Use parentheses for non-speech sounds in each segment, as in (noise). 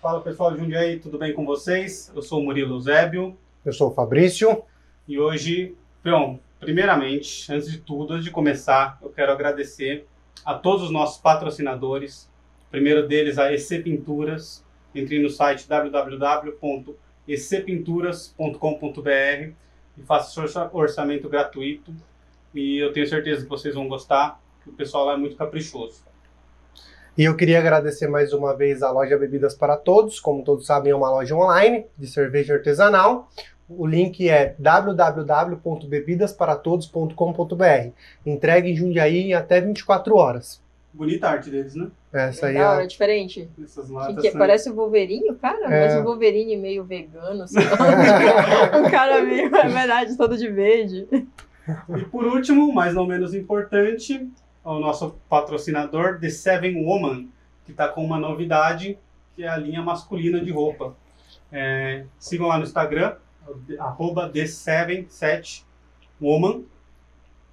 Fala pessoal de Jundiaí, tudo bem com vocês? Eu sou o Murilo Zébio Eu sou o Fabrício. e hoje, bom, primeiramente, antes de tudo, antes de começar, eu quero agradecer a todos os nossos patrocinadores. O primeiro deles, a EC Pinturas. Entre no site www.ecpinturas.com.br e faça seu orça- orçamento gratuito. E eu tenho certeza que vocês vão gostar, que o pessoal lá é muito caprichoso. E eu queria agradecer mais uma vez a loja Bebidas para Todos. Como todos sabem, é uma loja online de cerveja artesanal. O link é www.bebidasparatodos.com.br. Entregue em Jundiaí em até 24 horas. Bonita a arte deles, né? Essa aí Da hora, é. diferente. Essas Que, latas. que né? parece o Wolverine, cara, É. mas o Wolverine meio vegano, sei lá. (laughs) o cara meio, é verdade, todo de verde. E por último, mas não menos importante, o nosso patrocinador, The Seven Woman, que está com uma novidade, que é a linha masculina de roupa. É, sigam lá no Instagram, arroba The77Woman.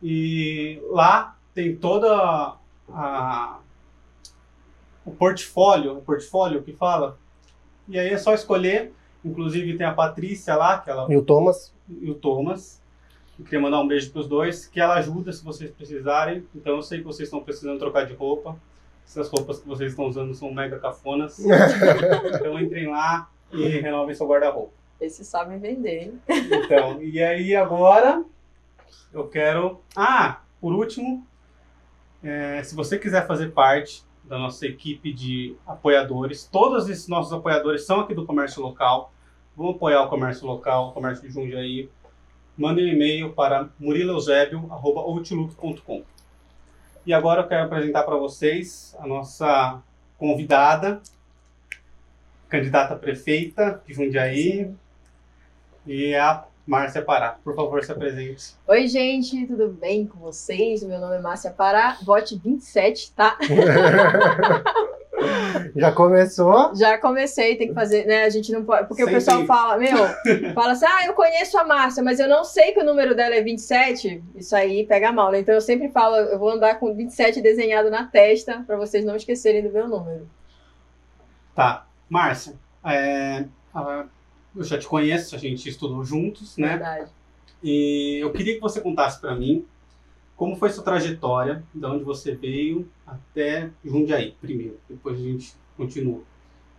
E lá tem toda a, o portfólio, o portfólio que fala. E aí é só escolher. Inclusive tem a Patrícia lá, que ela E o Thomas. e o Thomas. Eu queria mandar um beijo para os dois, que ela ajuda se vocês precisarem. Então eu sei que vocês estão precisando trocar de roupa. Essas roupas que vocês estão usando são mega cafonas. (laughs) então entrem lá e renovem seu guarda-roupa. Esses sabem vender, hein? Então, e aí agora eu quero. Ah, por último, é, se você quiser fazer parte da nossa equipe de apoiadores, todos esses nossos apoiadores são aqui do comércio local. Vão apoiar o comércio local, o comércio de Jundiaí. Mandem um e-mail para murileusebio.outlook.com. E agora eu quero apresentar para vocês a nossa convidada, candidata a prefeita de Jundiaí, e é a Márcia Pará. Por favor, se apresente. Oi, gente, tudo bem com vocês? Meu nome é Márcia Pará, vote 27, tá? (laughs) Já começou. Já comecei, tem que fazer, né? A gente não pode. Porque o Sem pessoal tempo. fala, meu, (laughs) fala assim, ah, eu conheço a Márcia, mas eu não sei que o número dela é 27. Isso aí pega mal, né? Então eu sempre falo, eu vou andar com 27 desenhado na testa, pra vocês não esquecerem do meu número. Tá. Márcia, é, a- eu já te conheço, a gente estudou juntos, né? Verdade. E eu queria que você contasse para mim como foi sua trajetória, de onde você veio até Jundiaí, primeiro. Depois a gente continua.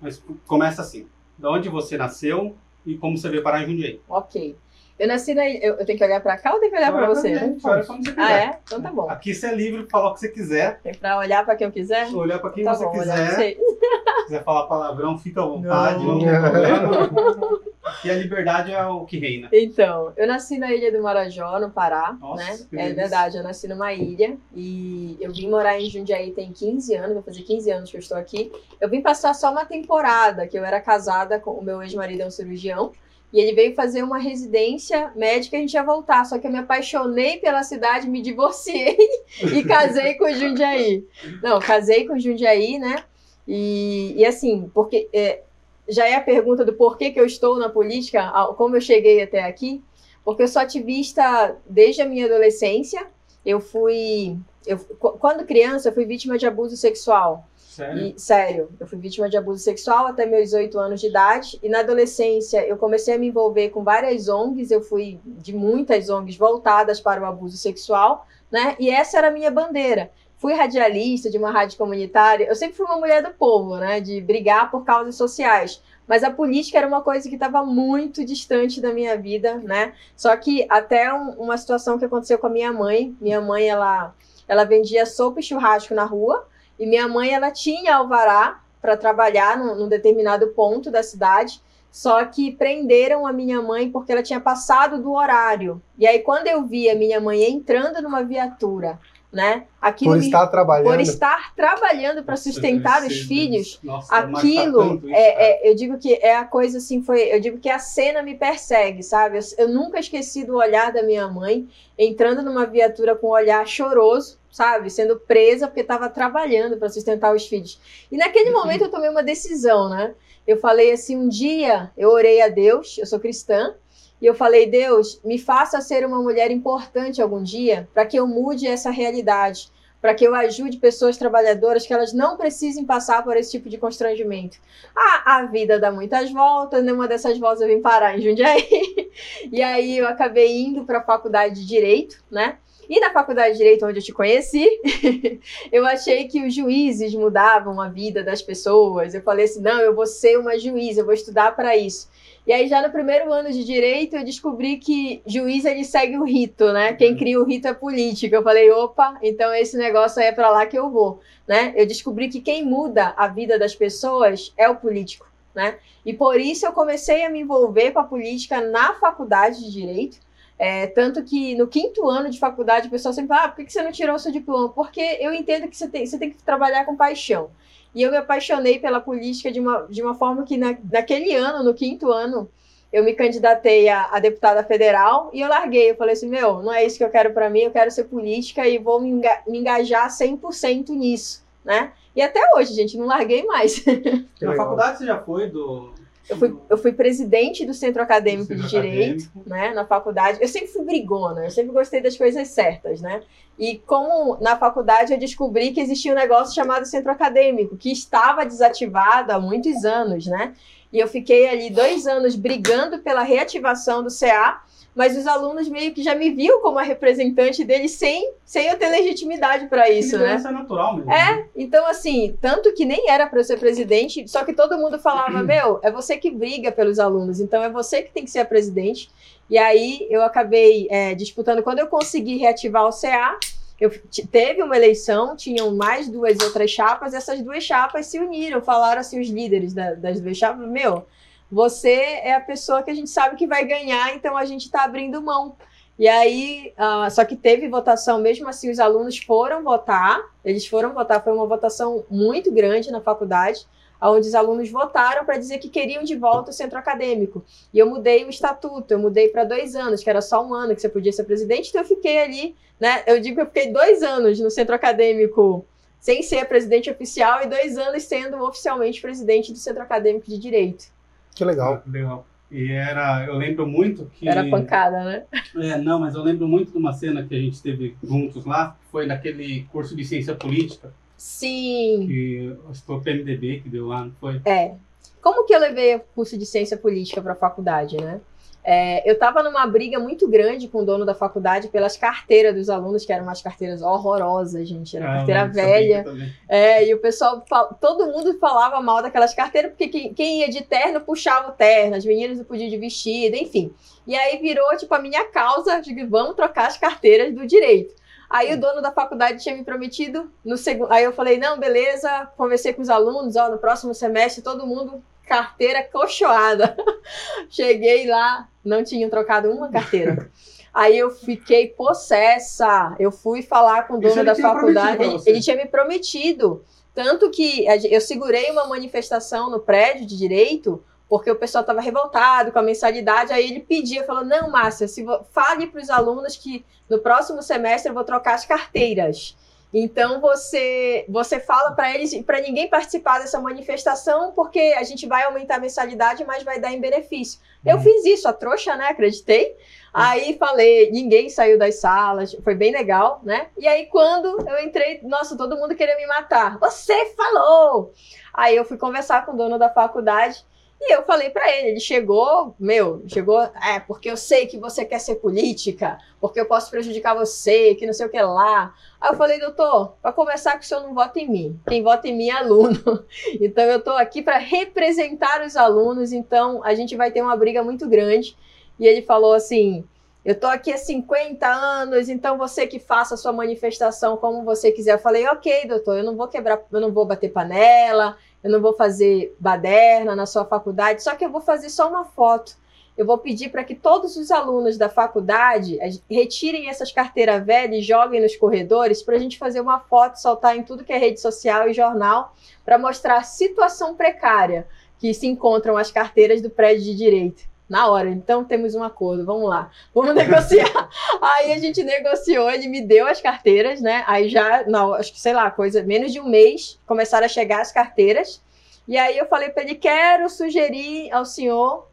Mas começa assim. De onde você nasceu e como você veio parar em Jundiaí. Ok. Eu nasci na. Eu, eu tenho que olhar pra cá ou tenho que olhar pra você? Olha pra onde você quiser. Ah, é? Então tá bom. Aqui você é livre para falar o que você quiser, Tem pra olhar pra quem eu quiser? olhar para quem Tá você bom, olhar pra quiser. você. Se quiser falar palavrão, fica à vontade, não, Não. tem problema. (laughs) E a liberdade é o que reina. Então, eu nasci na ilha do Marajó, no Pará, Nossa, né? que É verdade, eu nasci numa ilha e eu vim morar em Jundiaí tem 15 anos, vai fazer 15 anos que eu estou aqui. Eu vim passar só uma temporada, que eu era casada com o meu ex-marido é um cirurgião, e ele veio fazer uma residência médica e a gente ia voltar, só que eu me apaixonei pela cidade, me divorciei (laughs) e casei com Jundiaí. Não, casei com Jundiaí, né? E, e assim, porque é, já é a pergunta do porquê que eu estou na política, como eu cheguei até aqui, porque eu sou ativista desde a minha adolescência. Eu fui. Eu, qu- quando criança, eu fui vítima de abuso sexual. Sério? E, sério, eu fui vítima de abuso sexual até meus oito anos de idade. E na adolescência, eu comecei a me envolver com várias ONGs. Eu fui de muitas ONGs voltadas para o abuso sexual, né? E essa era a minha bandeira. Fui radialista de uma rádio comunitária. Eu sempre fui uma mulher do povo, né? De brigar por causas sociais. Mas a política era uma coisa que estava muito distante da minha vida, né? Só que até um- uma situação que aconteceu com a minha mãe. Minha mãe, ela, ela vendia sopa e churrasco na rua. E minha mãe, ela tinha alvará para trabalhar num, num determinado ponto da cidade. Só que prenderam a minha mãe porque ela tinha passado do horário. E aí, quando eu vi a minha mãe entrando numa viatura, né? Aquilo Por me- estar trabalhando. por estar trabalhando para sustentar os filhos, Nossa, marcar aquilo isso, é, é- eu digo que é a coisa assim foi eu digo que a cena me persegue sabe eu, eu nunca esqueci do olhar da minha mãe entrando numa viatura com um olhar choroso sabe sendo presa porque estava trabalhando para sustentar os filhos e naquele Uhum. momento eu tomei uma decisão né eu falei assim um dia eu orei a Deus eu sou cristã E eu falei, Deus, me faça ser uma mulher importante algum dia para que eu mude essa realidade, para que eu ajude pessoas trabalhadoras que elas não precisem passar por esse tipo de constrangimento. Ah, a vida dá muitas voltas, numa dessas voltas eu vim parar em Jundiaí. (laughs) e aí eu acabei indo para a faculdade de Direito, né? E na faculdade de Direito, onde eu te conheci, (laughs) eu achei que os juízes mudavam a vida das pessoas. Eu falei assim: não, eu vou ser uma juíza, eu vou estudar para isso. E aí, já no primeiro ano de direito, eu descobri que juiz ele segue o rito, né? Quem cria o rito é política. Eu falei, opa, então esse negócio aí é para lá que eu vou, né? Eu descobri que quem muda a vida das pessoas é o político, né? E por isso eu comecei a me envolver com a política na faculdade de direito. É, tanto que no quinto ano de faculdade o pessoal sempre fala: ah, por que você não tirou o seu diploma? Porque eu entendo que você tem, você tem que trabalhar com paixão. E eu me apaixonei pela política de uma, de uma forma que, na, naquele ano, no quinto ano, eu me candidatei a, a, deputada federal e eu larguei. Eu falei assim: meu, não é isso que eu quero para mim, eu quero ser política e vou me, enga me engajar 100% nisso, né? E até hoje, gente, não larguei mais. (laughs) Na faculdade você já foi do, eu fui, eu fui presidente do Centro Acadêmico Centro de Direito, Acadêmico. né, na faculdade. Eu sempre fui brigona, eu sempre gostei das coisas certas, né? E como na faculdade eu descobri que existia um negócio chamado Centro Acadêmico, que estava desativado há muitos anos, né? E eu fiquei ali dois anos brigando pela reativação do CA, mas os alunos meio que já me viam como a representante deles sem, sem eu ter legitimidade para isso, né? Isso é natural mesmo. É, né? então assim, tanto que nem era para eu ser presidente, só que todo mundo falava, (clears throat) meu, é você que briga pelos alunos, então é você que tem que ser a presidente. E aí eu acabei é, disputando, quando eu consegui reativar o CA, eu, teve uma eleição, tinham mais duas outras chapas, essas duas chapas se uniram, falaram assim, os líderes da, das duas chapas, meu, você é a pessoa que a gente sabe que vai ganhar, então a gente está abrindo mão. E aí, uh, só que teve votação, mesmo assim, os alunos foram votar, eles foram votar, foi uma votação muito grande na faculdade, onde os alunos votaram para dizer que queriam de volta o centro acadêmico. E eu mudei o estatuto, eu mudei para dois anos, que era só um ano que você podia ser presidente, então eu fiquei ali, né? Eu digo que eu fiquei dois anos no centro acadêmico sem ser presidente oficial e dois anos sendo oficialmente presidente do centro acadêmico de direito. Que legal. Legal. E era, eu lembro muito que. Era pancada, né? É, não, mas eu lembro muito de uma cena que a gente teve juntos lá, que foi naquele curso de ciência política. Sim. Que acho que foi o PMDB que deu lá, não foi? É. Como que eu levei o curso de ciência política para a faculdade, né? É, eu estava numa briga muito grande com o dono da faculdade pelas carteiras dos alunos, que eram umas carteiras horrorosas, gente. Era ah, carteira velha. É, e o pessoal, todo mundo falava mal daquelas carteiras, porque quem, quem, ia de terno puxava o terno, as meninas não podiam de vestido, enfim. E aí virou, tipo, a minha causa de que vamos trocar as carteiras do direito. Aí o dono da faculdade tinha me prometido no segundo. Aí eu falei, não, beleza, conversei com os alunos, ó, no próximo semestre todo mundo carteira cochoada. (laughs) Cheguei lá, não tinham trocado uma carteira. Aí eu fiquei possessa. Eu fui falar com o dono da faculdade. Ele, ele, tinha me prometido. Tanto que eu segurei uma manifestação no prédio de direito, porque o pessoal estava revoltado com a mensalidade. Aí ele pedia, falou: Não, Márcia, se fale para os alunos que no próximo semestre eu vou trocar as carteiras. Então você você fala para eles para ninguém participar dessa manifestação porque a gente vai aumentar a mensalidade, mas vai dar em benefício. Eu uhum. fiz isso, a trouxa, né? Acreditei. Aí falei, ninguém saiu das salas, foi bem legal, né? E aí quando eu entrei, nossa, todo mundo queria me matar. Você falou! Aí eu fui conversar com o dono da faculdade e eu falei para ele, ele chegou, meu, chegou, é, porque eu sei que você quer ser política, porque eu posso prejudicar você, que não sei o que lá. Aí eu falei, doutor, para conversar com o senhor não vota em mim. Quem vota em mim é aluno. (laughs) Então eu estou aqui para representar os alunos, então a gente vai ter uma briga muito grande. E ele falou assim: eu estou aqui há 50 anos, então você que faça a sua manifestação como você quiser. Eu falei, ok, doutor, eu não vou quebrar, eu não vou bater panela, eu não vou fazer baderna na sua faculdade, só que eu vou fazer só uma foto. Eu vou pedir para que todos os alunos da faculdade retirem essas carteiras velhas e joguem nos corredores para a gente fazer uma foto, soltar em tudo que é rede social e jornal, para mostrar a situação precária que se encontram as carteiras do prédio de direito na hora. Então temos um acordo, vamos lá, vamos (laughs) negociar. aí a gente negociou, ele me deu as carteiras, né? Aí já, não, acho que sei lá, coisa, menos de um mês começaram a chegar as carteiras. E aí eu falei para ele: quero sugerir ao senhor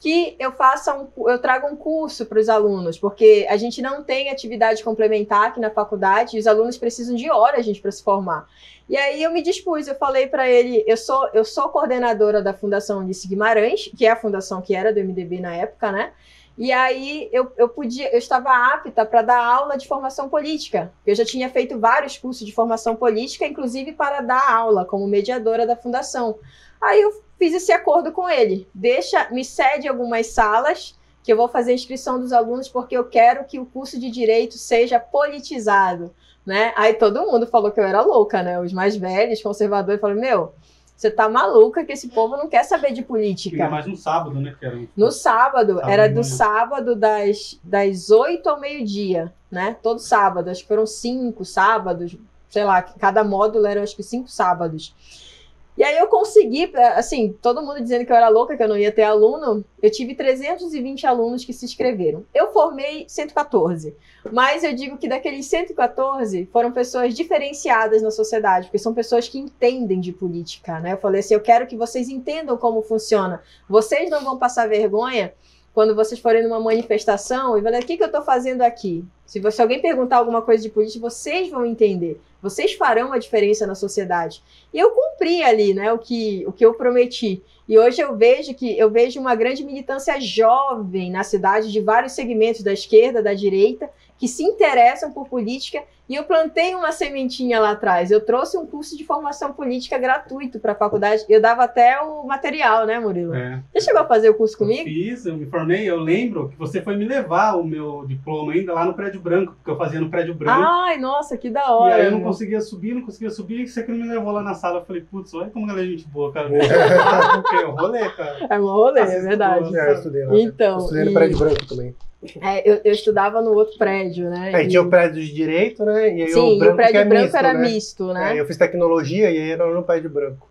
que eu faça um, eu traga um curso para os alunos, porque a gente não tem atividade complementar aqui na faculdade, e os alunos precisam de horas, gente, para se formar. E aí eu me dispus, eu falei para ele, eu sou eu sou coordenadora da Fundação Ulisses Guimarães, que é a fundação que era do MDB na época, né? E aí eu, eu podia, eu estava apta para dar aula de formação política. Eu já tinha feito vários cursos de formação política, inclusive para dar aula como mediadora da fundação. Aí eu fiz esse acordo com ele. Deixa, me cede algumas salas que eu vou fazer a inscrição dos alunos porque eu quero que o curso de direito seja politizado, né? Aí todo mundo falou que eu era louca, né? Os mais velhos, conservadores, falaram: "Meu, você tá maluca que esse povo não quer saber de política. Ainda mais no sábado, né? Que era um... No sábado, Sábado era do sábado das, das 8 ao meio-dia, né? Todo sábado. Acho que foram cinco sábados, sei lá, cada módulo era acho que cinco sábados. E aí eu consegui, assim, todo mundo dizendo que eu era louca, que eu não ia ter aluno. Eu tive 320 alunos que se inscreveram. Eu formei 114. Mas eu digo que daqueles 114 foram pessoas diferenciadas na sociedade, porque são pessoas que entendem de política, né? Eu falei assim, eu quero que vocês entendam como funciona. Vocês não vão passar vergonha quando vocês forem numa manifestação e falar, o que, que eu estou fazendo aqui? Se, você, se alguém perguntar alguma coisa de política, vocês vão entender. Vocês farão a diferença na sociedade. E eu cumpri ali, né, o que, o que eu prometi. E hoje eu vejo que eu vejo uma grande militância jovem na cidade de vários segmentos da esquerda, da direita, que se interessam por política. E eu plantei uma sementinha lá atrás. Eu trouxe um curso de formação política gratuito para a faculdade. Eu dava até o material, né, Murilo? É. Você chegou a fazer o curso Eu comigo? fiz, eu me formei, eu lembro que você foi me levar o meu diploma ainda lá no prédio branco, porque eu fazia no prédio branco. Ai, nossa, que da e hora. aí eu não meu. conseguia subir, não conseguia subir, e você que não me levou lá na sala. Eu falei, putz, olha como ela é gente boa, cara. (laughs) Ah, o quê? O rolê, cara. É um rolê, é verdade. É, eu estudei lá. Então, eu estudei no e- prédio branco também. É, eu, eu estudava no outro prédio, né? Aí E- tinha o prédio de direito, né? E aí Sim, o branco o prédio é branco misto, era né? misto, né? É, eu fiz tecnologia e aí era no prédio branco.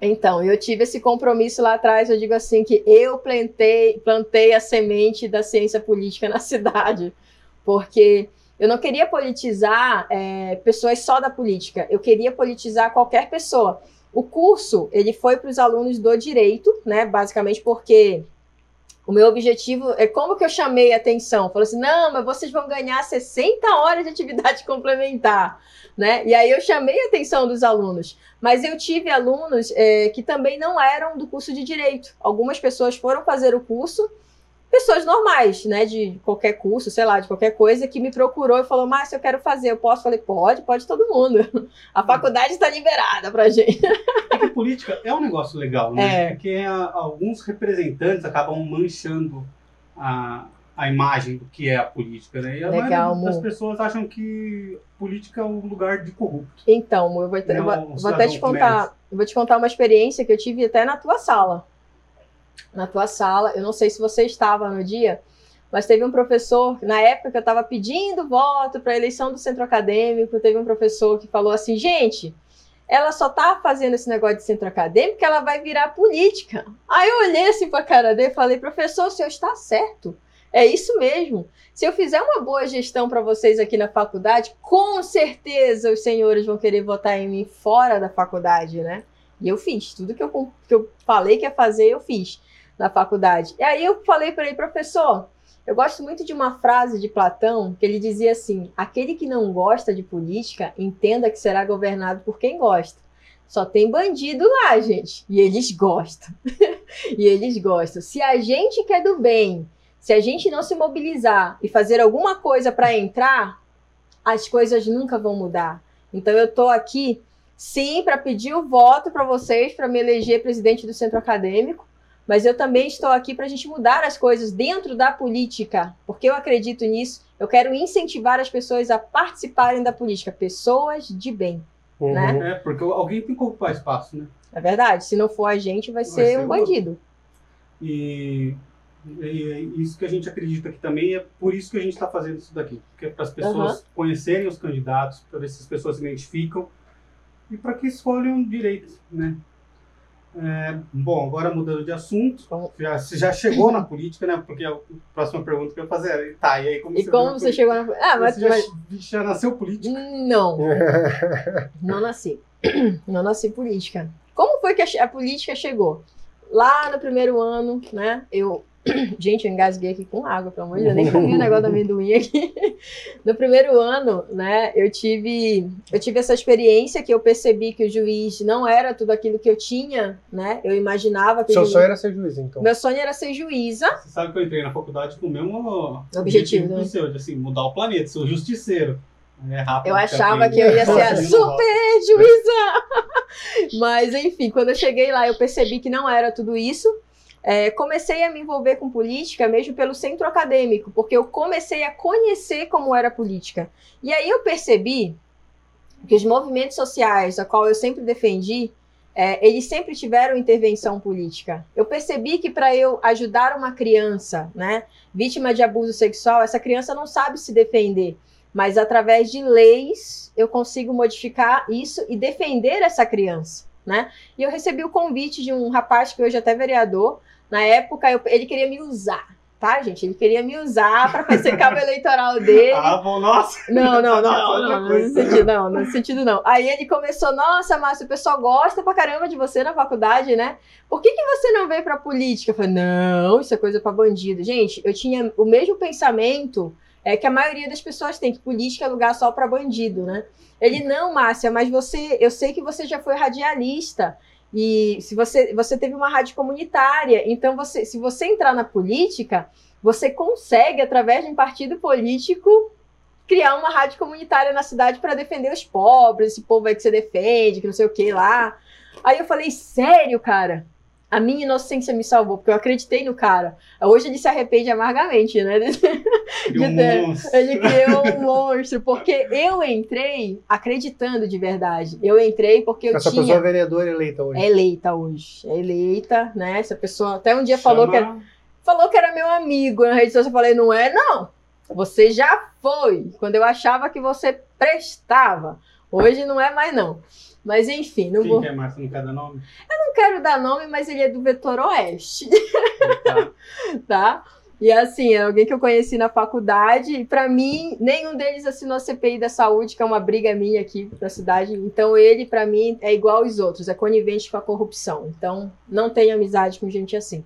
Então, eu tive esse compromisso lá atrás, eu digo assim, que eu plantei, plantei a semente da ciência política (laughs) na cidade, porque eu não queria politizar é, pessoas só da política, eu queria politizar qualquer pessoa. O curso, ele foi para os alunos do direito, né, basicamente porque o meu objetivo é como que eu chamei a atenção. Falou assim, não, mas vocês vão ganhar 60 horas de atividade (laughs) complementar, né? E aí eu chamei a atenção dos alunos. Mas eu tive alunos é, que também não eram do curso de direito. Algumas pessoas foram fazer o curso, pessoas normais, né? De qualquer curso, sei lá, de qualquer coisa, que me procurou e falou: Márcia, eu quero fazer, eu posso? Falei: pode, pode todo mundo. (laughs) A faculdade está liberada pra gente. (laughs) Porque política é um negócio legal, né? É. Porque a- alguns representantes acabam manchando a, a imagem do que é a política, né? E a Legal, maioria das pessoas acham que política é um lugar de corrupto. Então, eu vou, eu Não, vou- vou até te contar, eu vou te contar uma experiência que eu tive até na tua sala. Na tua sala, eu não sei se você estava no dia, mas teve um professor, na época que eu estava pedindo voto para a eleição do centro acadêmico, teve um professor que falou assim, gente, ela só tá fazendo esse negócio de centro acadêmico ela vai virar política. Aí eu olhei assim pra cara dele e falei, professor, o senhor está certo. É isso mesmo. Se eu fizer uma boa gestão para vocês aqui na faculdade, com certeza os senhores vão querer votar em mim fora da faculdade, né? E eu fiz. Tudo que eu, que eu falei que ia fazer, eu fiz na faculdade. E aí eu falei para ele, professor, eu gosto muito de uma frase de Platão que ele dizia assim: aquele que não gosta de política, entenda que será governado por quem gosta. Só tem bandido lá, gente. E eles gostam. (laughs) e eles gostam. Se a gente quer do bem, se a gente não se mobilizar e fazer alguma coisa para entrar, as coisas nunca vão mudar. Então eu tô aqui sim para pedir o voto para vocês para me eleger presidente do centro acadêmico, mas eu também estou aqui para a gente mudar as coisas dentro da política, porque eu acredito nisso. Eu quero incentivar as pessoas a participarem da política, pessoas de bem. Uhum. Né? É, porque alguém tem que ocupar espaço, né? É verdade. Se não for a gente, vai ser ser um bandido. E, e isso que a gente acredita aqui também é por isso que a gente está fazendo isso daqui. Porque é para as pessoas conhecerem os candidatos, para ver se as pessoas se identificam e para que escolham direito, né? É, bom, agora mudando de assunto, já, você já chegou na política, né? Porque a próxima pergunta que eu ia fazer era, tá, e aí como E você como você chegou na. Ah, mas. Você já, mas- já nasceu político? Não. (laughs) Não nasci. (clears throat) Não nasci política. Como foi que a, a política chegou? lá no primeiro ano, né, eu (coughs) Gente, eu engasguei aqui com água, pelo amor de Deus, nem comi o negócio do amendoim aqui. (laughs) No primeiro ano, né, eu tive, eu tive essa experiência que eu percebi que o juiz não era tudo aquilo que eu tinha, né? Eu imaginava que. Seu juiz... sonho era ser juiz, então? Meu sonho era ser juíza. Você sabe que eu entrei na faculdade com o mesmo objetivo, objetivo né? do seu, de assim, mudar o planeta, ser o justiceiro. É rápido. Eu que achava que eu ia (laughs) ser a super juíza. (laughs) Mas, enfim, quando eu cheguei lá, eu percebi que não era tudo isso. É, comecei a me envolver com política mesmo pelo centro acadêmico, porque eu comecei a conhecer como era a política. E aí eu percebi que os movimentos sociais, a qual eu sempre defendi, é, eles sempre tiveram intervenção política. Eu percebi que para eu ajudar uma criança, né, vítima de abuso sexual, essa criança não sabe se defender, mas através de leis eu consigo modificar isso e defender essa criança, né? E eu recebi o convite de um rapaz que hoje é até vereador. Na época eu- ele queria me usar, tá, gente? Ele queria me usar para fazer (laughs) cabo eleitoral dele. Ah, bom, nossa. Não, não, não, não, não, nesse sentido não, nesse sentido não. Aí ele começou, nossa, Márcio, o pessoal gosta pra caramba de você na faculdade, né? Por que, que você não veio pra política? Eu falei, não, isso é coisa pra bandido. Gente, eu tinha o mesmo pensamento é, que a maioria das pessoas tem, que política é lugar só pra bandido, né? Ele, não, Márcia, mas você, eu sei que você já foi radialista. E se você, você teve uma rádio comunitária, então você, se você entrar na política, você consegue, através de um partido político, criar uma rádio comunitária na cidade para defender os pobres, esse povo aí que você defende, que não sei o que lá. Aí eu falei, sério, cara? A minha inocência me salvou, porque eu acreditei no cara. Hoje ele se arrepende amargamente, né? E (laughs) um ter- monstro. Ele criou um monstro, porque eu entrei acreditando de verdade. Eu entrei porque eu Essa tinha. pessoa é vereadora eleita hoje. É eleita hoje. É eleita, né? Essa pessoa até um dia falou que, era, Chama- falou que era meu amigo na rede social. Eu falei, não é, não. Você já foi. Quando eu achava que você prestava. Hoje não é mais, não. Mas enfim, não Quem vou. que é Márcia? Não quer dar nome? Não quero dar nome, mas ele é do vetor oeste, Tá. (laughs) tá? E assim, é alguém que eu conheci na faculdade, e pra mim, nenhum deles assinou a CPI da saúde, que é uma briga minha aqui na cidade. Então, ele, pra mim, é igual aos outros, é conivente com a corrupção. Então, não tenho amizade com gente assim.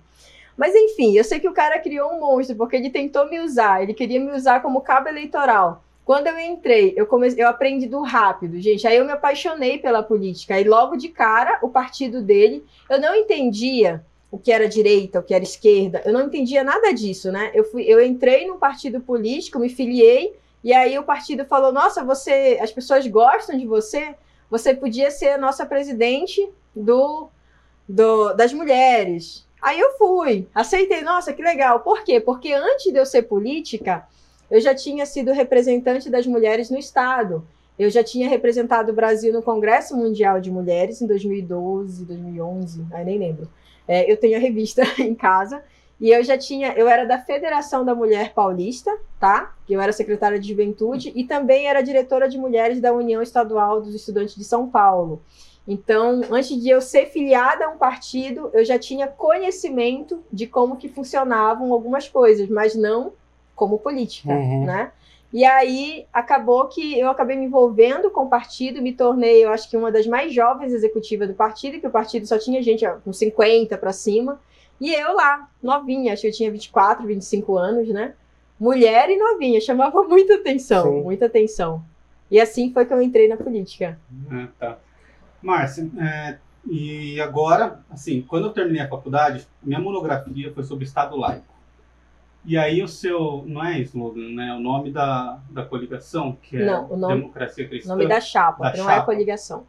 Mas enfim, eu sei que o cara criou um monstro, porque ele tentou me usar, ele queria me usar como cabo eleitoral. Quando eu entrei, eu, comecei, eu aprendi do rápido, gente. Aí eu me apaixonei pela política. Aí logo de cara, o partido dele, eu não entendia o que era direita, o que era esquerda. Eu não entendia nada disso, né? Eu, fui, eu entrei num partido político, me filiei, e aí o partido falou: Nossa, você, as pessoas gostam de você, você podia ser a nossa presidente do, do das mulheres. Aí eu fui, aceitei, nossa, que legal. Por quê? Porque antes de eu ser política, eu já tinha sido representante das mulheres no Estado. Eu já tinha representado o Brasil no Congresso Mundial de Mulheres em 2012, 2011, aí nem lembro. É, eu tenho a revista (laughs) em casa e eu já tinha, eu era da Federação da Mulher Paulista, tá? Eu era secretária de Juventude e também era diretora de mulheres da União Estadual dos Estudantes de São Paulo. Então, antes de eu ser filiada a um partido, eu já tinha conhecimento de como que funcionavam algumas coisas, mas não como política, Uhum. né? E aí acabou que eu acabei me envolvendo com o partido, me tornei, eu acho que uma das mais jovens executivas do partido, que o partido só tinha gente ó, com 50 para cima, e eu lá, novinha, acho que eu tinha 24, 25 anos, né? Mulher e novinha, chamava (laughs) muita atenção, Sim. muita atenção. E assim foi que eu entrei na política. Ah, tá. Márcia, é, e agora, assim, quando eu terminei a faculdade, minha monografia foi sobre Estado laico. E aí o seu, não é slogan, né? O nome da, da coligação, que é Não, o nome- Democracia O Cristã. nome da chapa, Da não é chapa. coligação.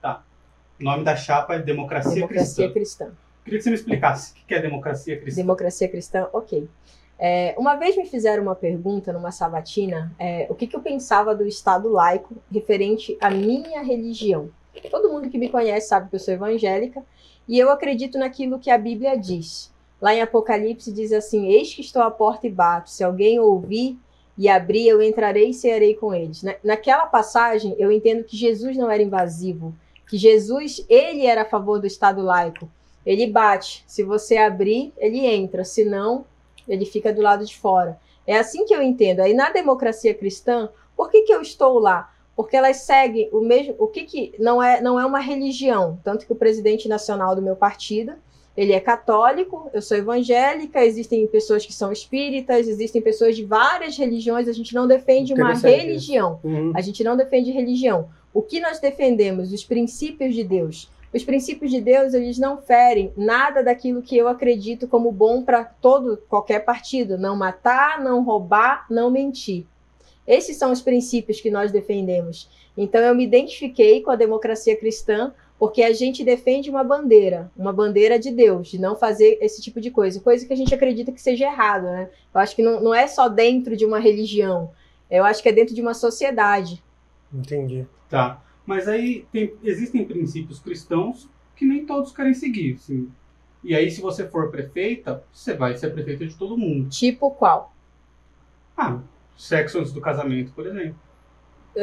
O nome da chapa é Democracia, Democracia Cristã. cristã. Queria que você me explicasse o que é democracia cristã. Democracia cristã, ok. É, uma vez me fizeram uma pergunta numa sabatina, é, o que, que eu pensava do Estado laico referente à minha religião. Todo mundo que me conhece sabe que eu sou evangélica e eu acredito naquilo que a Bíblia diz. Lá em Apocalipse diz assim: Eis que estou à porta e bato. Se alguém ouvir e abrir, eu entrarei e cearei com eles. Na- Naquela passagem, eu entendo que Jesus não era invasivo, que Jesus ele era a favor do Estado laico. Ele bate. Se você abrir, ele entra. Se não, ele fica do lado de fora. É assim que eu entendo. Aí na democracia cristã, por que, que eu estou lá? Porque elas seguem o mesmo. O que, que não é não é uma religião, tanto que o presidente nacional do meu partido ele é católico, eu sou evangélica, existem pessoas que são espíritas, existem pessoas de várias religiões, a gente não defende uma religião. Uhum. A gente não defende religião. O que nós defendemos? Os princípios de Deus. Os princípios de Deus, eles não ferem nada daquilo que eu acredito como bom para todo qualquer partido, não matar, não roubar, não mentir. Esses são os princípios que nós defendemos. Então eu me identifiquei com a democracia cristã porque a gente defende uma bandeira, uma bandeira de Deus, de não fazer esse tipo de coisa, coisa que a gente acredita que seja errado, né? Eu acho que não, não é só dentro de uma religião, eu acho que é dentro de uma sociedade. Entendi. Tá. Mas aí tem, existem princípios cristãos que nem todos querem seguir. Assim. E aí, se você for prefeita, você vai ser prefeita de todo mundo. Tipo qual? Ah, sexo antes do casamento, por exemplo.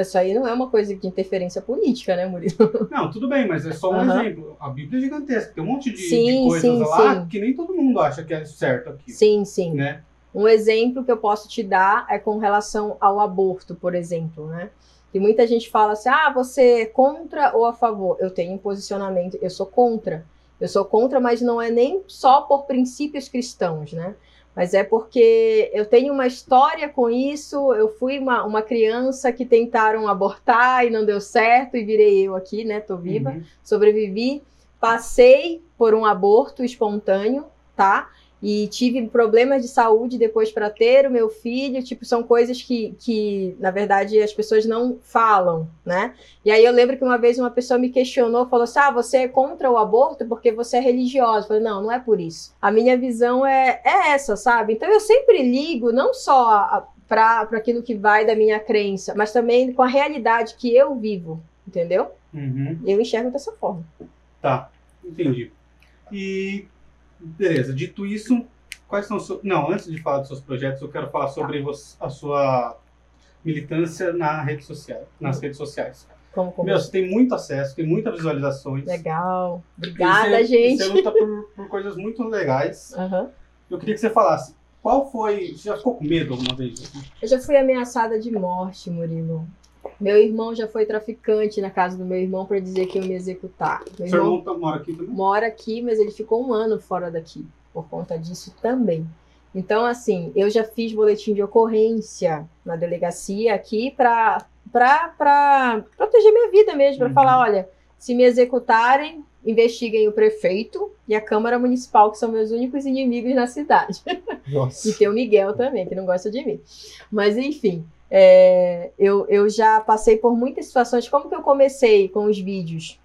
Isso aí não é uma coisa de interferência política, né, Murilo? (laughs) Não, tudo bem, mas é só um uhum. exemplo. A Bíblia é gigantesca, tem um monte de, sim, de coisas sim, lá sim. que nem todo mundo acha que é certo aqui. Sim, sim. Né? Um exemplo que eu posso te dar é com relação ao aborto, por exemplo, né? E muita gente fala assim: ah, você é contra ou a favor? Eu tenho um posicionamento, eu sou contra. Eu sou contra, mas não é nem só por princípios cristãos, né? Mas é porque eu tenho uma história com isso. Eu fui uma, uma criança que tentaram abortar e não deu certo, e virei eu aqui, né? Tô viva, uhum. sobrevivi. Passei por um aborto espontâneo, tá? E tive problemas de saúde depois para ter o meu filho, tipo, são coisas que, que, na verdade, as pessoas não falam, né? E aí eu lembro que uma vez uma pessoa me questionou, falou assim, ah, você é contra o aborto porque você é religiosa. Eu falei, não, não é por isso. A minha visão é, é essa, sabe? Então eu sempre ligo, não só para aquilo que vai da minha crença, mas também com a realidade que eu vivo, entendeu? Uhum. Eu enxergo dessa forma. Tá, entendi. E Beleza, dito isso, quais são os seus... Não, antes de falar dos seus projetos, eu quero falar sobre a sua militância na rede social, nas redes sociais. Como, como? Meu, você tem muito acesso, tem muitas visualizações. Legal. Obrigada, você, gente. Você luta por, por coisas muito legais. Uhum. Eu queria que você falasse, qual foi... Você já ficou com medo alguma vez? Eu já fui ameaçada de morte, Murilo. Meu irmão já foi traficante na casa do meu irmão para dizer que ia me executar. Meu Seu irmão, irmão tá, mora aqui também? Mora aqui, mas ele ficou um ano fora daqui por conta disso também. Então, assim, eu já fiz boletim de ocorrência na delegacia aqui para proteger minha vida mesmo, para uhum. falar, olha, se me executarem, investiguem o prefeito e a Câmara Municipal, que são meus únicos inimigos na cidade. (laughs) Nossa. e tem o Miguel também, que não gosta de mim. Mas, enfim, é, eu, eu já passei por muitas situações. Como que eu comecei com os vídeos?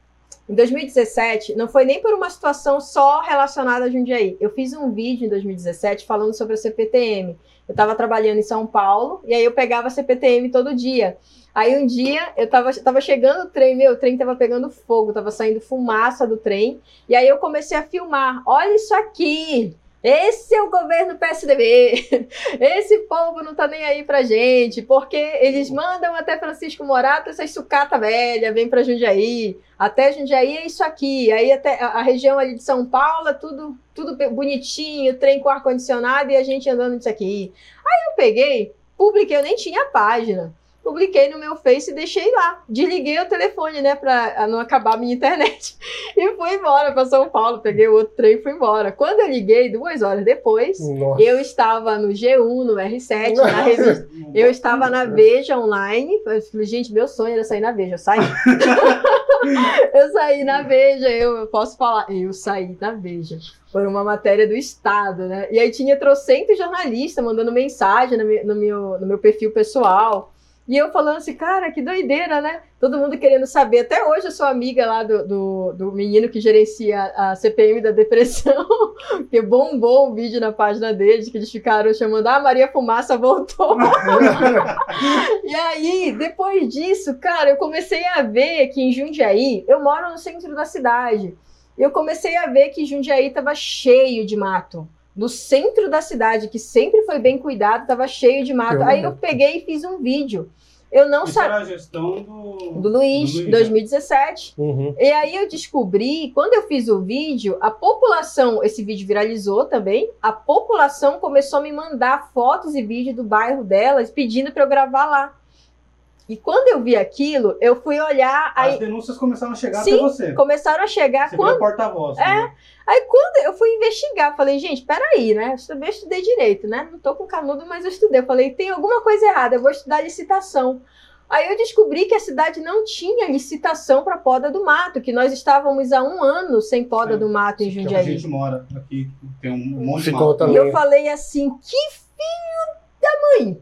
Em 2017, não foi nem por uma situação só relacionada a Jundiaí. Eu fiz um vídeo em 2017 falando sobre a CPTM. Eu estava trabalhando em São Paulo e aí eu pegava a CPTM todo dia. Aí um dia eu estava tava chegando o trem, meu, o trem estava pegando fogo, estava saindo fumaça do trem. E aí eu comecei a filmar. Olha isso aqui! Esse é o governo PSDB. (laughs) Esse povo não tá nem aí pra gente, porque eles mandam até Francisco Morato essas sucata velha, vem pra Jundiaí. Até Jundiaí é isso aqui. Aí até a região ali de São Paulo, é tudo, tudo bonitinho, trem com ar-condicionado e a gente andando nisso aqui. Aí eu peguei, publiquei, eu nem tinha página publiquei no meu Face e deixei lá. Desliguei o telefone, né, pra não acabar a minha internet. (laughs) E fui embora para São Paulo. Peguei o outro trem e fui embora. Quando eu liguei, duas horas depois, Nossa. eu estava no G1, no R7, Nossa. na (laughs) revista. Eu estava na Veja online. Eu falei, gente, meu sonho era sair na Veja. Eu saí. (laughs) eu saí na Veja, eu, eu posso falar. Eu saí na Veja por uma matéria do Estado, né? E aí tinha trocentos jornalistas mandando mensagem no meu, no meu, no meu perfil pessoal. E eu falando assim, cara, que doideira, né? Todo mundo querendo saber. Até hoje eu sou amiga lá do, do, do menino que gerencia a CPM da depressão, (laughs) que bombou o vídeo na página deles, que eles ficaram chamando, ah, Maria Fumaça voltou. (laughs) e aí, depois disso, cara, eu comecei a ver que em Jundiaí, eu moro no centro da cidade, eu comecei a ver que Jundiaí estava cheio de mato no centro da cidade, que sempre foi bem cuidado, estava cheio de mato. Aí eu peguei e fiz um vídeo. Eu não sabia. a gestão do, do Luiz, do Luiz 2017. Né? Uhum. E aí eu descobri, quando eu fiz o vídeo, a população, esse vídeo viralizou também, a população começou a me mandar fotos e vídeos do bairro delas pedindo para eu gravar lá. E quando eu vi aquilo, eu fui olhar. As Aí denúncias começaram a chegar Sim, até você. começaram a chegar. Você quando, porta-voz. É. né? Aí quando eu fui investigar, falei, gente, peraí, né? Eu também estudei direito, né? Não tô com canudo, mas eu estudei. Eu falei, tem alguma coisa errada, eu vou estudar licitação. Aí eu descobri que a cidade não tinha licitação para poda do mato, que nós estávamos há um ano sem poda É, do mato em Porque a Jundiaí. gente mora aqui, tem um monte Ficou de mato. também. E eu falei assim, que filho da mãe!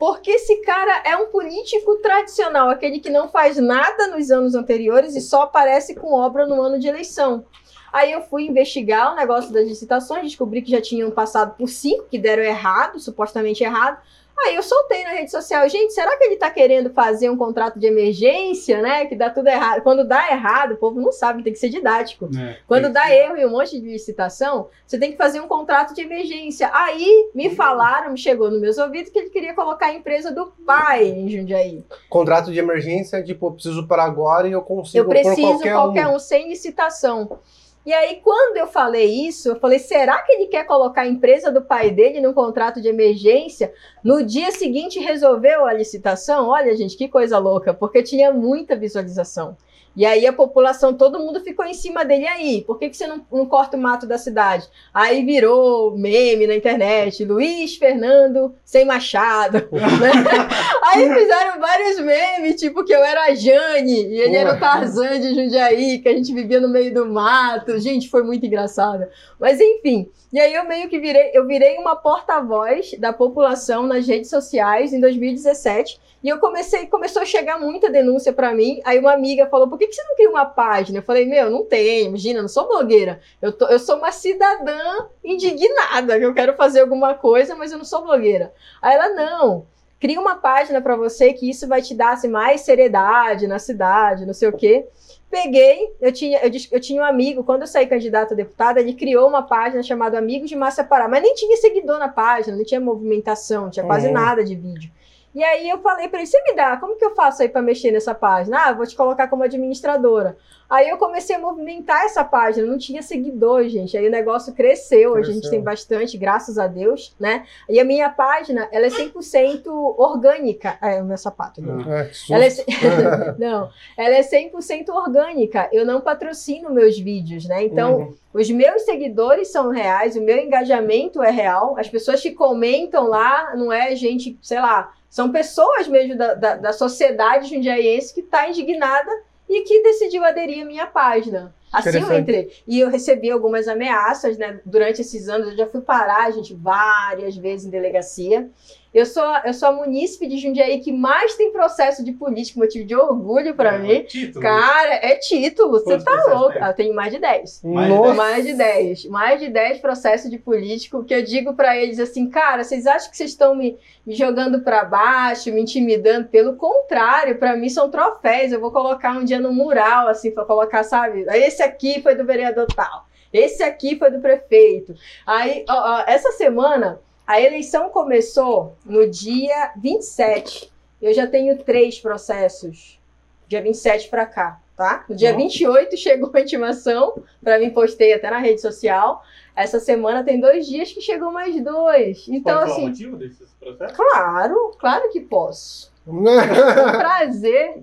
Porque esse cara é um político tradicional, aquele que não faz nada nos anos anteriores e só aparece com obra no ano de eleição. Aí eu fui investigar o negócio das licitações, descobri que já tinham passado por cinco que deram errado, supostamente errado. Aí eu soltei na rede social, gente, será que ele tá querendo fazer um contrato de emergência, né? Que dá tudo errado. Quando dá errado, o povo não sabe, tem que ser didático. né? Quando Tem- dá erro e um monte de licitação, você tem que fazer um contrato de emergência. Aí me falaram, me chegou nos meus ouvidos, que ele queria colocar a empresa do pai em Jundiaí. Contrato de emergência, tipo, eu preciso para agora e eu consigo Eu preciso por qualquer, qualquer um. um sem licitação. E aí, quando eu falei isso, eu falei: será que ele quer colocar a empresa do pai dele num contrato de emergência? No dia seguinte, resolveu a licitação? Olha, gente, que coisa louca, porque tinha muita visualização. E aí a população, todo mundo ficou em cima dele. E aí, por que, que você não, não corta o mato da cidade? Aí virou meme na internet, Luiz Fernando sem machado. (laughs) né? Aí fizeram vários memes, tipo que eu era a Jane e ele era o Tarzan de Jundiaí, que a gente vivia no meio do mato. Gente, foi muito engraçado. Mas enfim, e aí eu meio que virei, eu virei uma porta-voz da população nas redes sociais em 2017. E eu comecei, começou a chegar muita denúncia pra mim. Aí uma amiga falou: por que, que você não cria uma página? Eu falei, meu, não tem, imagina, não sou blogueira. Eu, tô, eu sou uma cidadã indignada, que eu quero fazer alguma coisa, mas eu não sou blogueira. Aí ela, não, cria uma página pra você que isso vai te dar assim, mais seriedade na cidade, não sei o quê. Peguei, eu tinha, eu, eu tinha um amigo, quando eu saí candidato a deputada, ele criou uma página chamada Amigos de Massa Pará, mas nem tinha seguidor na página, não tinha movimentação, não tinha quase Uhum. nada de vídeo. E aí eu falei pra ele, você me dá, como que eu faço aí pra mexer nessa página? Ah, vou te colocar como administradora. Aí eu comecei a movimentar essa página, não tinha seguidor, gente. Aí o negócio cresceu, a gente tem bastante, graças a Deus, né? E a minha página, ela é 100% orgânica. É, o meu sapato. né? É, que susto. Ela é, ce- (laughs) não, ela é 100% orgânica. Eu não patrocino meus vídeos, né? Então, Uhum. os meus seguidores são reais, o meu engajamento é real. As pessoas que comentam lá não é gente, sei lá, são pessoas mesmo da, da, da sociedade jundiaiense que está indignada e que decidiu aderir à minha página. Assim eu entrei. E eu recebi algumas ameaças, né? Durante esses anos, eu já fui parar, gente, várias vezes em delegacia. Eu sou, eu sou a munícipe de Jundiaí que mais tem processo de político, motivo de orgulho para É, mim. Título. Cara, é título, você Quantos tá louco. tem? Ah, Eu tenho mais de 10. Mais. Mais de 10. Mais de 10 processos de político que eu digo pra eles assim, cara, vocês acham que vocês estão me, me jogando pra baixo, me intimidando? Pelo contrário, pra mim são troféus. Eu vou colocar um dia no mural, assim, pra colocar, sabe? Esse aqui foi do vereador tal. Esse aqui foi do prefeito. Aí, ó, ó, essa semana, a eleição começou no dia 27. Eu já tenho três processos. Dia 27 pra cá, tá? No dia Nossa. 28 chegou a intimação, pra mim postei até na rede social. Essa semana tem dois dias que chegou mais dois. Então, Pode falar o assim, motivo desse processo? claro, claro que posso. (laughs) É um prazer.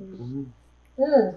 Um,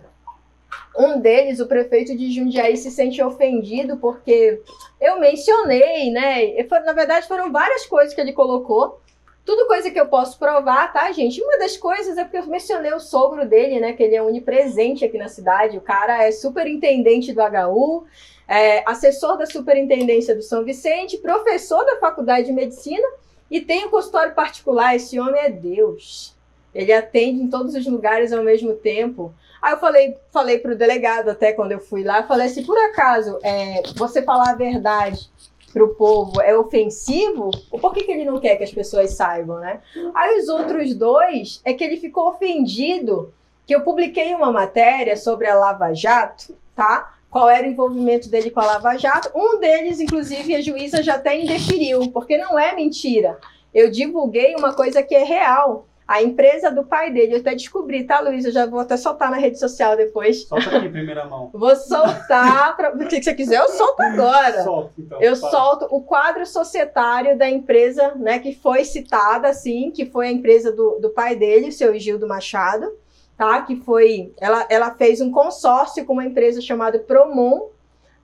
um deles, o prefeito de Jundiaí, se sente ofendido porque eu mencionei, né? Na verdade, foram várias coisas que ele colocou. Tudo coisa que eu posso provar, tá, gente? Uma das coisas é porque eu mencionei o sogro dele, né? Que ele é onipresente aqui na cidade. O cara é superintendente do HU, é assessor da superintendência do São Vicente, professor da faculdade de medicina e tem um consultório particular. Esse homem é Deus. Ele atende em todos os lugares ao mesmo tempo. Aí eu falei, falei pro delegado até quando eu fui lá, falei assim, por acaso, é, você falar a verdade pro povo é ofensivo? Por que, que ele não quer que as pessoas saibam, né? Aí os outros dois é que ele ficou ofendido que eu publiquei uma matéria sobre a Lava Jato, tá? Qual era o envolvimento dele com a Lava Jato. Um deles, inclusive, a juíza já até indeferiu, porque não é mentira. Eu divulguei uma coisa que é real. A empresa do pai dele, eu até descobri, tá, Luiz? Eu já vou até soltar na rede social depois. Solta aqui, primeira mão. (laughs) Vou soltar, pra... o que você quiser, eu solto agora. Solta, então. Eu fala. solto o quadro societário da empresa, né, que foi citada, assim, que foi a empresa do, do pai dele, o seu Gildo Machado, tá? Que foi, ela, ela fez um consórcio com uma empresa chamada Promon,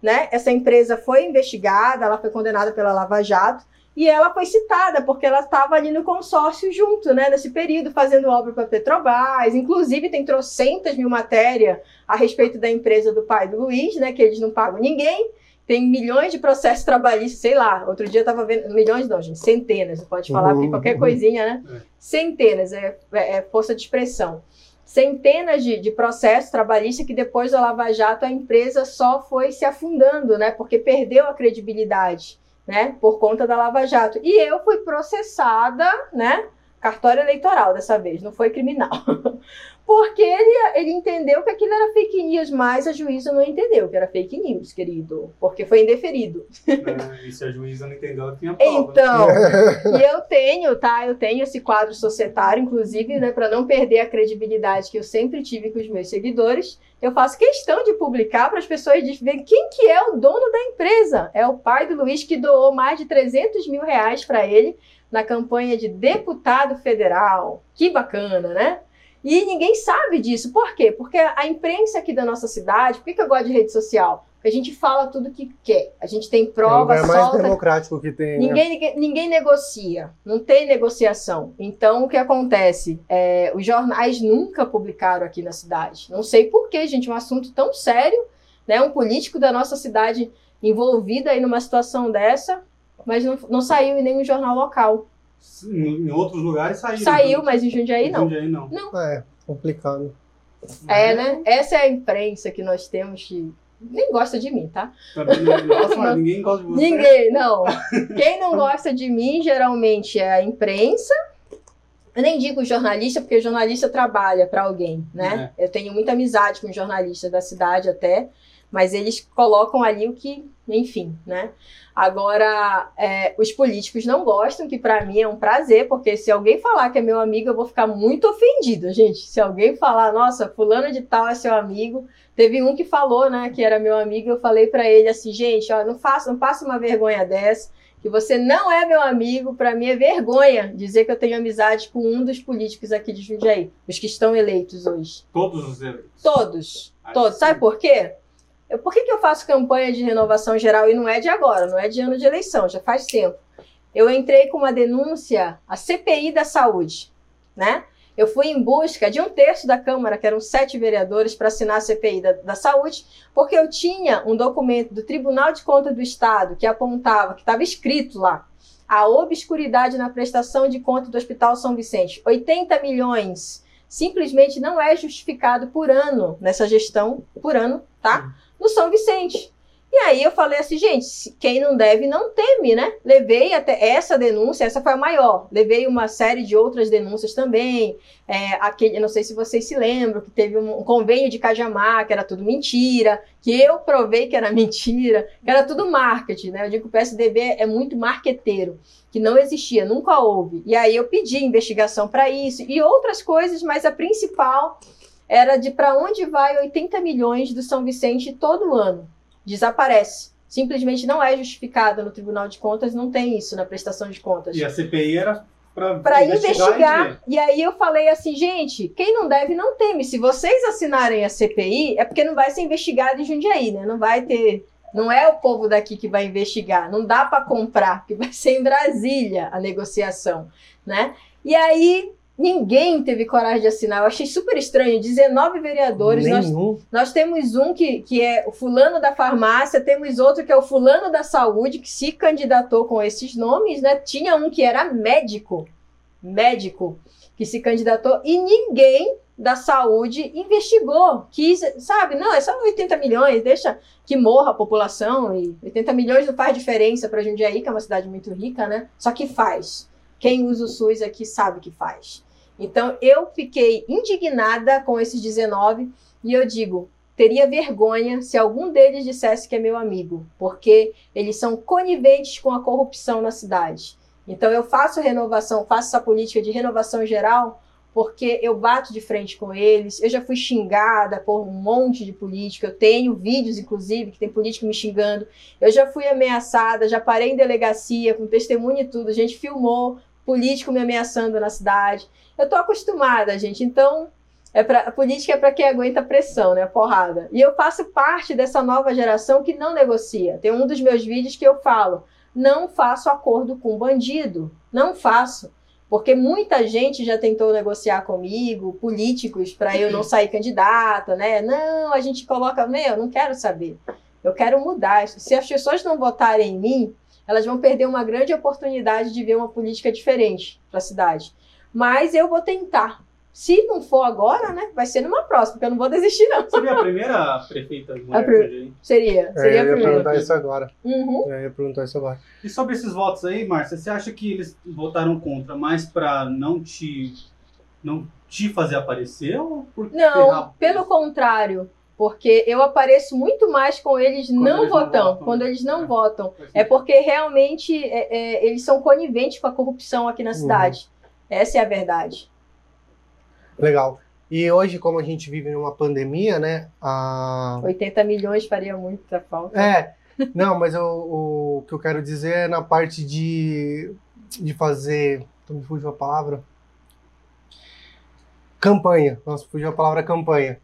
né? Essa empresa foi investigada, ela foi condenada pela Lava Jato, e ela foi citada porque ela estava ali no consórcio junto, né, nesse período, fazendo obra para Petrobras. Inclusive, tem trocentas mil matérias a respeito da empresa do pai do Luiz, né, que eles não pagam ninguém. Tem milhões de processos trabalhistas, sei lá. Outro dia eu estava vendo. Milhões não, gente, centenas. Pode falar, porque qualquer coisinha, né? É. Centenas, é, é, é força de expressão. Centenas de, de processos trabalhistas que depois da Lava Jato a empresa só foi se afundando, né? Porque perdeu a credibilidade né, por conta da Lava Jato. E eu fui processada, né, cartório eleitoral dessa vez, não foi criminal. (laughs) Porque ele, ele entendeu que aquilo era fake news, mas a juíza não entendeu que era fake news, querido, porque foi indeferido. É, e se a juíza não entendeu, ela tinha prova. Então, (laughs) e eu tenho, tá? Eu tenho esse quadro societário, inclusive, né, para não perder a credibilidade que eu sempre tive com os meus seguidores, eu faço questão de publicar para as pessoas verem quem que é o dono da empresa. É o pai do Luiz que doou mais de 300 mil reais para ele na campanha de deputado federal. Que bacana, né? E ninguém sabe disso. Por quê? Porque a imprensa aqui da nossa cidade, por que, que eu gosto de rede social? Porque a gente fala tudo que quer. A gente tem É o prova, lugar mais solta. democrático que tem. né? Ninguém, ninguém, ninguém negocia, não tem negociação. Então, o que acontece? É, os jornais nunca publicaram aqui na cidade. Não sei por quê, gente, um assunto tão sério, né? Um político da nossa cidade envolvido aí numa situação dessa, mas não, não saiu em nenhum jornal local. Em, outros lugares saiu. Saiu, mas em Jundiaí não. Jundiaí não. É, complicado. É, né? Essa é a imprensa que nós temos que. Nem gosta de mim, tá? Também não- (laughs) Nossa, mas ninguém gosta de você. Ninguém, não. Quem não gosta de mim geralmente é a imprensa. Eu nem digo jornalista, porque jornalista trabalha para alguém, né? Eu tenho muita amizade com jornalistas da cidade até, mas eles colocam ali o que, enfim, né? Agora, é, os políticos não gostam, que para mim é um prazer, porque se alguém falar que é meu amigo, eu vou ficar muito ofendido, gente. Se alguém falar, nossa, fulano de tal é seu amigo, Teve um que falou, né, que era meu amigo, eu falei pra ele assim, gente, ó, não faça, não passe uma vergonha dessa, que você não é meu amigo, pra mim é vergonha dizer que eu tenho amizade com um dos políticos aqui de Jundiaí, os que estão eleitos hoje. Todos os eleitos. Todos, todos. sim. Sabe por quê? Eu, por que, que eu faço campanha de renovação geral e não é de agora, não é de ano de eleição, já faz tempo. Eu entrei com uma denúncia à CPI da saúde, né? Eu fui em busca de um terço da Câmara, que eram sete vereadores, para assinar a CPI da, da saúde, porque eu tinha um documento do Tribunal de Contas do Estado que apontava, que estava escrito lá, a obscuridade na prestação de conta do Hospital São Vicente. 80 milhões simplesmente não é justificado por ano nessa gestão, por ano, tá? No São Vicente. E aí eu falei assim, gente, quem não deve não teme, né? Levei até essa denúncia, essa foi a maior. Levei uma série de outras denúncias também. É, aquele, não sei se vocês se lembram, que teve um convênio de Cajamar, que era tudo mentira, que eu provei que era (laughs) mentira, que era tudo marketing, né? Eu digo que o PSDB é muito marqueteiro, que não existia, nunca houve. E aí eu pedi investigação para isso e outras coisas, mas a principal era de para onde vai 80 milhões do São Vicente todo ano. Desaparece. Simplesmente não é justificado no Tribunal de Contas, não tem isso na prestação de contas E a CPI era para ver. investigar. E aí eu falei assim, gente, quem não deve não teme. Se vocês assinarem a CPI, é porque não vai ser investigado em Jundiaí, né? Não vai ter. Não é o povo daqui que vai investigar. Não dá para comprar, porque vai ser em Brasília a negociação, né? E aí ninguém teve coragem de assinar. Eu achei super estranho. 19 vereadores. Nós Nenhum. nós temos um que, que é o fulano da farmácia, temos outro que é o fulano da saúde, que se candidatou com esses nomes, né? Tinha um que era médico, médico, que se candidatou, e ninguém da saúde investigou, quis, sabe? Não, é só 80 milhões, deixa que morra a população, e 80 milhões não faz diferença para Jundiaí, que é uma cidade muito rica, né? Só que faz. Quem usa o SUS aqui sabe que faz. Então, eu fiquei indignada com esses 19 e eu digo, teria vergonha se algum deles dissesse que é meu amigo, porque eles são coniventes com a corrupção na cidade. Então, eu faço renovação, faço essa política de renovação geral, porque eu bato de frente com eles. Eu já fui xingada por um monte de político. Eu tenho vídeos, inclusive, que tem político me xingando. Eu já fui ameaçada, já parei em delegacia com testemunho e tudo. A gente filmou político me ameaçando na cidade. Eu tô acostumada, gente. Então, é pra, a política é para quem aguenta pressão, né? Porrada. E eu faço parte dessa nova geração que não negocia. Tem um dos meus vídeos que eu falo: não faço acordo com bandido. Não faço. Porque muita gente já tentou negociar comigo, políticos, para eu não sair candidata, né? Não, a gente coloca. Meu, não quero saber. Eu quero mudar. Se as pessoas não votarem em mim, elas vão perder uma grande oportunidade de ver uma política diferente para a cidade. Mas eu vou tentar. Se não for agora, né? Vai ser numa próxima, porque eu não vou desistir, não. Seria a primeira prefeita mulher pre... Seria, seria é, a eu ia primeira. perguntar isso agora. Uhum. Eu ia perguntar isso agora. E sobre esses votos aí, Márcia, você acha que eles votaram contra mais para não te não te fazer aparecer ou por Não, pelo contrário. Porque eu apareço muito mais com eles Quando não eles não votando, votam. quando eles não É. votam. É porque realmente é, é, eles são coniventes com a corrupção aqui na cidade. Essa é a verdade. Legal. E hoje, como a gente vive numa pandemia, né? A... 80 milhões faria muita falta. É, não, mas eu- o, que eu quero dizer é na parte de, de fazer. Então me fugiu a palavra. Campanha. Nossa, fugiu a palavra campanha.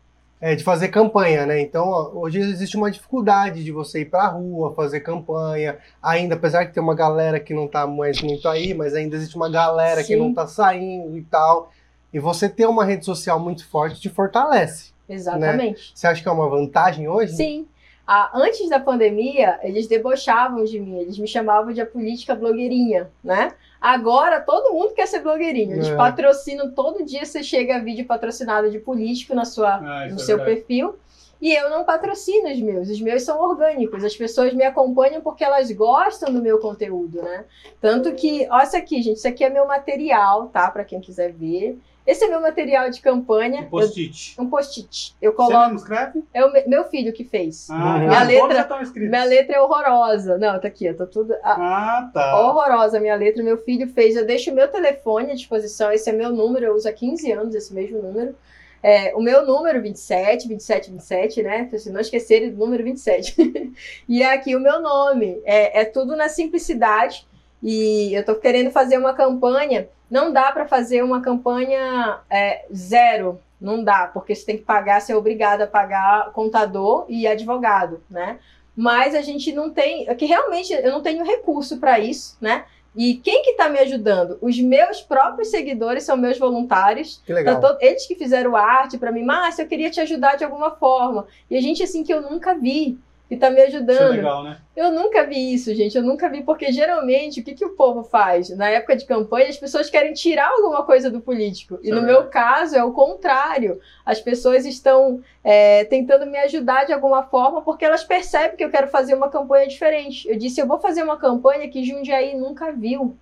É, de fazer campanha, né? Então, hoje existe uma dificuldade de você ir pra rua, fazer campanha. Ainda, apesar que tem uma galera que não tá mais muito aí, mas ainda existe uma galera que Sim. não tá saindo e tal. E você ter uma rede social muito forte te fortalece. Exatamente. Você acha que é uma vantagem hoje? Sim. Ah, antes da pandemia, eles debochavam de mim, eles me chamavam de a política blogueirinha, né? Agora todo mundo quer ser blogueirinho. Eles É. patrocinam todo dia, você chega a vídeo patrocinado de político na sua, Ah, no é seu verdade. perfil. E eu não patrocino os meus, os meus são orgânicos. As pessoas me acompanham porque elas gostam do meu conteúdo, né? Tanto que, olha isso aqui, gente, isso aqui é meu material, tá? Para quem quiser ver. Esse é meu material de campanha. Um post-it. Um post-it. Eu Você coloco. mesmo escreve? É o me- meu filho que fez. Ah, Uhum. Minha fotos letra- já estão escritas. Minha letra é horrorosa. Não, tá aqui, eu tô tudo. ah, Ah, tá. horrorosa a minha letra, meu filho fez. Eu deixo o meu telefone à disposição, esse é meu número, eu uso há 15 anos esse mesmo número. É, o meu número 27, 27, 27, né? Se não esquecerem do número 27. (laughs) e é aqui o meu nome. É, é tudo na simplicidade. E eu tô querendo fazer uma campanha. Não dá para fazer uma campanha é, zero. Não dá, porque você tem que pagar, você é obrigado a pagar contador e advogado, né? Mas a gente não tem, é que realmente eu não tenho recurso para isso, né? E quem que está me ajudando? Os meus próprios seguidores são meus voluntários. Que legal. Tá eles que fizeram arte para mim, Márcia, eu queria te ajudar de alguma forma. E a gente assim que eu nunca vi, que tá me Isso é ajudando. legal, né? Eu nunca vi isso, gente. Eu nunca vi, porque geralmente o que, que o povo faz? Na época de campanha, as pessoas querem tirar alguma coisa do político. E Isso é no verdade. meu caso é o contrário. As pessoas estão é, tentando me ajudar de alguma forma porque elas percebem que eu quero fazer uma campanha diferente. Eu disse, eu vou fazer uma campanha que Jundiaí nunca viu.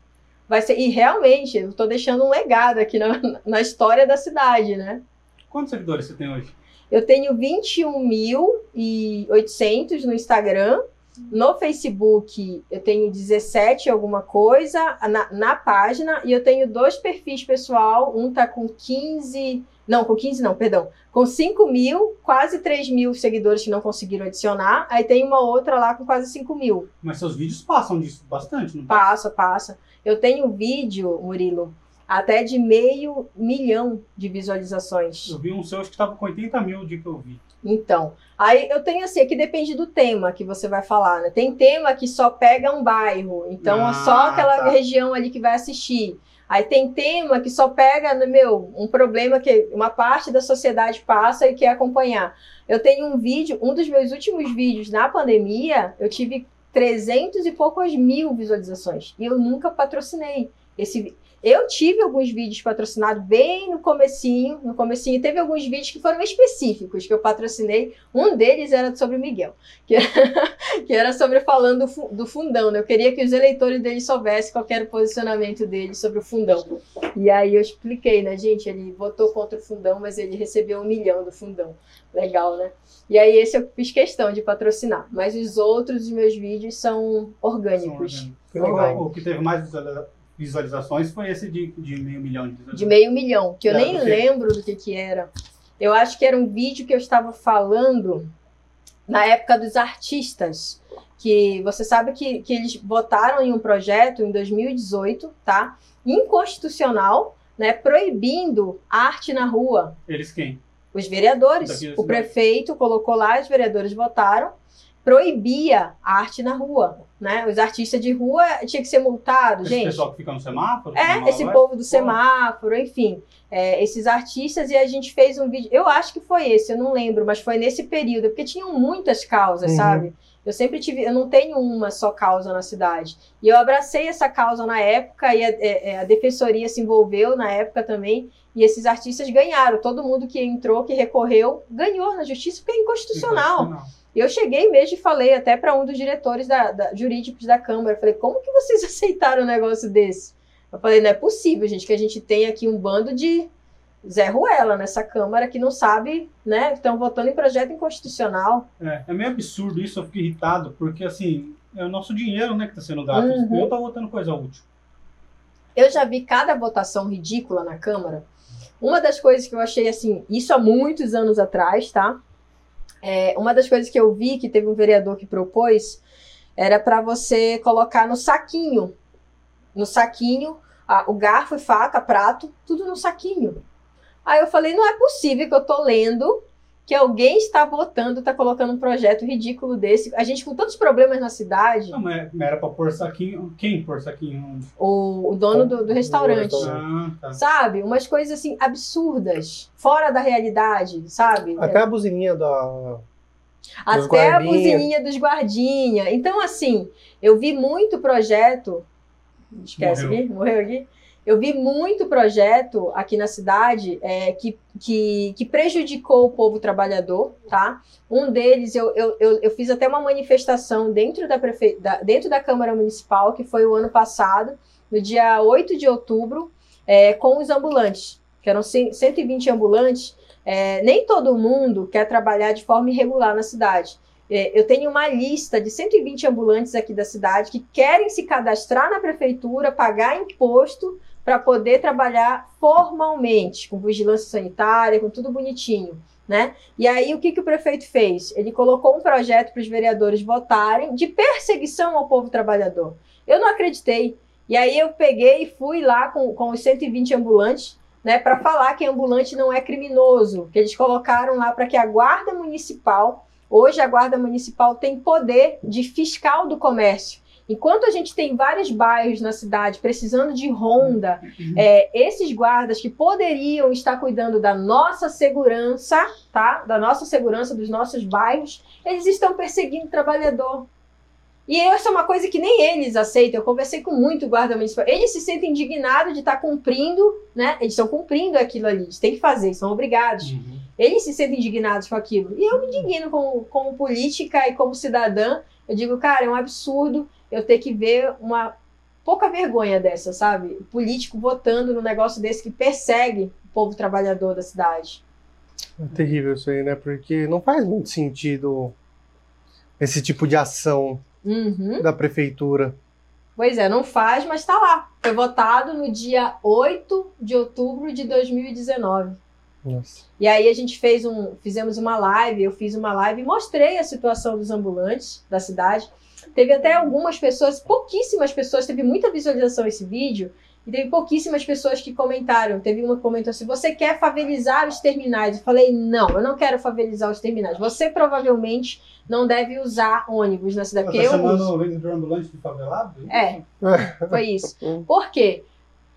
Vai ser, e realmente, eu estou deixando um legado aqui na, na história da cidade, né? Quantos seguidores você tem hoje? Eu tenho 21.800 no Instagram. No Facebook eu tenho 17 alguma coisa na, na página e eu tenho dois perfis pessoal. Um tá com 15. Não, com 15 não, perdão. Com 5 mil, quase 3 mil seguidores que não conseguiram adicionar. Aí tem uma outra lá com quase 5 mil. Mas seus vídeos passam disso bastante, não passa? Passa, passa. Eu tenho vídeo, Murilo, até de meio milhão de visualizações. Eu vi um seu, acho que tava com 80 mil dia que eu vi. Então, aí eu tenho assim, que depende do tema que você vai falar, né? Tem tema que só pega um bairro, então é só Ah, aquela tá. região ali que vai assistir. Aí tem tema que só pega, no meu, um problema que uma parte da sociedade passa e quer acompanhar. Eu tenho um vídeo, um dos meus últimos vídeos na pandemia, eu tive 300 e poucas mil visualizações. E eu nunca patrocinei esse eu tive alguns vídeos patrocinados bem no comecinho, no comecinho teve alguns vídeos que foram específicos que eu patrocinei. Um deles era sobre o Miguel, que era, (laughs) que era sobre falando do fu- do fundão. né? Eu queria que os eleitores dele soubessem qual era o posicionamento dele sobre o fundão. E aí eu expliquei, né, gente? Ele votou contra o fundão, mas ele recebeu um milhão do fundão. Legal, né? E aí esse eu fiz questão de patrocinar. Mas os outros dos meus vídeos são São orgânicos. orgânicos. Que legal. Orgânicos. O que teve mais visualizações foi esse de, de meio milhão de visualizações. De meio milhão, que eu É, nem porque- lembro do que que era. Eu acho que era um vídeo que eu estava falando na época dos artistas. Que você sabe que, que eles votaram em um projeto em 2018, tá? Inconstitucional, né? Proibindo arte na rua. Eles quem? Os vereadores. O prefeito colocou lá, os vereadores votaram, proibia a arte na rua. Né? Os artistas de rua tinham que ser multados, Esse gente. pessoal que fica no semáforo? É, esse povo do semáforo, enfim. é, esses artistas, e a gente fez um vídeo. Eu acho que foi esse, eu não lembro, mas foi nesse período, porque tinham muitas causas, Uhum. sabe? Eu sempre tive. Eu não tenho uma só causa na cidade. E eu abracei essa causa na época, e a, é, é, a defensoria se envolveu na época também. E esses artistas ganharam. Todo mundo que entrou, que recorreu, ganhou na justiça, porque é inconstitucional. Eu cheguei mesmo e falei até para um dos diretores da, da- jurídicos da Câmara, falei, como que vocês (laughs) aceitaram um negócio desse? Eu falei, não é possível, gente, que a gente tem aqui um bando de Zé Ruela nessa Câmara que não sabe, né? Estão votando em projeto inconstitucional. É, é meio absurdo isso, eu fico irritado, porque assim, é o nosso dinheiro, né, que tá sendo gasto. Uhum. Eu tô votando coisa útil. Eu já vi cada votação ridícula na Câmara. Uma das coisas que eu achei assim, isso há muitos anos atrás, tá? É, uma das coisas que eu vi que teve um vereador que propôs era para você colocar no saquinho, no saquinho, a- o garfo e faca, prato, tudo no saquinho. Aí eu falei, não é possível que eu tô lendo que alguém está votando, está colocando um projeto ridículo desse. A gente com tantos problemas na cidade, Não, mas era pra pôr saquinho. Quem pôr saquinho? o, o dono do, do restaurante. restaurante. Ah, tá. sabe? Umas coisas assim absurdas, fora da realidade, sabe? Até a buzininha da. Até a buzininha dos guardinha. Então, assim, eu vi muito projeto. Esquece Morreu. aqui? Morreu aqui? Eu vi muito projeto aqui na cidade é, que, que, que prejudicou o povo trabalhador, tá? Um deles, eu, eu, eu, fiz até uma manifestação dentro da, prefe... da, dentro da Câmara Municipal, que foi o ano passado, no dia 8 de outubro, é, com os ambulantes, que eram 100 120 ambulantes. É, nem todo mundo quer trabalhar de forma irregular na cidade. É, eu tenho uma lista de 120 ambulantes aqui da cidade que querem se cadastrar na prefeitura, pagar imposto para poder trabalhar formalmente, com vigilância sanitária, com tudo bonitinho. Né? E aí, o que, que o prefeito fez? Ele colocou um projeto para os vereadores votarem de perseguição ao povo trabalhador. Eu não acreditei. E aí, eu peguei e fui lá com, com os 120 ambulantes né, para falar que ambulante não é criminoso, que eles colocaram lá para que a guarda municipal, hoje a guarda municipal tem poder de fiscal do comércio. Enquanto a gente tem vários bairros na cidade precisando de ronda, é, esses guardas que poderiam estar cuidando da nossa segurança, tá? Da nossa segurança dos nossos bairros, eles estão perseguindo o trabalhador. E essa é uma coisa que nem eles aceitam. Eu conversei com muito guarda municipal. Eles se sentem indignados de estar cumprindo, né? Eles estão cumprindo aquilo ali. Eles têm que fazer, são obrigados. Uhum. Eles se sentem indignados com aquilo. E eu me indigno como, como política e como cidadã. Eu digo, cara, é um absurdo eu ter que ver uma pouca vergonha dessa, sabe? O político votando no negócio desse que persegue o povo trabalhador da cidade. É terrível isso aí, né? Porque não faz muito sentido esse tipo de ação Uhum. da prefeitura. Pois é, não faz, mas tá lá. Foi votado no dia 8 de outubro de 2019. Nossa. E aí a gente fez um, fizemos uma live, eu fiz uma live e mostrei a situação dos ambulantes da cidade. Teve até algumas pessoas, pouquíssimas pessoas, teve muita visualização esse vídeo, e teve pouquíssimas pessoas que comentaram. Teve uma que comentou assim: você quer favelizar os terminais? Eu falei, não, eu não quero favelizar os terminais. Você provavelmente não deve usar ônibus na cidade. Tá Porque eu uso. o vendedor ambulante de favelado? É, foi isso. Por quê?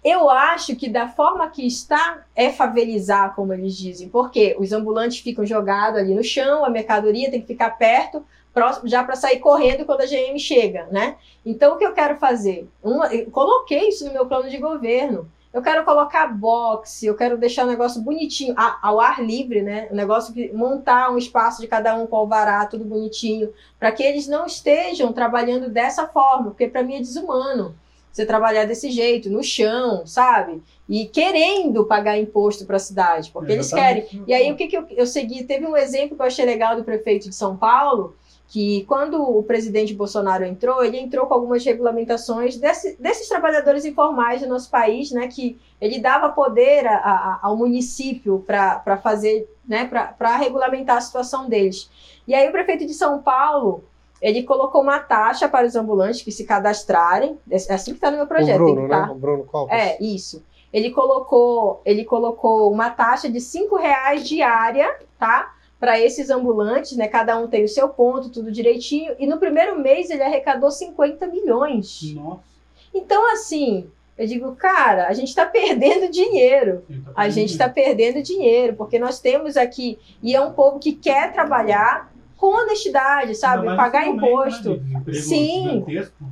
Eu acho que da forma que está é favelizar, como eles dizem, porque os ambulantes ficam jogados ali no chão, a mercadoria tem que ficar perto, próximo, já para sair correndo quando a GM chega, né? Então o que eu quero fazer? Uma, eu coloquei isso no meu plano de governo. Eu quero colocar boxe, eu quero deixar o negócio bonitinho, ao ar livre, né? O negócio que montar um espaço de cada um com alvará, tudo bonitinho, para que eles não estejam trabalhando dessa forma, porque para mim é desumano você trabalhar desse jeito, no chão, sabe? E querendo pagar imposto para a cidade, porque eles querem. Exatamente. E aí, o que, que eu, eu segui? Teve um exemplo que eu achei legal do prefeito de São Paulo, que quando o presidente Bolsonaro entrou, ele entrou com algumas regulamentações desse, desses trabalhadores informais do nosso país, né, que ele dava poder a, a, ao município para fazer, né, para regulamentar a situação deles. E aí o prefeito de São Paulo, ele colocou uma taxa para os ambulantes que se cadastrarem, é assim que está no meu projeto. O Bruno, tá? né? O Bruno Copos. É, isso. Ele colocou, ele colocou uma taxa de cinco reais diária, tá? Para esses ambulantes, né? Cada um tem o seu ponto, tudo direitinho. E no primeiro mês ele arrecadou 50 milhões. Nossa. Então, assim, eu digo, cara, a gente está perdendo dinheiro. Tá A gente está perdendo dinheiro, porque nós temos aqui, e é um povo que quer trabalhar com honestidade, sabe? Pagar momento, imposto. né, Sim. gigantesco.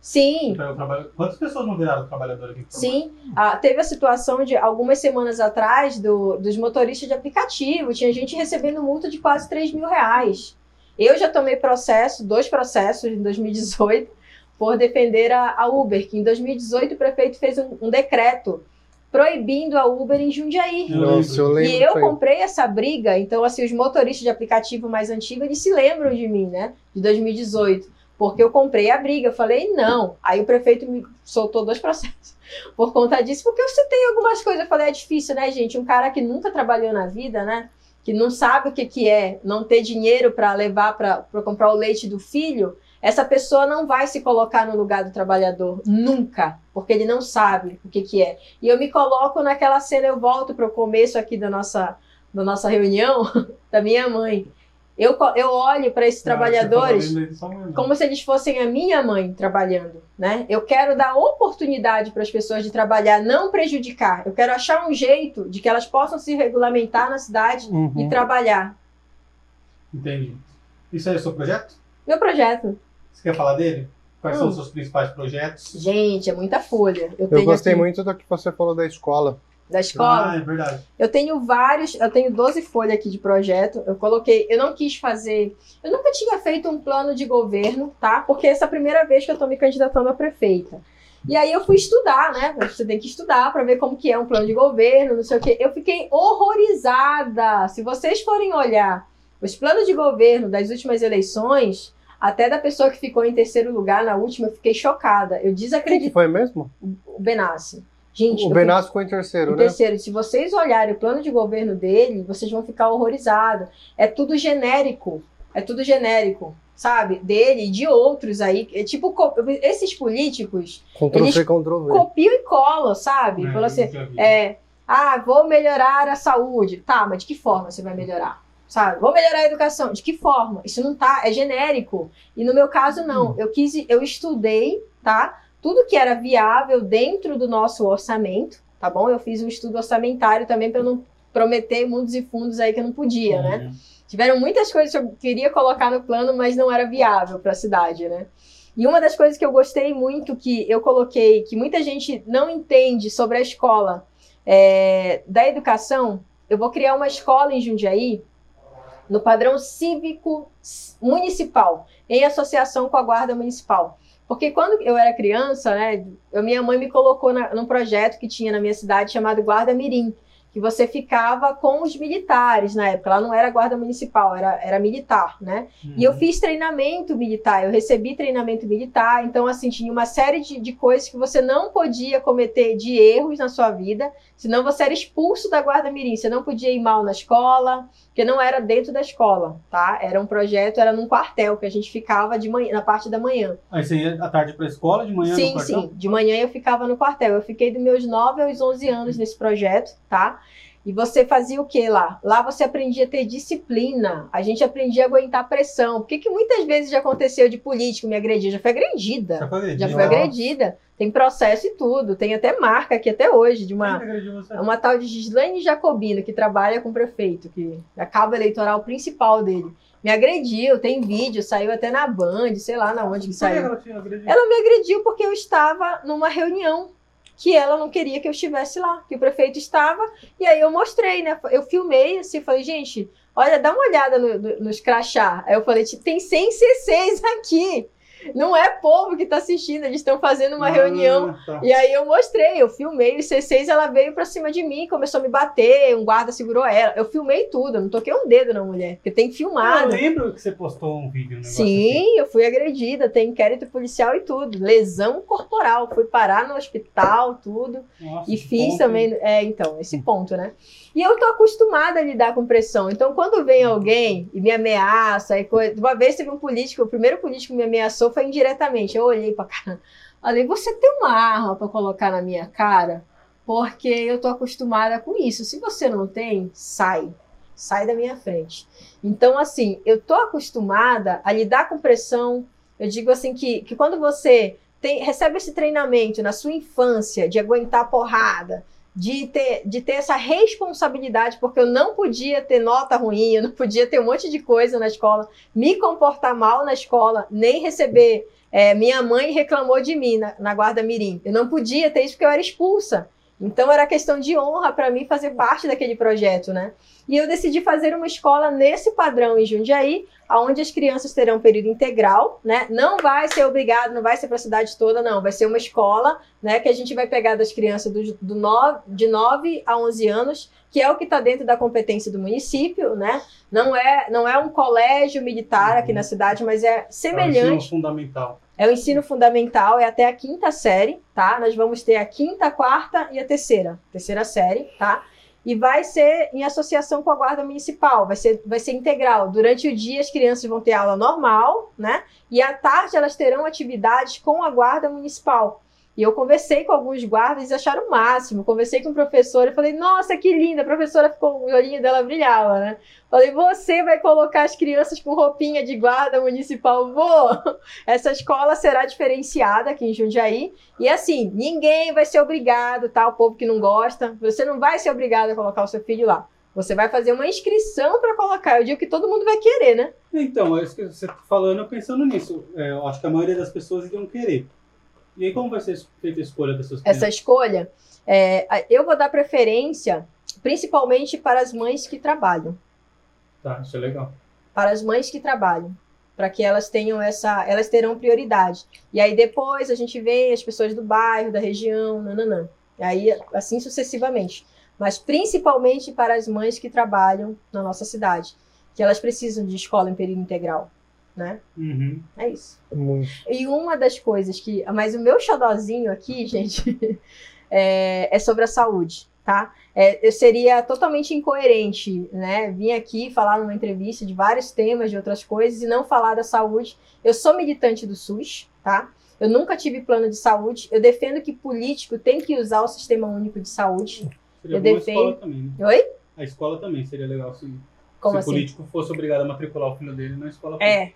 Sim, Então, trabalho- Quantas pessoas não viraram trabalhador aqui? Sim, Ah, teve a situação de algumas semanas atrás do- dos motoristas de aplicativo. Tinha gente recebendo multa de quase 3 mil reais. Eu já tomei processo, dois processos em 2018, por defender a, a Uber, que em 2018 o prefeito fez um, um decreto proibindo a Uber em Jundiaí. Nossa, eu lembro. E eu comprei essa briga, então assim, os motoristas de aplicativo mais antigos, eles se lembram de mim, né? De 2018. Porque eu comprei a briga, eu falei, não. Aí o prefeito me soltou dois processos (laughs) por conta disso, porque eu citei algumas coisas. Eu falei, é difícil, né, gente? Um cara que nunca trabalhou na vida, né? Que não sabe o que, que é não ter dinheiro para levar para comprar o leite do filho, essa pessoa não vai se colocar no lugar do trabalhador, nunca, porque ele não sabe o que, que é. E eu me coloco naquela cena, eu volto para o começo aqui da nossa, da nossa reunião, (laughs) da minha mãe. Eu, eu olho para esses trabalhadores como se eles fossem a minha mãe trabalhando, né? Eu quero dar oportunidade para as pessoas de trabalhar, não prejudicar. Eu quero achar um jeito de que elas possam se regulamentar na cidade Uhum. e trabalhar. Entendi. Isso aí é o seu projeto? Meu projeto, Você quer falar dele? Quais são Hum. os seus principais projetos? gente, é muita folha. Eu, Eu tenho gostei aqui muito do que você falou da escola. Da escola. Ah, é verdade. Eu tenho vários, eu tenho 12 folhas aqui de projeto. Eu coloquei, eu não quis fazer, eu nunca tinha feito um plano de governo, tá? Porque essa é a primeira vez que eu tô me candidatando a prefeita. E aí eu fui estudar, né? Você tem que estudar para ver como que é um plano de governo, não sei o quê. Eu fiquei horrorizada. Se vocês forem olhar os planos de governo das últimas eleições, até da pessoa que ficou em terceiro lugar na última, eu fiquei chocada. Eu desacredito foi mesmo? o Benassi. Gente, O eu Benassi ficou em terceiro, em né? terceiro, se vocês olharem o plano de governo dele, vocês vão ficar horrorizados. É tudo genérico. É tudo genérico, sabe? Dele e de outros aí. É tipo, esses políticos Ctrl Eles C, Ctrl V. copiam e colam, sabe? É, Falou assim, é, ah, vou melhorar a saúde. Tá, mas de que forma você vai melhorar? Sabe? Vou melhorar a educação. De que forma? Isso não tá, é genérico. E no meu caso, não. Eu quis, eu estudei, tá? Tudo que era viável dentro do nosso orçamento, tá bom? Eu fiz um estudo orçamentário também para não prometer mundos e fundos aí que eu não podia, né? Entendi. Tiveram muitas coisas que eu queria colocar no plano, mas não era viável para a cidade, né? E uma das coisas que eu gostei muito, que eu coloquei, que muita gente não entende sobre a escola é, da educação, eu vou criar uma escola em Jundiaí no padrão cívico municipal, em associação com a Guarda Municipal. Porque quando eu era criança, né, eu- minha mãe me colocou na, num projeto que tinha na minha cidade chamado Guarda Mirim, que você ficava com os militares na época. Lá não era guarda municipal, era, era militar, né? E eu Uhum. fiz treinamento militar, eu recebi treinamento militar, então, assim, tinha uma série de, de coisas que você não podia cometer de erros na sua vida, senão você era expulso da guarda mirim, você não podia ir mal na escola, porque não era dentro da escola, tá? Era um projeto, era num quartel, que a gente ficava de manhã, na parte da manhã. Aí você ia à tarde pra escola, de manhã Sim, no quartel? sim. De manhã eu ficava no quartel. Eu fiquei dos meus 9 aos 11 anos nesse projeto, tá? E você fazia o que lá? Lá você aprendia a ter disciplina. A gente aprendia a aguentar pressão. Por que, muitas vezes já aconteceu de político me agredir? Já foi agredida. Já foi Já agredido? foi agredida. Tem processo e tudo. Tem até marca aqui até hoje de uma, você? uma tal de Gislaine Jacobino, que trabalha com o prefeito, que é a cabo eleitoral principal dele. Me agrediu, tem vídeo, saiu até na Band, sei lá na onde que saiu. ela me agrediu porque eu estava numa reunião que ela não queria que eu estivesse lá, que o prefeito estava, e aí eu mostrei, né? Eu filmei assim, falei, gente, olha, dá uma olhada no- no- nos crachá. Aí eu falei, "Tipo, tem 100 CCs aqui. Não é povo que tá assistindo, eles estão fazendo uma Ah, reunião. tá. E aí eu mostrei, eu filmei os C6, ela veio pra cima de mim, começou a me bater, um guarda segurou ela. Eu filmei tudo, eu não toquei um dedo na mulher, porque tem que filmar. Eu lembro que você postou um vídeo, um negócio assim. Sim, eu fui agredida, tem inquérito policial e tudo. Lesão corporal, fui parar no hospital, tudo. Nossa, E fiz ponto, também, é, então, esse ponto, né? E eu tô acostumada a lidar com pressão. Então, quando vem alguém e me ameaça, e coisa... uma vez teve um político, o primeiro político que me ameaçou foi indiretamente. Eu olhei pra cara, falei, você tem uma arma pra colocar na minha cara? Porque eu tô acostumada com isso. Se você não tem, sai. Sai da minha frente. Então, assim, eu tô acostumada a lidar com pressão. Eu digo assim que, que quando você tem, recebe esse treinamento na sua infância de aguentar porrada, de ter, de ter essa responsabilidade, porque eu não podia ter nota ruim, eu não podia ter um monte de coisa na escola, me comportar mal na escola, nem receber. é, minha mãe reclamou de mim na, na guarda mirim. Eu não podia ter isso porque eu era expulsa. Então era questão de honra para mim fazer parte daquele projeto, né? E eu decidi fazer uma escola nesse padrão em Jundiaí, onde as crianças terão período integral, né? Não vai ser obrigado, não vai ser para a cidade toda, não. Vai ser uma escola, né? Que a gente vai pegar das crianças do, do nove, de 9 a 11 anos, que é o que está dentro da competência do município, né? Não é, não é um colégio militar aqui Uhum. na cidade, mas é É semelhante. fundamental. É o ensino fundamental, é até a quinta série, tá? Nós vamos ter a quinta, a quarta e a terceira, terceira série, tá? E vai ser em associação com a guarda municipal, vai ser, vai ser integral. Durante o dia as crianças vão ter aula normal, né? E à tarde elas terão atividades com a guarda municipal. E eu conversei com alguns guardas e acharam o máximo. Conversei com o professor e falei, nossa, que linda! A professora ficou, o olhinho dela brilhava, né? Falei, você vai colocar as crianças com roupinha de guarda municipal? Vou! (laughs) Essa escola será diferenciada aqui em Jundiaí. E assim, ninguém vai ser obrigado, tá? O povo que não gosta, você não vai ser obrigado a colocar o seu filho lá. Você vai fazer uma inscrição para colocar. Eu digo que todo mundo vai querer, né? Então, é você tá falando, pensando nisso. É, eu acho que a maioria das pessoas iriam querer. E aí, como vai ser feita a escolha dessas Essa crianças? escolha, é, eu vou dar preferência principalmente para as mães que trabalham. Tá, isso é legal. para as mães que trabalham, para que elas tenham essa, elas terão prioridade. E aí depois a gente vê as pessoas do bairro, da região, nananã. E aí assim sucessivamente. Mas principalmente para as mães que trabalham na nossa cidade, que elas precisam de escola em período integral, né? Uhum. É isso. Muito. E uma das coisas que. Mas o meu xodozinho aqui, (laughs) gente, é, é sobre a saúde, tá? É, eu seria totalmente incoerente, né? Vir aqui falar numa entrevista de vários temas, de outras coisas, e não falar da saúde. Eu sou militante do SUS, tá? Eu nunca tive plano de saúde. Eu defendo que político tem que usar o sistema único de saúde. Seria Eu defendo- escola também, né? Oi? A escola também seria legal se, Como se assim? o político fosse obrigado a matricular o filho dele na escola pública. É,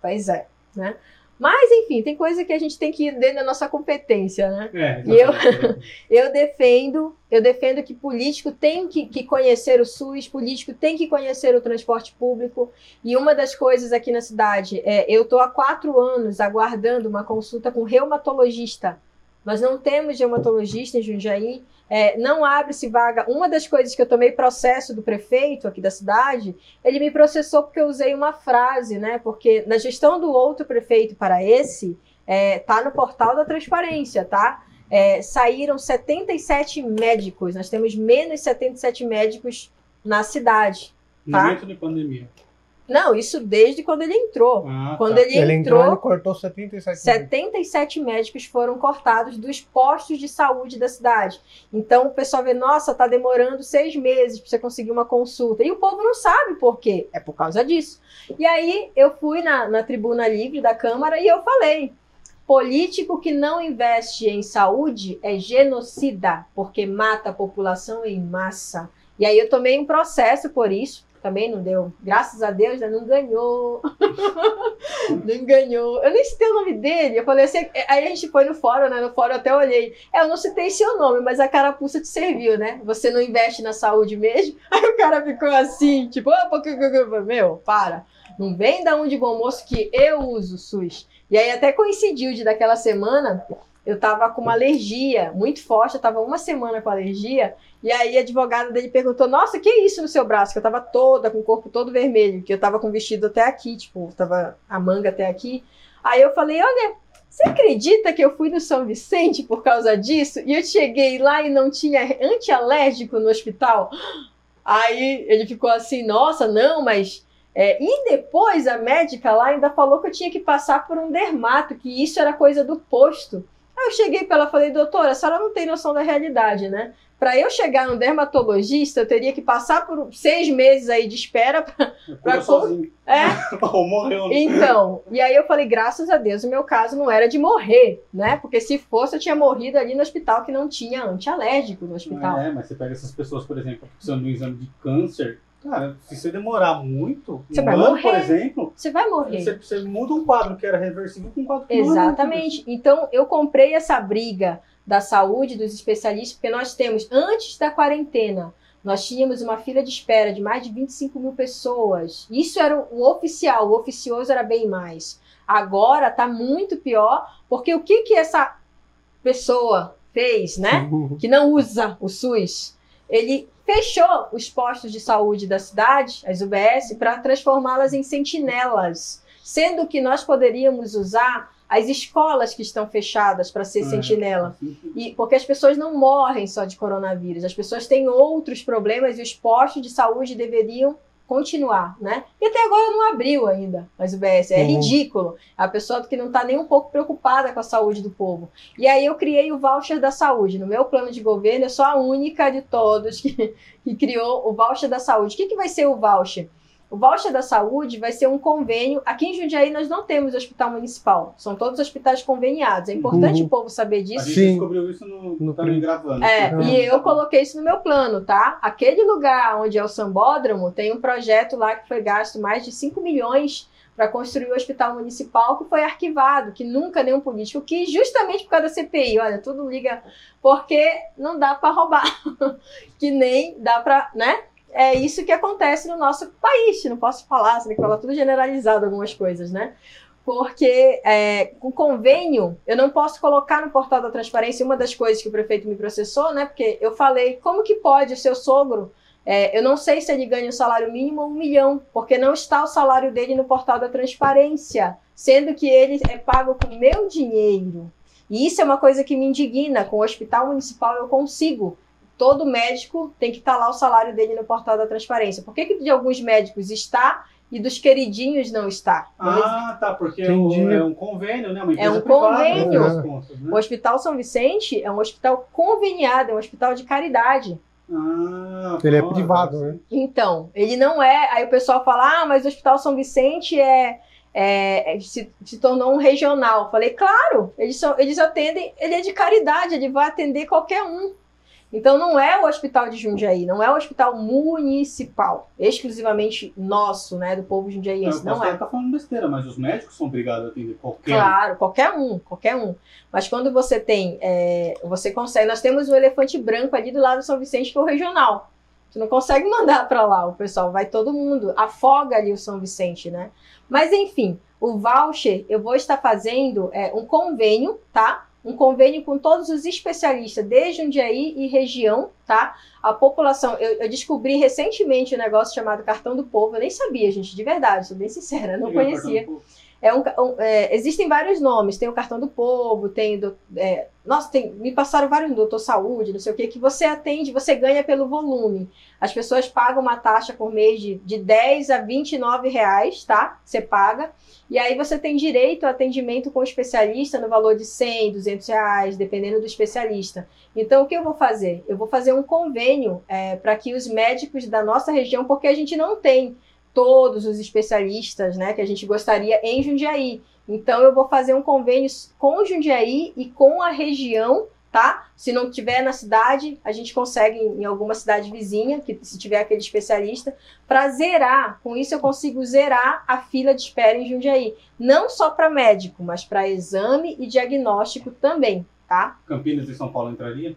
pois é, né? Mas, enfim, tem coisa que a gente tem que ir dentro da nossa competência, né? É, E eu- exatamente. (laughs) Eu defendo, eu defendo que político tem que, que conhecer o SUS, político tem que conhecer o transporte público. E uma das coisas aqui na cidade é, eu estou há quatro anos aguardando uma consulta com reumatologista. Nós não temos reumatologista em Jundiaí, é, não abre-se vaga. Uma das coisas que eu tomei processo do prefeito aqui da cidade, ele me processou porque eu usei uma frase, né? Porque na gestão do outro prefeito para esse, é, tá no portal da transparência, tá? É, saíram 77 médicos. Nós temos menos 77 médicos na cidade. No Tá. momento de pandemia. Não, isso desde quando ele entrou. Ah, Quando tá. ele, Ele entrou, entrou, ele cortou 77 mil. 77 médicos foram cortados dos postos de saúde da cidade. Então o pessoal vê, nossa, tá demorando seis meses para você conseguir uma consulta. E o povo não sabe por quê. É por causa disso. E aí eu fui na, na tribuna livre da Câmara e eu falei. Político que não investe em saúde é genocida, porque mata a população em massa. E aí eu tomei um processo por isso. Também não deu, graças a Deus, né, não ganhou. (laughs) não ganhou. Eu nem citei o nome dele. Eu falei assim, aí a gente foi no fórum, né? No fórum até olhei. É, eu não citei seu nome, mas a carapuça te serviu, né? Você não investe na saúde mesmo? (laughs) Aí o cara ficou assim, tipo, porque, meu, para. Não vem da um de bom moço que eu uso SUS. E aí até coincidiu de daquela semana, eu tava com uma alergia muito forte, eu tava uma semana com alergia, e aí a advogada dele perguntou, nossa, que é isso no seu braço? Que eu tava toda, com o corpo todo vermelho, que eu tava com o vestido até aqui, tipo, tava a manga até aqui. Aí eu falei, olha, você acredita que eu fui no São Vicente por causa disso? E eu cheguei lá e não tinha antialérgico no hospital? Aí ele ficou assim, nossa, não, mas. É, e depois a médica lá ainda falou que eu tinha que passar por um dermato, que isso era coisa do posto. Aí eu cheguei para ela e falei, doutora, a senhora não tem noção da realidade, né? Para eu chegar no dermatologista, eu teria que passar por seis meses aí de espera para. sozinho. É. (laughs) Ou morreu. Né? Então, e aí eu falei, graças a Deus, o meu caso não era de morrer, né? Porque se fosse, eu tinha morrido ali no hospital que não tinha antialérgico no hospital. É, mas você pega essas pessoas, por exemplo, precisando de um exame de câncer, Cara, se você demorar muito, você um vai ano, morrer. por exemplo, você vai morrer. Você, você, muda um quadro que era reversível com um quadro que Exatamente. Não então, eu comprei essa briga da saúde, dos especialistas, porque nós temos, antes da quarentena, nós tínhamos uma fila de espera de mais de 25 mil pessoas. Isso era o oficial, o oficioso era bem mais. Agora está muito pior, porque o que, que essa pessoa fez, né? (laughs) Que não usa o SUS. Ele fechou os postos de saúde da cidade, as UBS, para transformá-las em sentinelas, sendo que nós poderíamos usar as escolas que estão fechadas para ser é. sentinela. E, porque as pessoas não morrem só de coronavírus, as pessoas têm outros problemas e os postos de saúde deveriam continuar, né? E até agora não abriu ainda as UBS. É uhum. ridículo. A pessoa que não está nem um pouco preocupada com a saúde do povo. E aí eu criei o voucher da saúde. No meu plano de governo, eu sou a única de todos que, que criou o voucher da saúde. O que, que vai ser o voucher? O voucher da saúde vai ser um convênio. Aqui em Jundiaí nós não temos hospital municipal, são todos hospitais conveniados. É importante uhum. o povo saber disso. A gente Sim. descobriu isso no, no também gravando. É, uhum. e eu coloquei isso no meu plano, tá? Aquele lugar onde é o Sambódromo tem um projeto lá que foi gasto mais de 5 milhões para construir o hospital municipal que foi arquivado, que nunca nenhum político quis, justamente por causa da CPI. Olha, tudo liga porque não dá para roubar, (laughs) que nem dá para, né? É isso que acontece no nosso país. Não posso falar, você tem que falar tudo generalizado algumas coisas, né? Porque é, o convênio, eu não posso colocar no portal da transparência uma das coisas que o prefeito me processou, né? Porque eu falei, como que pode o seu sogro é, eu não sei se ele ganha o um salário mínimo ou um milhão, porque não está o salário dele no portal da transparência, sendo que ele é pago com meu dinheiro. E isso é uma coisa que me indigna. Com o hospital municipal eu consigo todo médico tem que estar tá lá o salário dele no portal da transparência. Por que, que de alguns médicos está e dos queridinhos não está? Ah, tá, porque é um, é um convênio, né? Uma é um convênio. Contas, né? O Hospital São Vicente é um hospital conveniado, é um hospital de caridade. Ah, ele é privado, né? Então, ele não é. Aí o pessoal fala, ah, mas o Hospital São Vicente é, é, é, se, se, tornou um regional. Falei, claro, eles, são, eles atendem, ele é de caridade, ele vai atender qualquer um. Então não é o hospital de Jundiaí, não é o hospital municipal, exclusivamente nosso, né, do povo jundiaiense, não, não é. tá falando besteira, mas os médicos são obrigados a atender qualquer Claro, qualquer um, qualquer um. Mas quando você tem, é, você consegue, nós temos um elefante branco ali do lado do São Vicente, que é o regional. Você não consegue (laughs) mandar para lá, o pessoal vai todo mundo, afoga ali o São Vicente, né? Mas enfim, o voucher, eu vou estar fazendo é, um convênio, tá? Um convênio com todos os especialistas de Jundiaí e região, tá? A população, eu, eu, descobri recentemente um negócio chamado Cartão do Povo, eu nem sabia, gente, de verdade, sou bem sincera, não conhecia. É um, um, é, existem vários nomes, tem o cartão do povo, tem do, é, nossa, tem, me passaram vários doutor saúde, não sei o que, que você atende, você ganha pelo volume. As pessoas pagam uma taxa por mês de, de 10 a 29 reais, tá? Você paga. E aí você tem direito a atendimento com o especialista no valor de 100, 200 reais, dependendo do especialista. Então, o que eu vou fazer? Eu vou fazer um convênio é, para que os médicos da nossa região, porque a gente não tem todos os especialistas né, que a gente gostaria em Jundiaí. Então, eu vou fazer um convênio com Jundiaí e com a região, tá? Se não tiver na cidade, a gente consegue em alguma cidade vizinha, que se tiver aquele especialista, para zerar. Com isso, eu consigo zerar a fila de espera em Jundiaí. Não só para médico, mas para exame e diagnóstico também, tá? Campinas e São Paulo entraria?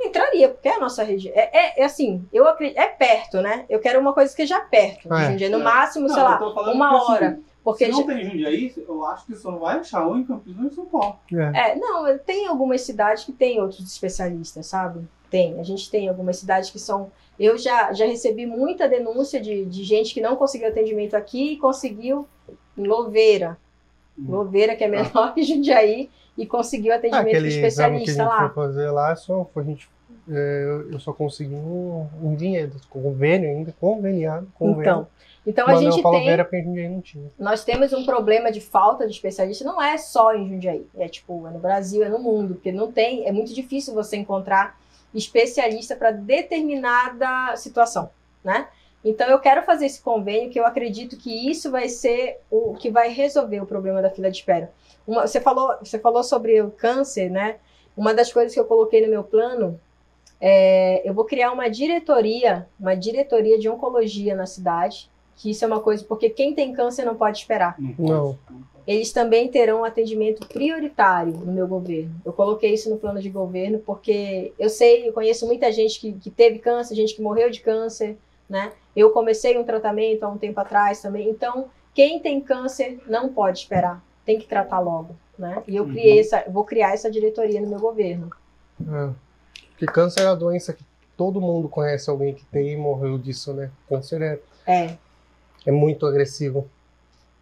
Entraria, porque é a nossa região. É, é, é, assim, eu acredito, é perto, né? Eu quero uma coisa que já perto. É. Jundiaí, no máximo, não, sei lá, uma assim, hora. Assim, porque se não já... tem Jundiaí, eu acho que só não vai achar ou em Campinas ou em São Paulo. É. é, não, tem algumas cidades que tem outros especialistas, sabe? Tem. A gente tem algumas cidades que são. Eu já, já recebi muita denúncia de, de gente que não conseguiu atendimento aqui e conseguiu em Louveira. Louveira, que é menor (laughs) que Jundiaí, e conseguiu atendimento aquele exame que a especialista gente lá. foi fazer lá, só, a gente, é, eu- só consegui um, um dinheiro, convênio ainda, conveniado, convênio. Então, então a gente tem, Louveira porque a gente não tinha. nós temos um problema de falta de especialista, não é só em Jundiaí, é tipo, é no Brasil, é no mundo, porque não tem, é muito difícil você encontrar especialista para determinada situação, né? Então eu quero fazer esse convênio que eu acredito que isso vai ser o que vai resolver o problema da fila de espera. Uma- você falou, você falou sobre o câncer, né? Uma das coisas que eu coloquei no meu plano é, eu vou criar uma diretoria, uma diretoria de oncologia na cidade, que isso é uma coisa porque quem tem câncer não pode esperar. Não. Eles também terão atendimento prioritário no meu governo. Eu coloquei isso no plano de governo porque eu sei, eu conheço muita gente que, que teve câncer, gente que morreu de câncer, né? Eu comecei um tratamento há um tempo atrás também. Então, quem tem câncer não pode esperar, tem que tratar logo, né? E eu Uhum. criei essa, vou criar essa diretoria no meu governo. É. Porque câncer é a doença que todo mundo conhece alguém que tem e morreu disso, né? Câncer é, É, é muito agressivo.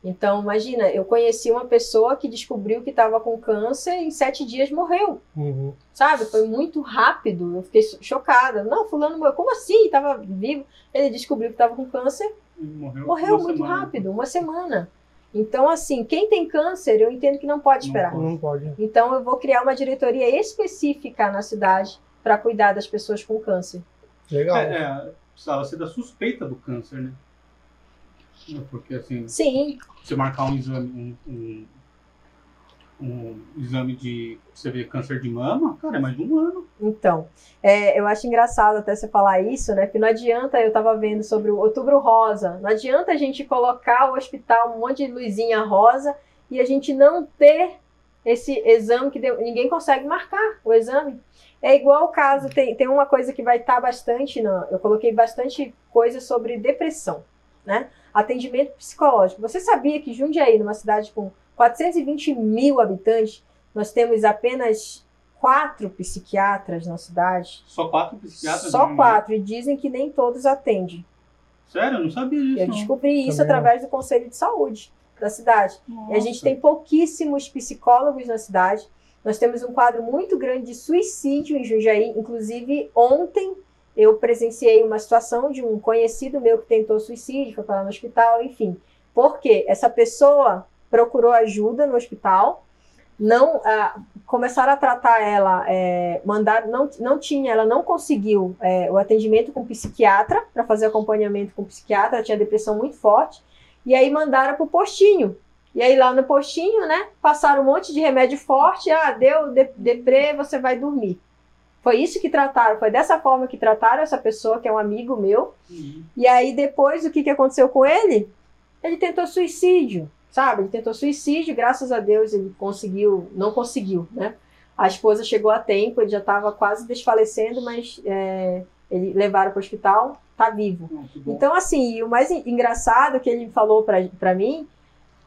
Então, imagina, eu conheci uma pessoa que descobriu que estava com câncer e em sete dias morreu, Uhum. sabe? Foi muito rápido. Eu fiquei cho- chocada. Não, fulano morreu. Como assim? Estava vivo. Ele descobriu que estava com câncer, Morreu, morreu muito semana. rápido, uma semana. Então, assim, quem tem câncer, eu entendo que não pode Não esperar. pode. Não pode. Então, eu vou criar uma diretoria específica na cidade para cuidar das pessoas com câncer. Legal. É, é, precisava ser da suspeita do câncer, né? Porque assim, Sim, você marcar um exame, um, um, um exame de você ver câncer de mama, cara, é mais de um ano. Então, é, eu acho engraçado até você falar isso, né? Porque não adianta, eu tava vendo sobre o outubro rosa, não adianta a gente colocar o hospital um monte de luzinha rosa e a gente não ter esse exame que deu- ninguém consegue marcar o exame. É igual o caso, tem, tem uma coisa que vai estar bastante, na, eu coloquei bastante coisa sobre depressão, né? Atendimento psicológico. Você sabia que Jundiaí, numa cidade com 420 mil habitantes, nós temos apenas quatro psiquiatras na cidade? Só quatro psiquiatras. Só quatro, e dizem que nem todos atendem. Sério, eu não sabia disso. Eu não. descobri isso Também não. através do Conselho de Saúde da cidade. E a gente Nossa. tem pouquíssimos psicólogos na cidade. Nós temos um quadro muito grande de suicídio em Jundiaí. Inclusive, ontem eu presenciei uma situação de um conhecido meu que tentou suicídio, foi parar no hospital, enfim. Porque essa pessoa procurou ajuda no hospital, não ah, começaram a tratar ela, é, mandar, não, não tinha, ela não conseguiu é, o atendimento com psiquiatra para fazer acompanhamento com psiquiatra, ela tinha depressão muito forte, e aí mandaram para o postinho. E aí lá no postinho, né, passaram um monte de remédio forte, ah, deu de, deprê, você vai dormir. Foi isso que trataram, foi dessa forma que trataram essa pessoa, que é um amigo meu. Uhum. E aí depois, o que, que aconteceu com ele? Ele tentou suicídio, sabe? Ele tentou suicídio, graças a Deus ele conseguiu, não conseguiu, né? A esposa chegou a tempo, ele já estava quase desfalecendo, mas é, ele levaram para o hospital, tá vivo. Bom. Então, assim, o mais en- engraçado que ele falou pra mim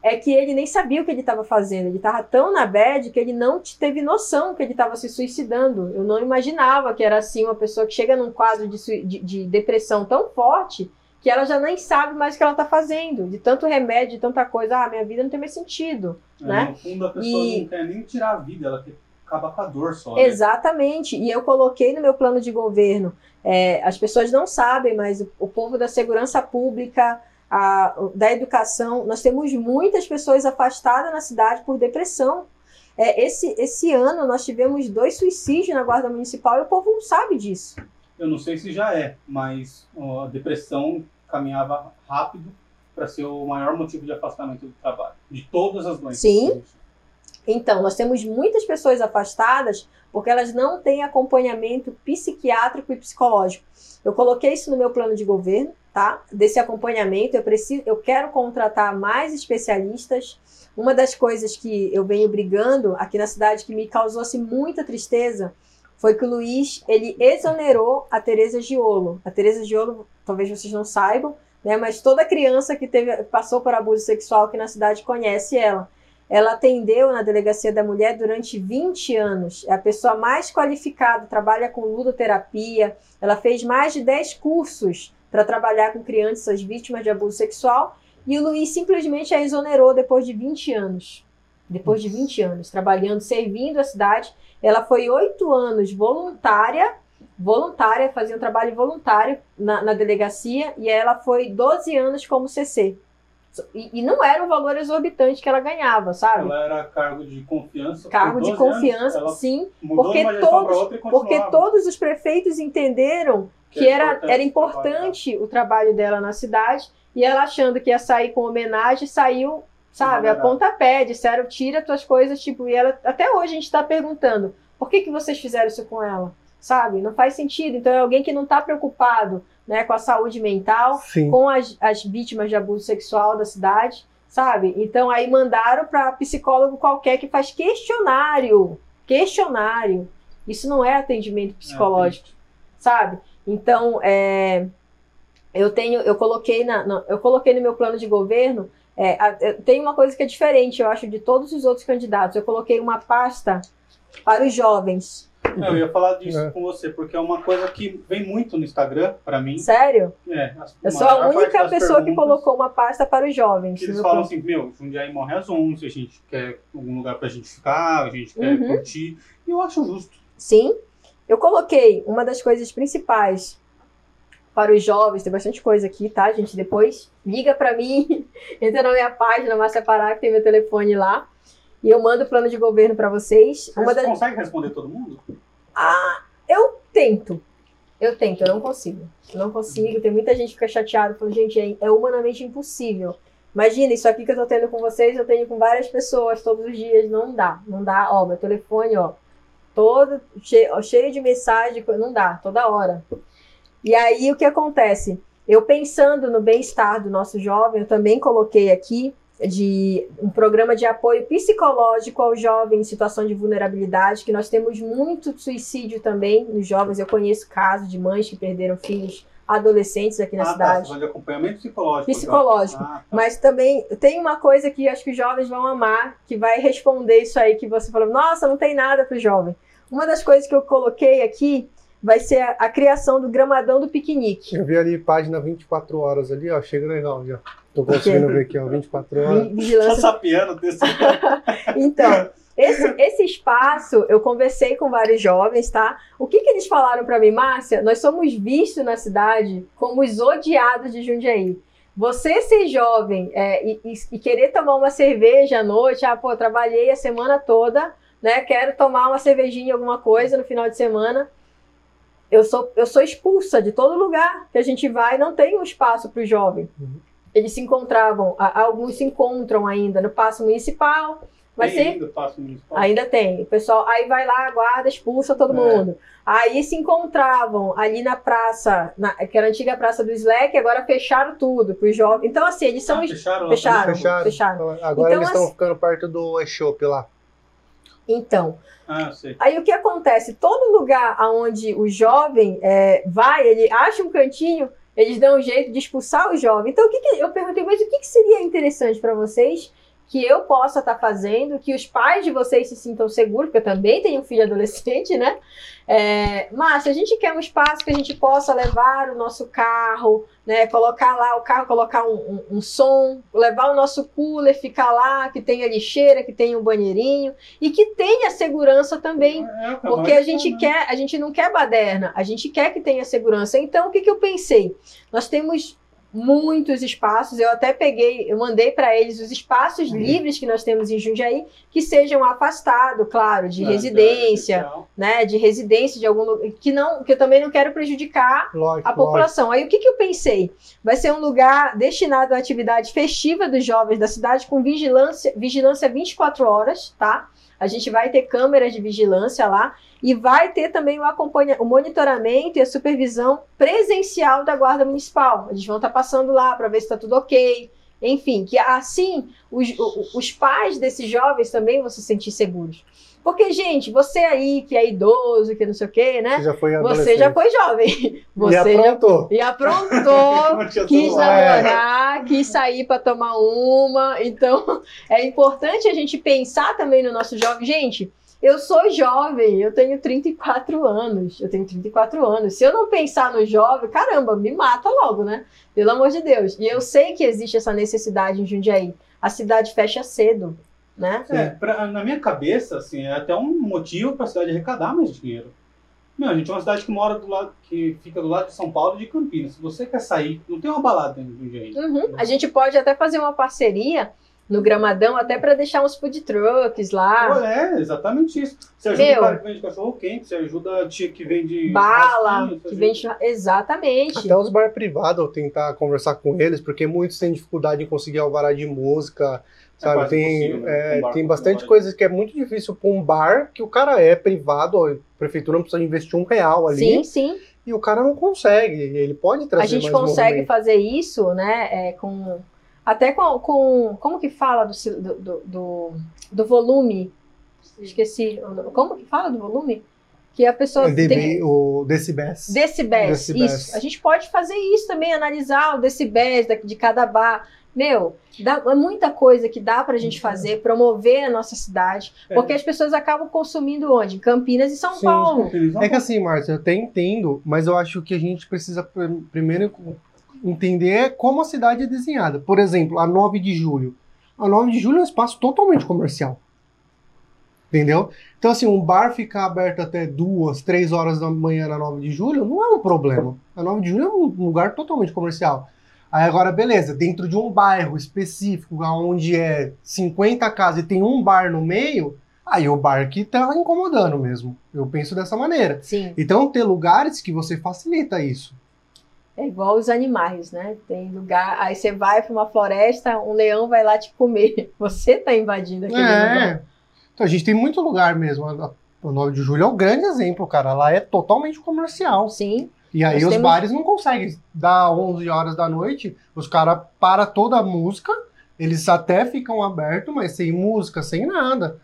é que ele nem sabia o que ele estava fazendo. Ele estava tão na bad que ele não te- teve noção que ele estava se suicidando. Eu não imaginava que era assim uma pessoa que chega num quadro de, de- de depressão tão forte que ela já nem sabe mais o que ela está fazendo. De tanto remédio, de tanta coisa. Ah, minha vida não tem mais sentido. É, né? No fundo, a pessoa E- não quer nem tirar a vida, ela quer acabar com a dor só. né? Exatamente. E eu coloquei no meu plano de governo. é, as pessoas não sabem, mas o, o povo da segurança pública, a- da educação, nós temos muitas pessoas afastadas na cidade por depressão. É, esse, esse ano nós tivemos dois suicídios na Guarda Municipal e o povo não sabe disso. Eu não sei se já é, mas ó, a depressão caminhava rápido para ser o maior motivo de afastamento do trabalho. De todas as doenças. Sim. Então, nós temos muitas pessoas afastadas porque elas não têm acompanhamento psiquiátrico e psicológico. Eu coloquei isso no meu plano de governo, tá? Desse acompanhamento, eu preciso, eu quero contratar mais especialistas. Uma das coisas que eu venho brigando aqui na cidade que me causou assim, muita tristeza foi que o Luiz ele exonerou a Teresa Giolo. A Teresa Giolo, talvez vocês não saibam, né? Mas toda criança que teve, passou por abuso sexual aqui na cidade conhece ela. Ela atendeu na Delegacia da Mulher durante 20 anos. É a pessoa mais qualificada, trabalha com ludoterapia. Ela fez mais de 10 cursos para trabalhar com crianças vítimas de abuso sexual. E o Luiz simplesmente a exonerou depois de 20 anos. Depois de 20 anos trabalhando, servindo a cidade, ela foi oito anos voluntária, voluntária, fazia um trabalho voluntário na, na delegacia, e ela foi 12 anos como CC. E, e, não era um valor exorbitante que ela ganhava, sabe? Ela era cargo de confiança. Cargo de confiança, anos, sim. Porque todos, porque todos os prefeitos entenderam que, que era, importante era importante o trabalho dela na cidade e ela achando que ia sair com homenagem, saiu, sabe, a pontapé, disseram, tira tuas coisas, tipo, e ela, até hoje a gente está perguntando, por que, que vocês fizeram isso com ela? Sabe? Não faz sentido. Então é alguém que não está preocupado né, com a saúde mental, Sim. com as, as vítimas de abuso sexual da cidade, sabe? Então aí mandaram para psicólogo qualquer que faz questionário, questionário. Isso não é atendimento psicológico, é, sabe? Então, é, eu tenho, eu coloquei na, na, eu coloquei no meu plano de governo. É, a, tem uma coisa que é diferente, eu acho, de todos os outros candidatos. Eu coloquei uma pasta para os jovens. Eu ia falar disso é. com você, porque é uma coisa que vem muito no Instagram para mim. Sério? É. As, eu sou a única pessoa que colocou uma pasta para os jovens. Eles falam assim, meu, Jundiaí morre às 11, a gente quer algum lugar para a gente ficar, a gente quer uhum. curtir. E eu acho justo. Sim. Eu coloquei uma das coisas principais para os jovens, tem bastante coisa aqui, tá, gente? Depois liga para mim, (laughs) entra na minha página, Márcia Pará, que tem meu telefone lá. E eu mando o plano de governo para vocês. Você das... consegue responder todo mundo? Ah, eu tento. Eu tento, eu não consigo. Eu não consigo. Tem muita gente que fica chateada, falando, gente, é, é humanamente impossível. Imagina, isso aqui que eu tô tendo com vocês, eu tenho com várias pessoas todos os dias. Não dá, não dá. Ó, meu telefone, ó, todo cheio, cheio de mensagem, não dá, toda hora. E aí o que acontece? Eu pensando no bem-estar do nosso jovem, eu também coloquei aqui de um programa de apoio psicológico ao jovem em situação de vulnerabilidade, que nós temos muito suicídio também nos jovens. Eu conheço casos de mães que perderam filhos adolescentes aqui na ah, cidade. Tá, de acompanhamento psicológico. Psicológico. Ah, tá. Mas também tem uma coisa que acho que os jovens vão amar, que vai responder isso aí que você falou. Nossa, não tem nada para o jovem. Uma das coisas que eu coloquei aqui vai ser a, a, criação do gramadão do piquenique. Eu vi ali página 24 horas ali, ó, chega legal já. Tô conseguindo ver aqui, ó, 24 horas. Vigilância. Tá sapiando desse. (laughs) então, esse, esse espaço, eu conversei com vários jovens, tá? O que, que eles falaram para mim, Márcia? Nós somos vistos na cidade como os odiados de Jundiaí. Você ser jovem é, e, e, e, querer tomar uma cerveja à noite, ah, pô, trabalhei a semana toda, né? Quero tomar uma cervejinha, alguma coisa no final de semana eu sou, eu sou expulsa de todo lugar que a gente vai, não tem um espaço para o jovem. Uhum. Eles se encontravam, alguns se encontram ainda no Passo Municipal. Mas tem ainda, passo municipal? ainda tem. O pessoal aí vai lá, guarda, expulsa todo é. mundo. Aí se encontravam ali na praça, na, que era a antiga praça do Slack, agora fecharam tudo para os jovens. Então, assim, eles são. Ah, fecharam, fecharam, fecharam, fecharam. Agora então, eles estão assim, ficando perto do e-shop lá. Então, ah, aí o que acontece? Todo lugar aonde o jovem é, vai, ele acha um cantinho, eles dão um jeito de expulsar o jovem. Então, o que, que eu perguntei, mas o que, que seria interessante para vocês que eu possa estar tá fazendo, que os pais de vocês se sintam seguros, porque eu também tenho um filho adolescente, né? É, mas se a gente quer um espaço que a gente possa levar o nosso carro, né? Colocar lá o carro, colocar um, um, um som, levar o nosso cooler, ficar lá, que tenha lixeira, que tenha um banheirinho e que tenha segurança também. É, é porque a gente quer, a gente não quer baderna, a gente quer que tenha segurança. Então, o que, que eu pensei? Nós temos muitos espaços. Eu até peguei, eu mandei para eles os espaços uhum. livres que nós temos em Jundiaí, que sejam afastados, claro, de residência, né, de residência de algum que não, que eu também não quero prejudicar lógico, a população. Lógico. Aí o que, que eu pensei? Vai ser um lugar destinado à atividade festiva dos jovens da cidade com vigilância, vigilância 24 horas, tá? A gente vai ter câmeras de vigilância lá e vai ter também o, acompanha o monitoramento e a supervisão presencial da Guarda Municipal. Eles vão estar passando lá para ver se está tudo ok. Enfim, que assim os, os pais desses jovens também vão se sentir seguros. Porque, gente, você aí que é idoso, que não sei o quê, né? Você já foi Você já foi jovem. (laughs) Você e aprontou. Já, e aprontou, quis namorar, quis sair para tomar uma. Então, (laughs) é importante a gente pensar também no nosso jovem. Gente, eu sou jovem, eu tenho 34 anos. Eu tenho 34 anos. Se eu não pensar no jovem, caramba, me mata logo, né? Pelo amor de Deus. E eu sei que existe essa necessidade em Jundiaí. A cidade fecha cedo. né? É, pra- na minha cabeça, assim, é até um motivo para a cidade arrecadar mais dinheiro. Meu, a gente é uma cidade que mora do lado, que fica do lado de São Paulo e de Campinas. Se você quer sair, não tem uma balada dentro do Jundiaí. Uhum. A gente pode até fazer uma parceria no Gramadão, até para deixar uns food trucks lá, É, exatamente isso. Você ajuda Meu. o cara que vende cachorro quente, você ajuda a tia que vende bala, que vende. Exatamente. Até os bar privados, eu tentar conversar com eles, porque muitos têm dificuldade em conseguir alvará de música, sabe? quase tem né? é, Um tem bastante coisas que é muito difícil para um bar que o cara é privado, a prefeitura não precisa investir um real ali, Sim, sim. e o cara não consegue. Ele pode trazer A gente mais consegue movimento. fazer isso, né? é, com até com, com como que fala do, do, do, do, volume? Esqueci. Como que fala do volume? Que a pessoa DB, tem o Decibéis. decibéis. Decibéis. Isso. A gente pode fazer isso também, analisar o decibéis da- de cada bar. Meu, dá, é muita coisa que dá pra gente fazer, promover a nossa cidade, É. porque as pessoas acabam consumindo onde? Em Campinas e São Sim. Paulo. É que assim, Márcia, eu até entendo, mas eu acho que a gente precisa pr- primeiro entender como a cidade é desenhada. Por exemplo, a 9 de julho. A 9 de julho é um espaço totalmente comercial. Entendeu? Então, assim, um bar ficar aberto até duas, três horas da manhã na 9 de julho não é um problema. A 9 de julho é um lugar totalmente comercial. Aí agora, beleza, dentro de um bairro específico, onde é 50 casas e tem um bar no meio, aí o bar que tá incomodando mesmo. Eu penso dessa maneira. Sim, Então, ter lugares que você facilita isso. É igual os animais, né? Tem lugar, aí você vai pra uma floresta, um leão vai lá te comer. (laughs) Você tá invadindo aquele lugar. É. Então, a gente tem muito lugar mesmo. O 9 de julho é um grande exemplo, cara. Lá é totalmente comercial. Sim, E aí os temos- bares não conseguem. Dar 11 horas da noite, os caras param toda a música, eles até ficam abertos, mas sem música, sem nada.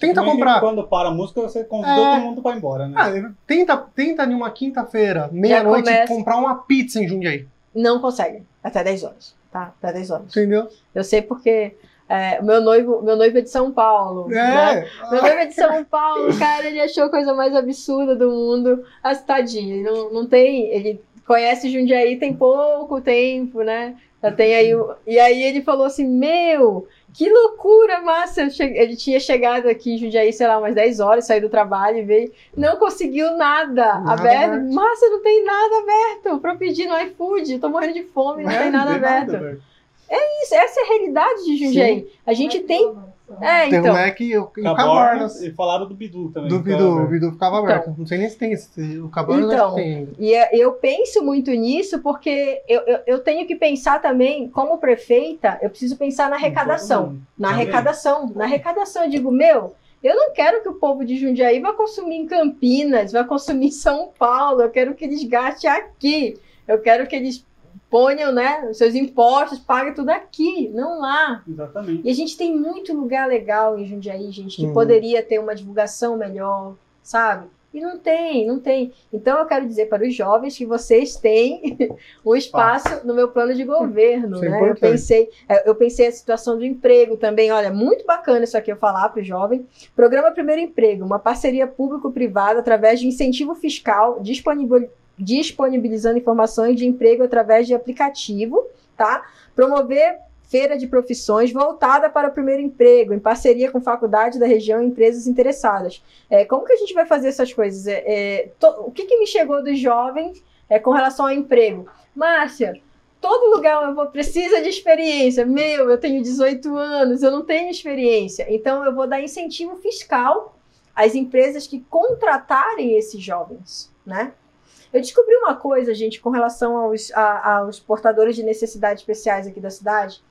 Tenta Também comprar. Quando para a música, você convida É. todo mundo para ir embora, né? Ah, tenta, tenta em uma quinta-feira, meia-noite, começa. comprar uma pizza em Jundiaí. não consegue. Até 10 horas, tá? Até 10 horas. Entendeu? Eu sei porque é, meu noivo, meu noivo é de São Paulo. né? É. Meu noivo é de São Paulo, (laughs) cara, ele achou a coisa mais absurda do mundo. As tadinha, ele não, não tem. Ele conhece Jundiaí tem pouco tempo, né? Já tem aí. E aí ele falou assim: Meu, que loucura, massa! Che- Ele tinha chegado aqui em Jundiaí, sei lá, umas 10 horas, saiu do trabalho e veio. Não conseguiu nada, Nada aberto. aberto. Massa, não tem nada aberto pra pedir no iFood. Tô morrendo de fome, não É, tem nada aberto. Isso, essa é a realidade de Jundiaí. A gente tem. É, Tem então. um Mac e o e Cabornas, e falaram do Bidu também. Do Bidu, tava o Bidu ficava Então. aberto. Não sei nem se tem esse. O Cabornas Então, tem. E é- eu penso muito nisso porque eu, eu, eu tenho que pensar também, como prefeita, eu preciso pensar na arrecadação. Na Também. arrecadação. Na arrecadação, eu digo, meu, eu não quero que o povo de Jundiaí vá consumir em Campinas, vá consumir em São Paulo, eu quero que eles gastem aqui. Eu quero que eles ponham, né, os seus impostos, paguem tudo aqui, não lá. Exatamente. E a gente tem muito lugar legal em Jundiaí, gente, que Uhum. poderia ter uma divulgação melhor, sabe? E não tem, não tem. Então eu quero dizer para os jovens que vocês têm (laughs) um espaço no meu plano de governo, Isso é né? Eu pensei, é, eu pensei a situação do emprego também. Olha, muito bacana isso aqui eu falar para o jovem. Programa Primeiro Emprego, uma parceria público-privada através de incentivo fiscal, disponibil- disponibilizando informações de emprego através de aplicativo, tá? Promover feira de profissões voltada para o primeiro emprego, em parceria com faculdades da região e empresas interessadas. É, como que a gente vai fazer essas coisas? É, é, to- o que, que me chegou dos jovens é, com relação ao emprego? Márcia, todo lugar eu vou precisa de experiência. Meu, eu tenho 18 anos, eu não tenho experiência. Então eu vou dar incentivo fiscal às empresas que contratarem esses jovens, né? Eu descobri uma coisa, gente, com relação aos, a- aos portadores de necessidades especiais aqui da cidade.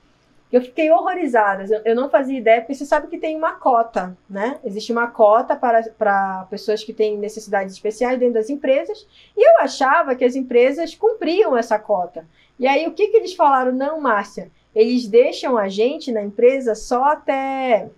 Eu fiquei horrorizada. Eu, eu não fazia ideia, porque você sabe que tem uma cota, né? Existe uma cota para, para pessoas que têm necessidades especiais dentro das empresas. E eu achava que as empresas cumpriam essa cota. E aí, o que, que eles falaram? Não, Márcia, eles deixam a gente na empresa só até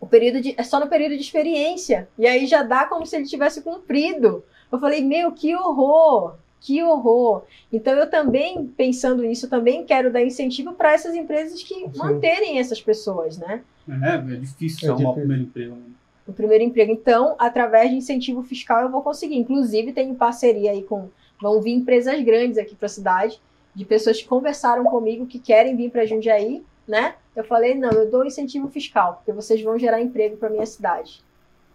o período de. É só no período de experiência. E aí já dá como se ele tivesse cumprido. Eu falei, meu, que horror! Que horror! Então eu também, pensando nisso, também quero dar incentivo para essas empresas que Sim. manterem essas pessoas, né? É, é difícil É arrumar o difícil. primeiro emprego. né? O primeiro emprego. Então, através de incentivo fiscal, eu vou conseguir. Inclusive, tenho parceria aí com. Vão vir empresas grandes aqui para a cidade, de pessoas que conversaram comigo, que querem vir para Jundiaí, né? Eu falei, não, eu dou incentivo fiscal, porque vocês vão gerar emprego para minha cidade.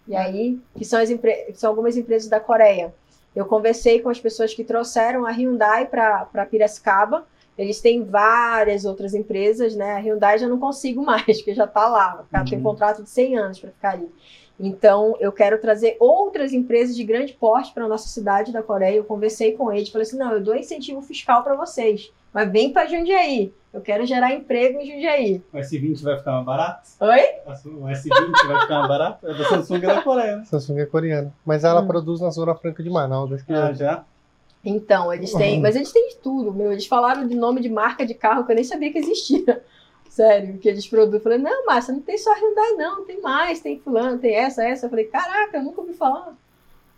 E aí, que são, as são algumas empresas da Coreia. Eu conversei com as pessoas que trouxeram a Hyundai para Piracicaba. Eles têm várias outras empresas, né? A Hyundai já não consigo (laughs) mais, porque já está lá. Uhum. tem um contrato de 100 anos para ficar ali. Então, eu quero trazer outras empresas de grande porte para a nossa cidade da Coreia. Eu conversei com eles, falei assim: não, eu dou incentivo fiscal para vocês, mas vem para Jundiaí. Eu quero gerar emprego em Jundiaí. O S20 vai ficar mais barato? Oi? O S20 vai ficar mais barato? É da Samsung é da Coreia, né? Samsung é coreana. Mas ela hum. produz na Zona Franca de Manaus. Acho que ah, já? Então, eles têm. Uhum. Mas eles têm de tudo, meu. Eles falaram de nome de marca de carro que eu nem sabia que existia. (laughs) Sério, que eles produzem. Eu falei, não, Márcia, não tem só Hyundai, não, tem mais, tem fulano, tem essa, essa. Eu falei, caraca, eu nunca ouvi falar.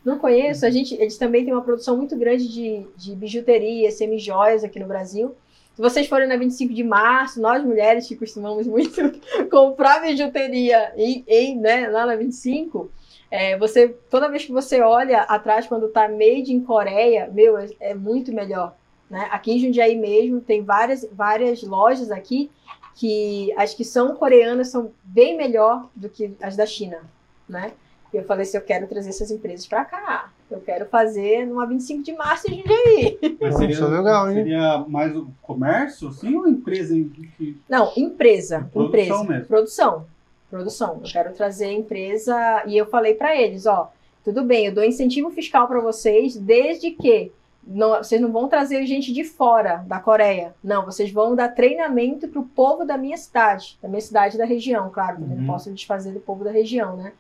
Não conheço. A gente, eles também têm uma produção muito grande de, de bijuteria, semi-joias aqui no Brasil. Se vocês forem na 25 de março, nós mulheres que costumamos muito (laughs) comprar bijuteria em, em, né, lá na 25, é, você, toda vez que você olha atrás quando tá made in Coreia, meu, é, é, muito melhor. Né? Aqui em Jundiaí mesmo, tem várias, várias lojas aqui que as que são coreanas são bem melhor do que as da China, né? E eu falei assim, eu quero trazer essas empresas para cá. Eu quero fazer numa 25 de março em Jundiaí. Mas seria, legal, hein? Seria mais o comércio, sim, ou empresa? Que... Não, empresa. Produção empresa. Mesmo. Produção. Produção. Eu quero trazer empresa. E eu falei para eles, ó, tudo bem, eu dou incentivo fiscal para vocês, desde que não, vocês não vão trazer gente de fora da Coreia. Não, vocês vão dar treinamento para o povo da minha cidade, da minha cidade da região, claro, uhum. não posso desfazer do povo da região, né?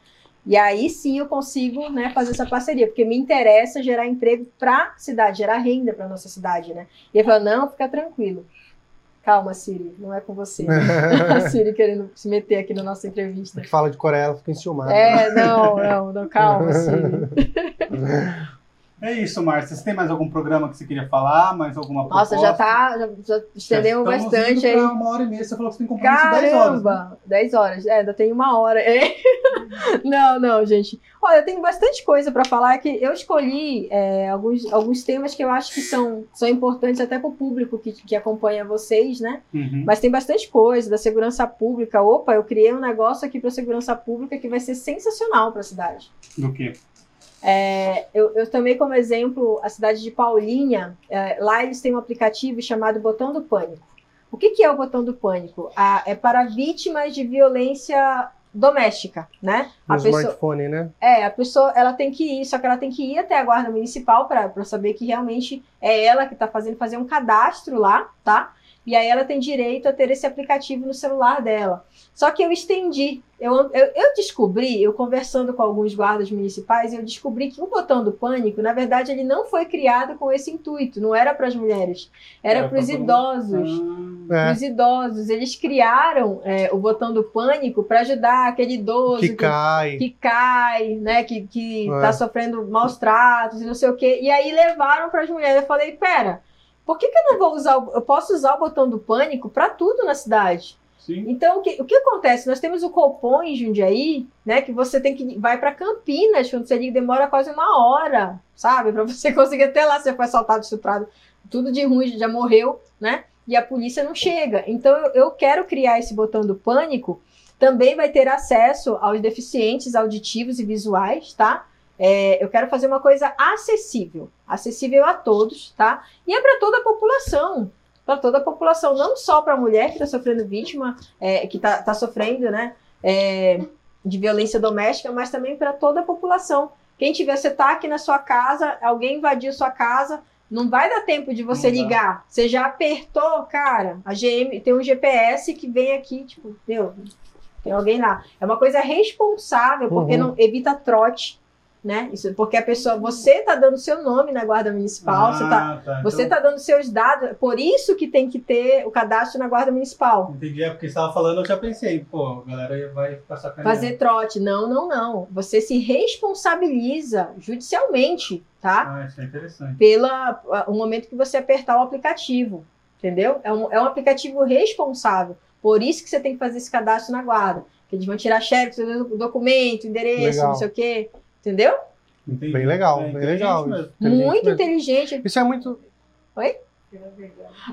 E aí sim eu consigo né, fazer essa parceria, porque me interessa gerar emprego para a cidade, gerar renda para nossa cidade, né? E ele falou, não, fica tranquilo. Calma, Siri, não é com você. (laughs) a Siri querendo se meter aqui na nossa entrevista. Que fala de Coreia, ela fica enciumada. É, não, não, não, calma, (laughs) Siri. (laughs) É isso, Márcia. Você tem mais algum programa que você queria falar? Mais alguma proposta? Nossa, já tá. Já, já estendemos já bastante aí. uma hora e meia. Você falou que você tem compromisso Caramba, 10 horas. Né? 10 horas. É, ainda tem uma hora. É. (laughs) não, não, gente. Olha, eu tenho bastante coisa para falar que eu escolhi é, alguns, alguns temas que eu acho que são, são importantes até para o público que, que acompanha vocês, né? Uhum. Mas tem bastante coisa da segurança pública. Opa, eu criei um negócio aqui para segurança pública que vai ser sensacional para a cidade. Do quê? É, eu, eu tomei como exemplo a cidade de Paulinha. É, lá eles têm um aplicativo chamado Botão do Pânico. O que, que é o Botão do Pânico? Ah, é para vítimas de violência doméstica, né? No a smartphone, pessoa, né? É, a pessoa ela tem que ir, só que ela tem que ir até a guarda municipal para saber que realmente é ela que está fazendo fazer um cadastro lá, tá? E aí ela tem direito a ter esse aplicativo no celular dela. Só que eu estendi. Eu, eu, eu, descobri, eu conversando com alguns guardas municipais, eu descobri que o botão do pânico, na verdade, ele não foi criado com esse intuito. Não era para as mulheres, era para os idosos. Ah. Os idosos, eles criaram é, o botão do pânico para ajudar aquele idoso que, que cai, que cai, né, que que está é. sofrendo maus tratos e não sei o quê. E aí levaram para as mulheres. Eu falei, pera, por que, que eu não vou usar? Eu posso usar o botão do pânico para tudo na cidade. Sim. Então, o que, o que acontece? Nós temos o Copom em Jundiaí, né? Que você tem que vai para Campinas, quando você liga, demora quase uma hora, sabe? Para você (laughs) conseguir até lá, você foi assaltado, estuprado, tudo de ruim, já morreu, né? E a polícia não chega. Então, eu, eu quero criar esse botão do pânico. Também vai ter acesso aos deficientes auditivos e visuais, tá? É, eu quero fazer uma coisa acessível, acessível a todos, tá? E é para toda a população para toda a população, não só para a mulher que está sofrendo vítima, é, que está tá sofrendo, né, é, de violência doméstica, mas também para toda a população. Quem tiver, você tá aqui na sua casa, alguém invadiu sua casa, não vai dar tempo de você ligar. Você já apertou, cara. A GM tem um GPS que vem aqui, tipo, meu, tem alguém lá. É uma coisa responsável, porque uhum. não evita trote né? Isso porque a pessoa, você está dando seu nome na guarda municipal, ah, você está tá. você então... tá dando seus dados, por isso que tem que ter o cadastro na guarda municipal. Entendi, é porque estava falando, eu já pensei, pô, a galera vai passar Fazer trote, não, não, não. Você se responsabiliza judicialmente, tá? Ah, isso é interessante. Pela o momento que você apertar o aplicativo, entendeu? É um, é um aplicativo responsável. Por isso que você tem que fazer esse cadastro na guarda. Que eles vão tirar cheque, documento, endereço, Legal. não sei o quê. Entendeu? Entendi. Bem legal, é, bem legal. Muito inteligente. Isso é muito. Oi?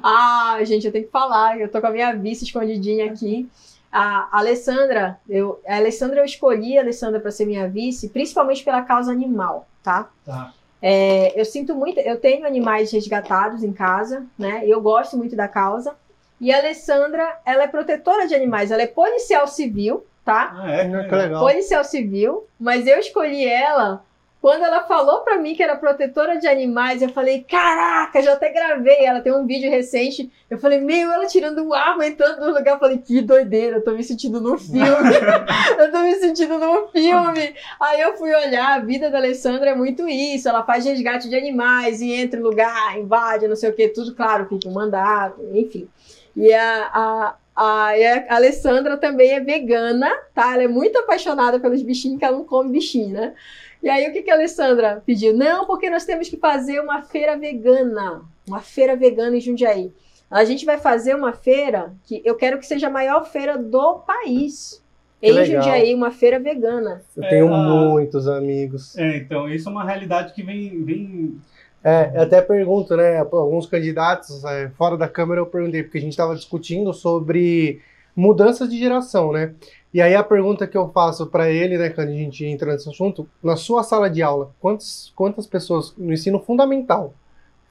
Ah, gente, eu tenho que falar. Eu tô com a minha vice escondidinha aqui. A Alessandra, eu, a Alessandra eu escolhi a Alessandra para ser minha vice, principalmente pela causa animal, tá? Tá. É, eu sinto muito, eu tenho animais resgatados em casa, né? E eu gosto muito da causa. E a Alessandra, ela é protetora de animais, ela é policial civil, tá? Ah, é? Que legal. Policial civil, mas eu escolhi ela quando ela falou pra mim que era protetora de animais, eu falei, caraca, já até gravei. Ela tem um vídeo recente. Eu falei, meu, ela tirando arma, entrando no lugar. Eu falei, que doideira, eu tô me sentindo num filme. (laughs) eu tô me sentindo num filme. Aí eu fui olhar, a vida da Alessandra é muito isso. Ela faz resgate de animais e entra em lugar, invade, não sei o que, tudo, claro, fica um mandato, enfim. E a, a, a Alessandra também é vegana, tá? Ela é muito apaixonada pelos bichinhos, que ela não come bichinho, né? E aí, o que, que a Alessandra pediu? Não, porque nós temos que fazer uma feira vegana. Uma feira vegana em Jundiaí. A gente vai fazer uma feira que eu quero que seja a maior feira do país. Que em legal. Jundiaí, uma feira vegana. Eu tenho É, muitos amigos. É, então, isso é uma realidade que vem, vem É, eu até pergunto, né? Alguns candidatos, é, fora da câmera, eu perguntei, porque a gente estava discutindo sobre mudanças de geração, né? E aí a pergunta que eu faço para ele, né, quando a gente entra nesse assunto, na sua sala de aula, quantas, quantas pessoas no ensino fundamental,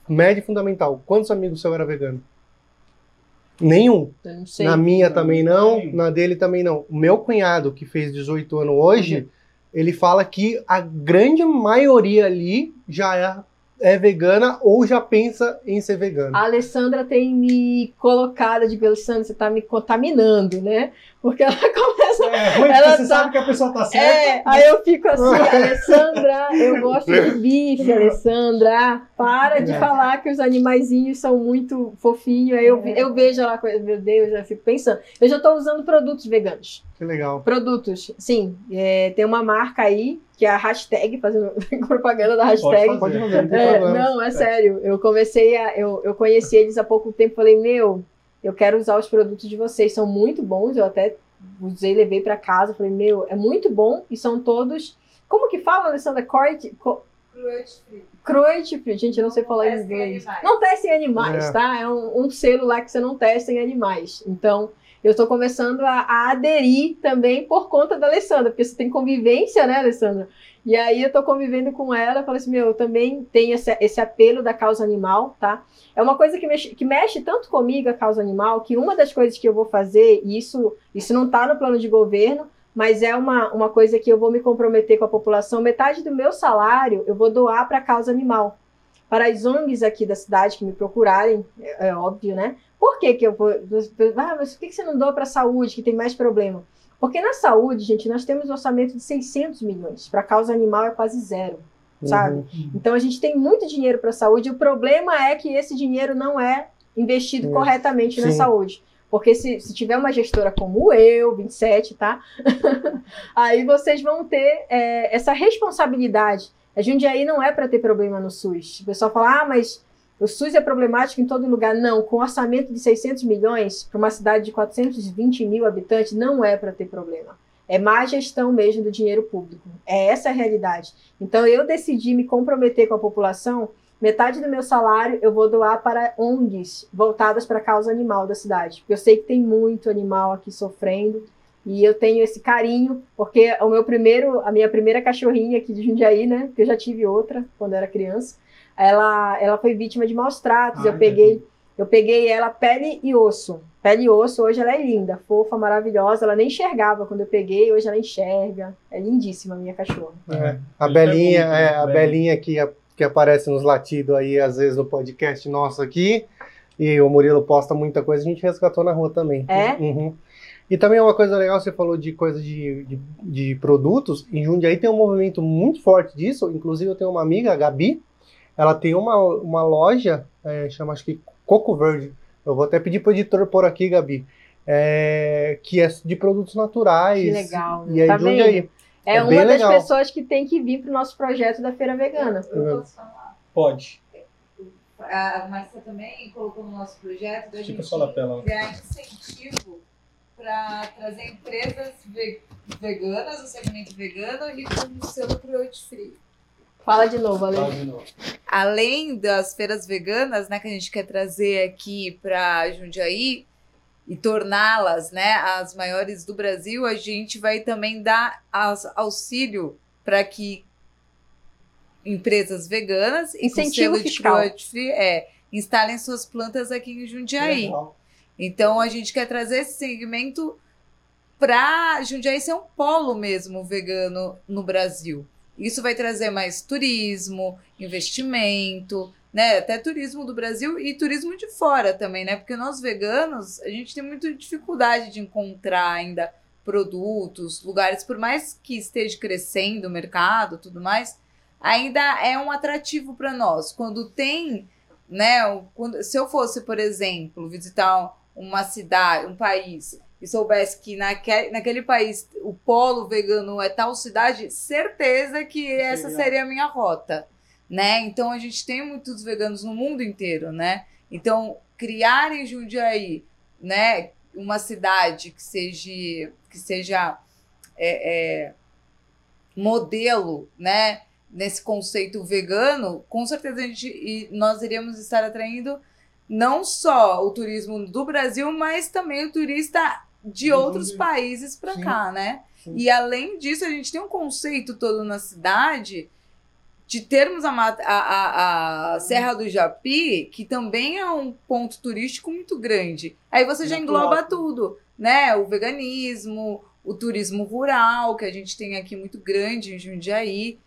médio fundamental, quantos amigos seu era vegano? Nenhum. Não sei. Na minha Não, também não, tem. na dele também não. O meu cunhado, que fez 18 anos hoje, ele fala que a grande maioria ali já é, é vegana ou já pensa em ser vegana. A Alessandra tem me colocado de Alessandra, você tá me contaminando, né? Porque ela. (laughs) É ruim Ela porque você tá- sabe que a pessoa tá certa. É, aí eu fico assim, (laughs) Alessandra, eu gosto de bife, Alessandra. Para de É. falar que os animaizinhos são muito fofinhos. Aí eu, vi- eu vejo lá, coisa, meu Deus, eu fico pensando. Eu já estou usando produtos veganos. Que legal. Produtos, sim. é, tem uma marca aí, que é a hashtag, fazendo (laughs) propaganda da hashtag. Pode fazer, não É, não, é sério. Eu comecei a. Eu, eu conheci eles há pouco tempo. Falei, meu, eu quero usar os produtos de vocês. São muito bons. Eu até usei, levei pra casa. Falei, meu, é muito bom. E são todos. Como que fala, Alessandra? Cruelty. co- Cruelty free. Gente, eu não sei falar inglês. animais. Não testem animais, É. tá? É um, um selo lá que você não testa em animais. Então. Eu estou começando a, a aderir também por conta da Alessandra, porque você tem convivência, né, Alessandra? E aí eu tô convivendo com ela, falo assim, meu, eu também tenho esse, esse apelo da causa animal, tá? É uma coisa que mexe, que mexe tanto comigo a causa animal, que uma das coisas que eu vou fazer, e isso, isso não tá no plano de governo, mas é uma, uma coisa que eu vou me comprometer com a população, metade do meu salário eu vou doar para a causa animal. Para as ONGs aqui da cidade que me procurarem, é, é óbvio, né? Por que, que eu vou. Ah, mas por que que você não doa para a saúde, que tem mais problema? Porque na saúde, gente, nós temos um orçamento de 600 milhões. Para a causa animal é quase zero, sabe? Uhum. Então a gente tem muito dinheiro para a saúde. O problema é que esse dinheiro não é investido Sim. corretamente na Sim. saúde. Porque se, se tiver uma gestora como eu, 27, tá? (laughs) aí vocês vão ter é, essa responsabilidade. A Jundiaí não é para ter problema no SUS. O pessoal fala, ah, mas o SUS é problemático em todo lugar. Não, com orçamento de 600 milhões para uma cidade de 420 mil habitantes, não é para ter problema. É má gestão mesmo do dinheiro público. É essa a realidade. Então eu decidi me comprometer com a população. Metade do meu salário eu vou doar para ONGs voltadas para a causa animal da cidade. Porque eu sei que tem muito animal aqui sofrendo. E eu tenho esse carinho, porque o meu primeiro, a minha primeira cachorrinha aqui de Jundiaí, né? Porque eu já tive outra quando era criança. Ela, ela foi vítima de maus tratos. Ah, eu peguei, eu peguei ela pele e osso. Pele e osso, hoje ela é linda, fofa, maravilhosa. Ela nem enxergava quando eu peguei, hoje ela enxerga. É lindíssima a minha cachorra. É. A Ele Belinha, é muito, é, a né? Belinha que, que aparece nos latidos aí, às vezes, no podcast nosso aqui. E o Murilo posta muita coisa, a gente resgatou na rua também. É? Uhum. E também uma coisa legal, você falou de coisa de, de, de produtos. Em Jundiaí tem um movimento muito forte disso. Inclusive, eu tenho uma amiga, a Gabi, ela tem uma, uma loja, é, chama acho que Coco Verde. Eu vou até pedir para o editor pôr aqui, Gabi. é, que é de produtos naturais. Que legal, né? E aí, Tá vendo? É, É uma das legal. pessoas que tem que vir para o nosso projeto da Feira Vegana. Eu posso falar. Pode. A Marcia também colocou no nosso projeto da gente só na tela. criar incentivo para trazer empresas ve- veganas, o segmento vegano e com o selo cruelty free. Fala de novo, Ale. Fala de novo. Além das feiras veganas, né, que a gente quer trazer aqui para Jundiaí e torná-las, né, as maiores do Brasil, a gente vai também dar as- auxílio para que empresas veganas e com Incentivo selo de fiscal. cruelty free é, instalem suas plantas aqui em Jundiaí. Legal. Então a gente quer trazer esse segmento para Jundiaí ser um polo mesmo vegano no Brasil. Isso vai trazer mais turismo, investimento, né? Até turismo do Brasil e turismo de fora também, né? Porque nós veganos, a gente tem muita dificuldade de encontrar ainda produtos, lugares, por mais que esteja crescendo o mercado, tudo mais, ainda é um atrativo para nós. Quando tem, né? Quando, se eu fosse, por exemplo, visitar uma cidade, um país, e soubesse que naquele, naquele país o polo vegano é tal cidade, certeza que essa Seria. a minha rota, né? Então a gente tem muitos veganos no mundo inteiro, né? Então criar em Jundiaí, né, uma cidade que seja que seja é, é, modelo, né, nesse conceito vegano, com certeza a gente nós iríamos estar atraindo não só o turismo do Brasil, mas também o turista de Do outros países para cá, né? Sim. E além disso, a gente tem um conceito todo na cidade de termos a, a, a, a Serra do Japi, que também é um ponto turístico muito grande. Aí você já engloba tudo, né? O veganismo, o turismo rural, que a gente tem aqui muito grande em Jundiaí.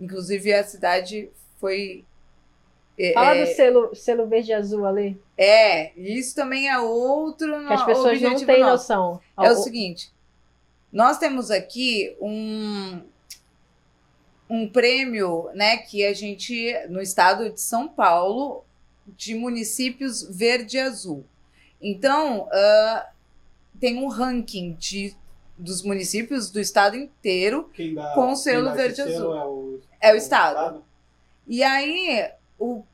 Inclusive, a cidade foi. É, Fala é, do selo, selo verde e azul, Ale. é, isso também é outro Que as pessoas não têm nosso. noção. É o O- seguinte, nós temos aqui um um prêmio, né, que a gente no estado de São Paulo de municípios verde e azul. Então, ah, tem um ranking de dos municípios do estado inteiro Quem dá, Com selo verde e selo azul. É o, É o estado. E aí o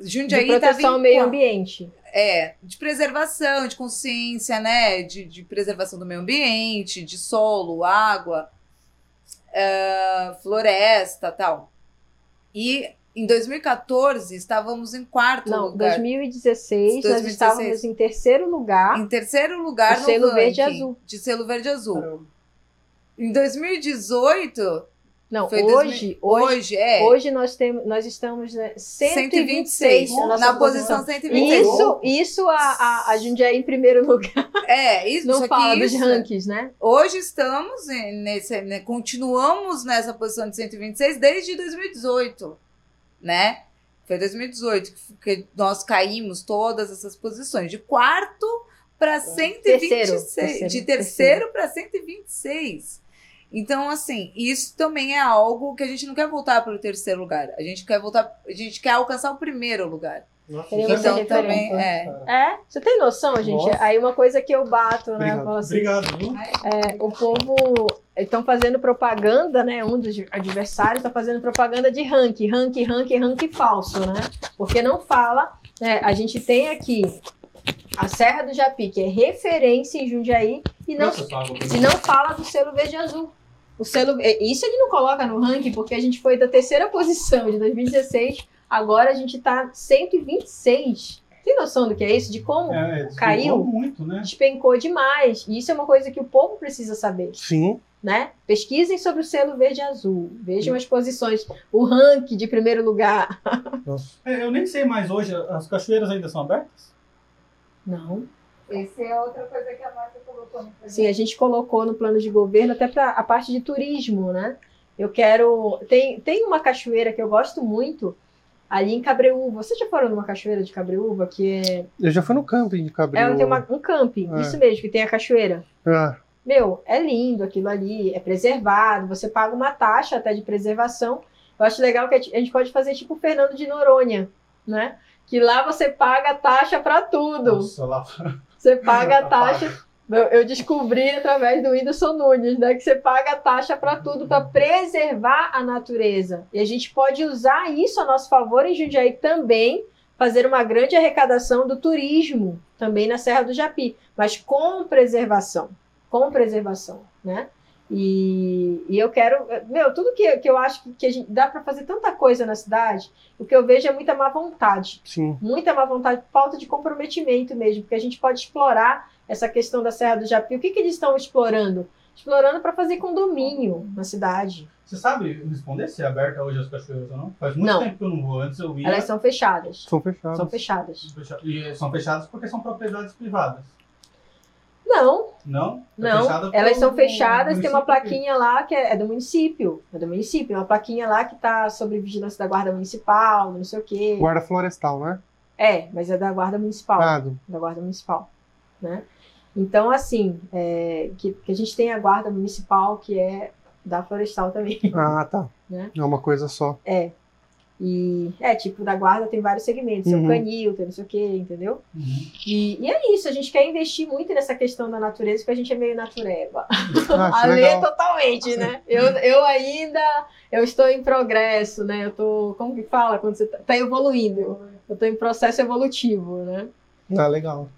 de Jundiaí tá proteção ao meio ambiente. é, de preservação, de consciência, né? De, de preservação do meio ambiente, de solo, água, ah, floresta tal. E em 2014 estávamos em quarto Não, lugar. 2016, nós 2016. estávamos em terceiro lugar. Em terceiro lugar O no selo verde ranking azul. de selo verde azul. Caramba. Em 2018, Não, foi hoje, 2000 hoje, hoje é hoje nós temos, nós estamos né, 126, 126, a nossa na posição 126. Isso, isso a, a, a Jundiaí em primeiro lugar. É, isso Não fala dos rankings, né? Hoje estamos nesse, né, continuamos nessa posição de 126 desde 2018, né? Foi 2018 que nós caímos todas essas posições de quarto para 126, terceiro, de terceiro para 126. Então, assim, isso também é algo que a gente não quer voltar para o terceiro lugar. A gente quer voltar, a gente quer alcançar o primeiro lugar. Nossa, é Então também referência. é. cara. É, você tem noção, gente? Nossa. Aí uma coisa que eu bato, né? Eu Obrigado. falo assim, Obrigado, viu? é, o povo estão fazendo propaganda, né? Um dos adversários está fazendo propaganda de ranking, ranking, ranking, ranking falso, né? Porque não fala. né, a gente tem aqui a Serra do Japi, que é referência em Jundiaí, e não, Nossa, Pablo, e não fala do selo verde azul. O selo, é, isso ele não coloca no ranking, porque a gente foi da terceira posição de 2016, agora a gente tá 126. Tem noção do que é isso? De como é, caiu? despencou muito, né? despencou demais. E isso é uma coisa que o povo precisa saber, Sim. né? Pesquisem sobre o selo verde e azul. Vejam as posições. O ranking de primeiro lugar. É, Eu nem sei mais hoje, as cachoeiras ainda são abertas? Não. Essa é outra coisa que a Marta colocou no Sim, a gente colocou no plano de governo até para a parte de turismo, né? Eu quero. Tem, tem uma cachoeira que eu gosto muito ali em Cabreúva. Vocês já foram numa cachoeira de Cabreúva que é. Eu já fui no camping de Cabril. Ela tem uma, um camping, É. isso mesmo, que tem a cachoeira. Ah, Meu, é lindo aquilo ali, é preservado, você paga uma taxa até de preservação. Eu acho legal que a gente pode fazer tipo o Fernando de Noronha, né? Que lá você paga a taxa para tudo. Nossa, lá. (laughs) Você paga a taxa. Eu, eu descobri através do Whindersson Nunes, né? Que você paga a taxa para tudo, para preservar a natureza. E a gente pode usar isso a nosso favor em Jundiaí também, fazer uma grande arrecadação do turismo, também na Serra do Japi, mas com preservação. Com preservação, né? E, e eu quero, meu, tudo que, que eu acho que, que a gente, dá para fazer tanta coisa na cidade, o que eu vejo é muita má vontade. Sim. Muita má vontade, falta de comprometimento mesmo, porque a gente pode explorar essa questão da Serra do Japi. O que, que eles estão explorando? Explorando para fazer condomínio na cidade. Você sabe responder se é aberta hoje as cachoeiras ou não? Faz muito Não. tempo que eu não vou. Antes eu ia. Elas são fechadas. São fechados. São fechadas. fecha- e são fechadas porque são propriedades privadas. Não, Não? É não. Elas são fechadas, tem uma plaquinha lá que é, é do município. É do município, uma plaquinha lá que tá sob vigilância da Guarda Municipal, não sei o quê. Guarda florestal, né? É, mas é da Guarda Municipal. Ah, do- da Guarda Municipal, né? Então, assim, é, que, que a gente tem a Guarda Municipal, que é da Florestal também. ah, tá. (laughs) Né? É uma coisa só. É. E, é, tipo, da Guarda tem vários segmentos, tem Uhum. o canil, tem não sei o quê, entendeu? Uhum. E, e é isso, a gente quer investir muito nessa questão da natureza, porque a gente é meio natureba. Ah, acho A Lê legal. totalmente, né? Eu, eu ainda, eu estou em progresso, né? Eu tô, como que fala quando você tá, tá evoluindo? Eu tô em processo evolutivo, né? Ah, legal.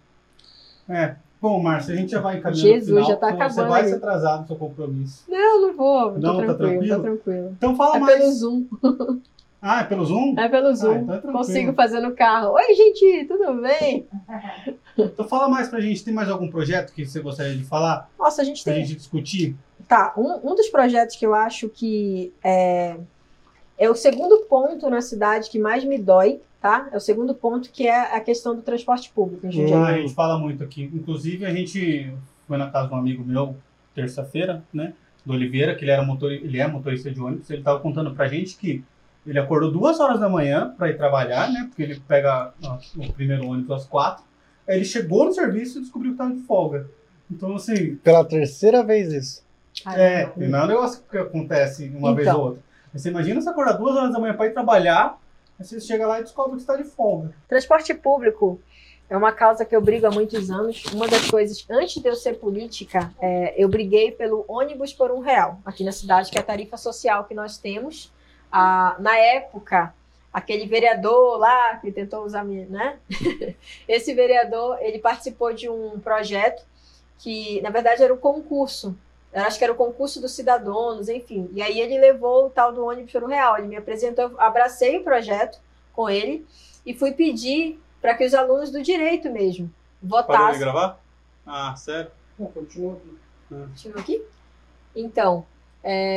É. Bom, Márcia, a gente já vai encaminhando Jesus, final, já tá Você acabando vai aí. se atrasar no seu compromisso. Não, não vou, Não, tá tranquilo, tranquilo? tá tranquilo. Então fala É mais. pelo Zoom, (laughs) Ah, é pelo Zoom? é pelo Zoom. então é. Consigo fazer no carro. Oi, gente, tudo bem? (laughs) Então fala mais pra gente. Tem mais algum projeto que você gostaria de falar? Nossa, a gente Pra tem. gente discutir? Tá, um, um dos projetos que eu acho que é, é o segundo ponto na cidade que mais me dói, tá? É o segundo ponto que é a questão do transporte público. Hum. Ah, a gente fala muito aqui. Inclusive, a gente foi na casa de um amigo meu, terça-feira, né? Do Oliveira, que ele, era motor, ele é motorista de ônibus. Ele tava contando pra gente que ele acordou duas horas da manhã pra ir trabalhar, né? Porque ele pega o primeiro ônibus às quatro. Aí ele chegou no serviço e descobriu que tava de folga. Então, assim, Pela terceira vez isso. é, não é um negócio que acontece uma vez Então. ou outra. Mas Você imagina você acordar duas horas da manhã pra ir trabalhar, aí você chega lá e descobre que você tá de folga. Transporte público é uma causa que eu brigo há muitos anos. Uma das coisas, antes de eu ser política, é, eu briguei pelo ônibus por um real aqui na cidade, que é a tarifa social que nós temos. Ah, na época, aquele vereador lá que tentou usar, minha- né? (laughs) Esse vereador, ele participou de um projeto que, na verdade, era um concurso. Eu acho que era o concurso dos cidadãos, enfim. E aí ele levou o tal do ônibus por um real. Ele me apresentou, eu abracei o projeto com ele e fui pedir para que os alunos do direito mesmo Parou de votassem. gravar? Ah, sério? Continua. Deixa eu ver aqui. Então,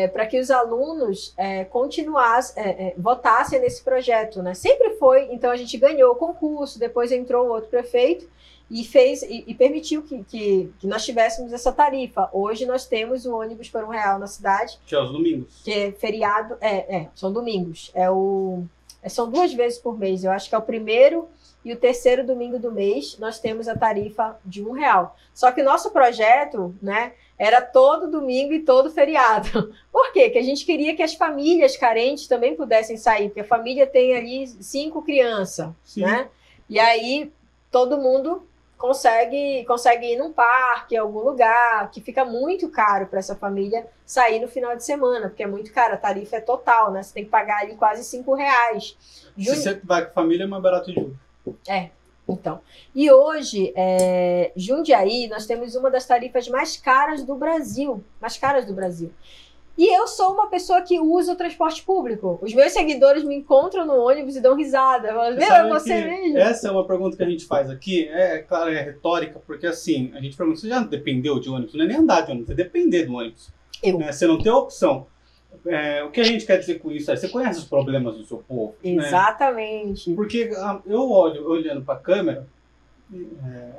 para que os alunos é, continuassem, é, é, votassem nesse projeto, né? Sempre foi. Então a gente ganhou o concurso, depois entrou outro prefeito e fez e, e permitiu que, que, que nós tivéssemos essa tarifa. Hoje nós temos o ônibus por um real na cidade, Que é os domingos. que é feriado, é, é são domingos. É o, é, são duas vezes por mês. Eu acho que é o primeiro e o terceiro domingo do mês nós temos a tarifa de um real. Só que o nosso projeto, né, era todo domingo e todo feriado. (laughs) Por quê? Que a gente queria que as famílias carentes também pudessem sair, porque a família tem ali cinco crianças, Sim. né? E aí todo mundo consegue consegue ir num parque, em algum lugar, que fica muito caro para essa família sair no final de semana, porque é muito caro, a tarifa é total, né? Você tem que pagar ali quase cinco reais. Se Juni- você vai com família, é mais barato de Ju. Então, e hoje, é, Jundiaí, nós temos uma das tarifas mais caras do Brasil. Mais caras do Brasil. E eu sou uma pessoa que usa o transporte público. Os meus seguidores me encontram no ônibus e dão risada. Falam, Meu, é você mesmo. Essa é uma pergunta que a gente faz aqui. É, claro, é retórica, porque assim, a gente pergunta, você já dependeu de ônibus? Não é nem andar de ônibus, é depender do ônibus. Eu. Né? Você não tem opção. É, o que a gente quer dizer com isso é, você conhece os problemas do seu povo? né? Exatamente. Porque ah, eu olho olhando para a câmera, é,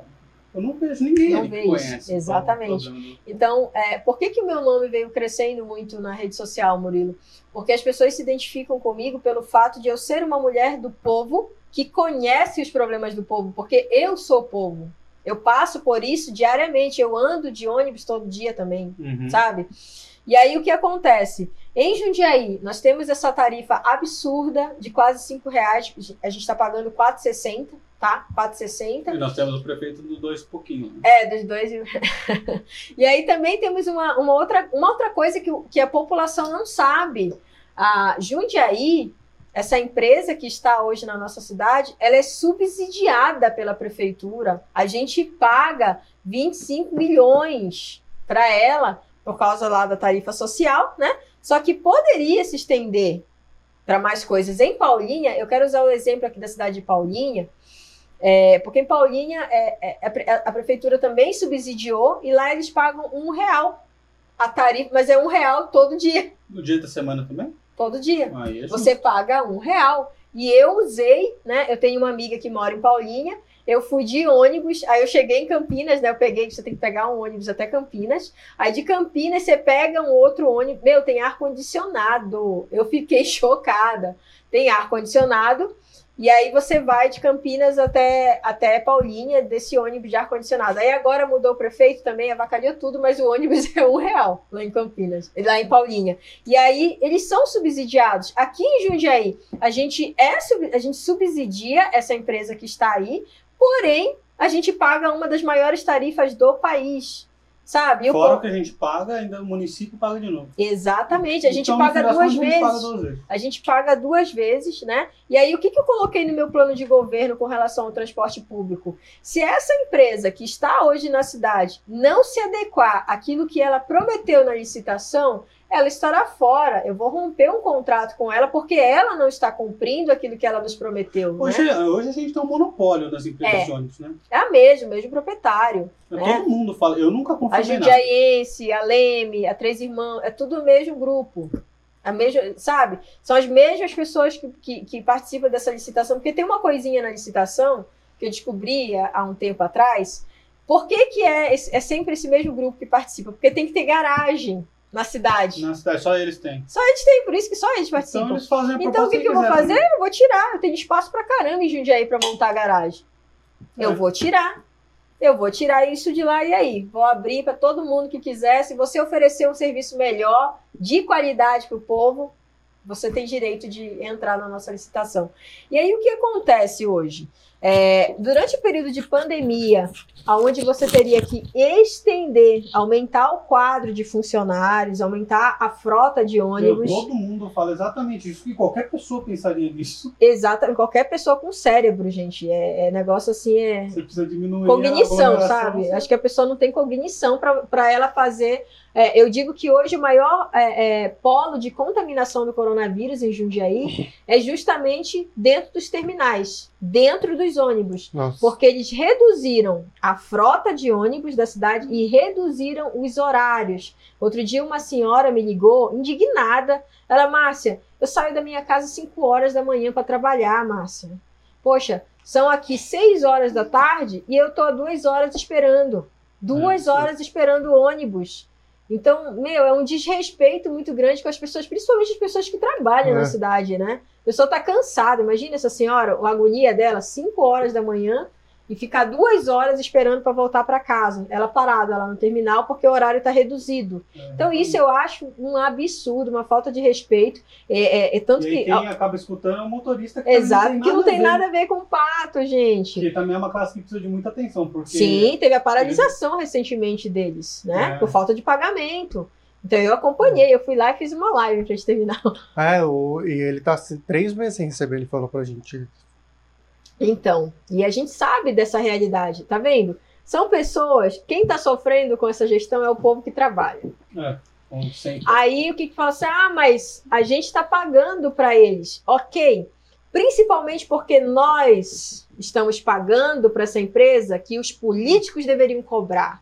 eu não vejo ninguém Não vejo, conhece. exatamente. problema Então, é, por que, que o meu nome veio crescendo muito na rede social, Murilo? Porque as pessoas se identificam comigo pelo fato de eu ser uma mulher do povo que conhece os problemas do povo, porque eu sou povo. Eu passo por isso diariamente, eu ando de ônibus todo dia também, Uhum. sabe? E aí o que acontece? Em Jundiaí, nós temos essa tarifa absurda de quase 5 reais, a gente está pagando 4,60, tá? 4,60. E nós temos o prefeito dos dois pouquinho. Né? É, dos dois. (laughs) e- aí também temos uma, uma, outra, uma outra coisa que, que a população não sabe. A Jundiaí, essa empresa que está hoje na nossa cidade, ela é subsidiada pela prefeitura. A gente paga 25 milhões para ela por causa lá da tarifa social, né? Só que poderia se estender para mais coisas. Em Paulinha, eu quero usar o exemplo aqui da cidade de Paulinha, é, porque em Paulinha é, é, a prefeitura também subsidiou e lá eles pagam um real a tarifa, mas é um real todo dia. No dia da semana também? Todo dia. É Você paga um real. E eu usei, né? Eu tenho uma amiga que mora em Paulinha. Eu fui de ônibus, aí eu cheguei em Campinas, né? Eu peguei, você tem que pegar um ônibus até Campinas. Aí de Campinas você pega um outro ônibus. Meu, tem ar-condicionado. Eu fiquei (laughs) chocada. Tem ar-condicionado. E aí você vai de Campinas até, até Paulinha, desse ônibus de ar-condicionado. Aí agora mudou o prefeito também, avacalhou tudo, mas o ônibus (laughs) é um real lá em Campinas, lá em Paulinha. E aí eles são subsidiados. Aqui em Jundiaí, a gente, é, a gente subsidia essa empresa que está aí, porém a gente paga uma das maiores tarifas do país. Sabe? Eu, Fora o que a gente paga, ainda o município paga de novo. Exatamente, a gente então, paga duas vezes. Paga duas vezes. A gente paga duas vezes, né? E aí, o que, que eu coloquei no meu plano de governo com relação ao transporte público? Se essa empresa que está hoje na cidade não se adequar àquilo que ela prometeu na licitação, ela estará fora. Eu vou romper um contrato com ela porque ela não está cumprindo aquilo que ela nos prometeu. Hoje, né? hoje a gente tem um monopólio das empresas é. de ônibus, né? É a mesma, o mesmo proprietário. É, né? Todo mundo fala, eu nunca confirmei A Jundiaense, a Leme, a Três Irmãos, é tudo o mesmo grupo. A mesma, sabe? São as mesmas pessoas que, que, que participam dessa licitação, porque tem uma coisinha na licitação que eu descobri há um tempo atrás. Por que, que é, é sempre esse mesmo grupo que participa? Porque tem que ter garagem na cidade. Na cidade, só eles têm. Só eles têm, por isso que só eles então, participam. Então, eles fazem a então o que, que eu vou fazer? Eu vou tirar. Eu tenho espaço pra caramba em Jundiaí pra montar a garagem. É. Eu vou tirar. Eu vou tirar isso de lá e aí. Vou abrir para todo mundo que quiser. Se você oferecer um serviço melhor, de qualidade para o povo, você tem direito de entrar na nossa licitação. E aí o que acontece hoje? É, durante o período de pandemia, onde você teria que estender, aumentar o quadro de funcionários, aumentar a frota de ônibus. Meu, todo mundo fala exatamente isso, que qualquer pessoa pensaria nisso. (laughs) Exatamente, qualquer pessoa com cérebro, gente. É, é negócio assim, é. Você precisa diminuir. Cognição, sabe? Acho que a pessoa não tem cognição para ela fazer é, eu digo que hoje o maior é, é, polo de contaminação do coronavírus em Jundiaí é justamente dentro dos terminais, dentro dos ônibus. Nossa. Porque eles reduziram a frota de ônibus da cidade e reduziram os horários. Outro dia uma senhora me ligou, indignada. Ela, Márcia, eu saio da minha casa às 5 horas da manhã para trabalhar, Márcia. Poxa, são aqui 6 horas da tarde e eu estou duas horas esperando. Duas horas esperando o ônibus. Então, meu, é um desrespeito muito grande com as pessoas, principalmente as pessoas que trabalham é. na cidade, né? A pessoa tá cansada. Imagina essa senhora, a agonia dela, 5 horas da manhã, e ficar duas horas esperando para voltar para casa. Ela parada lá no terminal porque o horário está reduzido. É, então, isso eu acho um absurdo, uma falta de respeito. É, é, é tanto e que. Quem acaba escutando é o motorista que Exato, que não tem nada a ver com pato, gente. Que também é uma classe que precisa de muita atenção. Porque Sim, teve a paralisação recentemente deles, né? É. Por falta de pagamento. Então eu acompanhei, eu fui lá e fiz uma live pra esse terminal. (laughs) É, o, e ele tá três meses sem receber, ele falou pra gente. Então, e a gente sabe dessa realidade, tá vendo? São pessoas, quem está sofrendo com essa gestão é o povo que trabalha. É, Aí o que, que fala assim? Ah, mas a gente está pagando para eles. Ok. Principalmente porque nós estamos pagando para essa empresa que os políticos deveriam cobrar.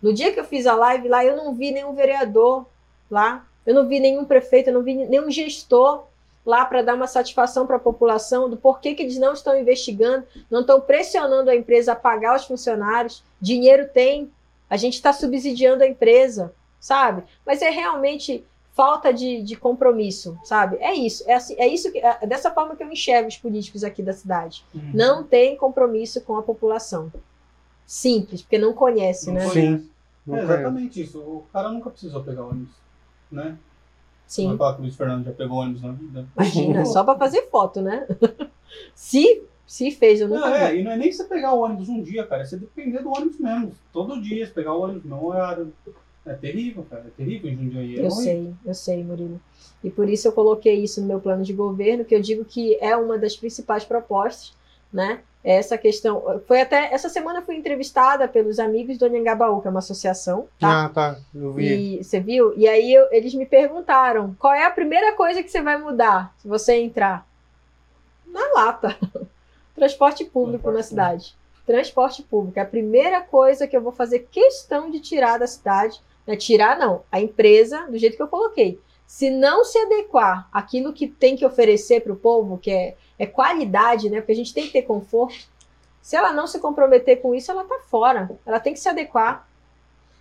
No dia que eu fiz a live lá, eu não vi nenhum vereador lá, eu não vi nenhum prefeito, eu não vi nenhum gestor lá para dar uma satisfação para a população do porquê que eles não estão investigando, não estão pressionando a empresa a pagar os funcionários. Dinheiro tem, a gente está subsidiando a empresa, sabe? Mas é realmente falta de, de compromisso, sabe? É isso, é, assim, é isso que, é dessa forma que eu enxergo os políticos aqui da cidade. Uhum. Não tem compromisso com a população. Simples, porque não conhece, não né? Conhece. Sim. É exatamente isso. O cara nunca precisou pegar ônibus, né? Sim. Vai falar que o Luiz Fernando já pegou ônibus na vida. Imagina, (laughs) só para fazer foto, né? (laughs) se, se fez, eu nunca não, é, e não é nem você pegar o ônibus um dia, cara. É você depender do ônibus mesmo. Todo dia, você pegar o ônibus não horário. É terrível, cara. É terrível em Jundiaí. É eu ruim. sei, eu sei, Murilo. E por isso eu coloquei isso no meu plano de governo, que eu digo que é uma das principais propostas, né? Essa questão. Foi até essa semana fui entrevistada pelos amigos do Anhangabaú, que é uma associação, tá? Ah, tá. Eu vi. E você viu? E aí eu- eles me perguntaram qual é a primeira coisa que você vai mudar se você entrar na lata. (laughs) Transporte público Transporte na cidade. Transporte público. É a primeira coisa que eu vou fazer questão de tirar da cidade. Não é tirar, não. A empresa, do jeito que eu coloquei. Se não se adequar àquilo que tem que oferecer para o povo, que é, é qualidade, né? Porque a gente tem que ter conforto. Se ela não se comprometer com isso, ela tá fora. Ela tem que se adequar.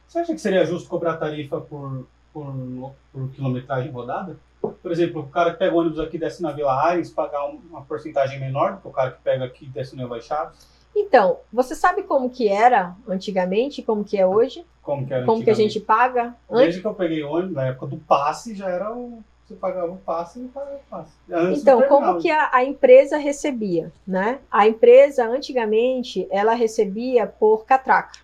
Você acha que seria justo cobrar tarifa por, por, por quilometragem rodada? Por exemplo, o cara que pega o ônibus aqui desce na Vila Aires pagar um- uma porcentagem menor do que o cara que pega aqui e desce no Eloy Chaves? Então, você sabe como que era antigamente, como que é hoje? Como que era Como que a gente paga? Desde que eu peguei ônibus, na época do passe, já era o. Você pagava o passe e pagava o passe. Antes então, como que a, a empresa recebia, né? A empresa, antigamente, ela recebia por catraca.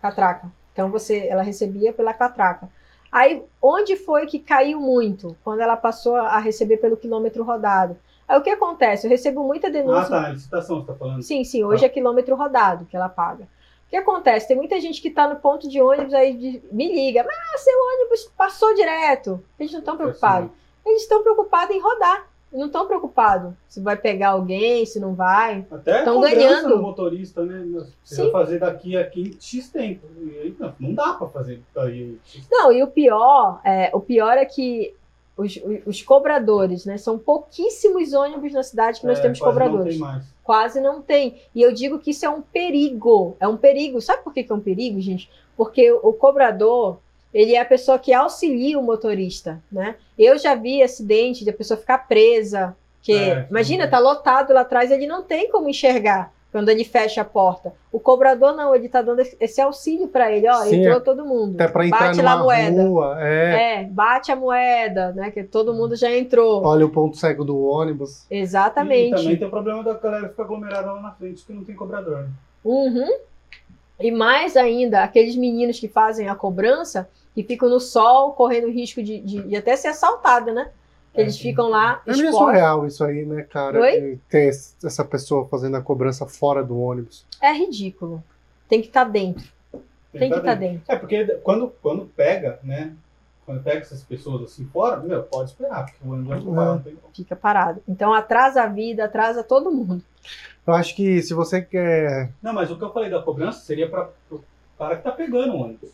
Catraca. Então, você, ela recebia pela catraca. Aí, onde foi que caiu muito? Quando ela passou a receber pelo quilômetro rodado. Aí, o que acontece? Eu recebo muita Ah, denúncia. tá, na licitação você tá falando. Sim, sim, hoje é quilômetro rodado que ela paga. O que acontece? Tem muita gente que está no ponto de ônibus aí de- me liga, mas seu ônibus passou direto. Eles não estão preocupados. Eles estão preocupados em rodar. Não estão preocupados se vai pegar alguém, se não vai. Até Tão cobrança ganhando. no motorista, né? Você Sim. vai fazer daqui a aqui em X tempo. E aí, não, dá pra fazer daí. X Não, e o pior, é, o pior é que os, os cobradores, né? São pouquíssimos ônibus na cidade que nós É, temos cobradores. Não tem mais. Quase não tem. E eu digo que isso é um perigo. É um perigo. Sabe por que que é um perigo, gente? Porque o cobrador, ele é a pessoa que auxilia o motorista, né? Eu já vi acidente de a pessoa ficar presa. Que, É, imagina, tá lotado lá atrás, ele não tem como enxergar quando ele fecha a porta. O cobrador não, ele tá dando esse auxílio para ele. Ó, Sim, entrou é- todo mundo. Até pra entrar Bate lá a moeda. rua, é. É, bate a moeda, né? Que todo mundo já entrou. Olha o ponto cego do ônibus. E Exatamente. também tem o problema da galera ficar aglomerada lá na frente que não tem cobrador. né? Uhum. E mais ainda, aqueles meninos que fazem a cobrança e ficam no sol, correndo risco de, de, de até ser assaltado, né? Que É, eles ficam lá É meio surreal isso aí, né, cara? Oi? Que Tem essa pessoa fazendo a cobrança fora do ônibus. É ridículo. Tem que estar dentro. Tem que tá estar dentro. dentro. É, porque quando, quando pega, né? Quando pega essas pessoas assim fora, meu, pode esperar, porque o ônibus vai É. não tem como. Fica parado. Então atrasa a vida, atrasa todo mundo. Eu acho que se você quer. Não, mas o que eu falei da cobrança seria para o cara que tá pegando o ônibus.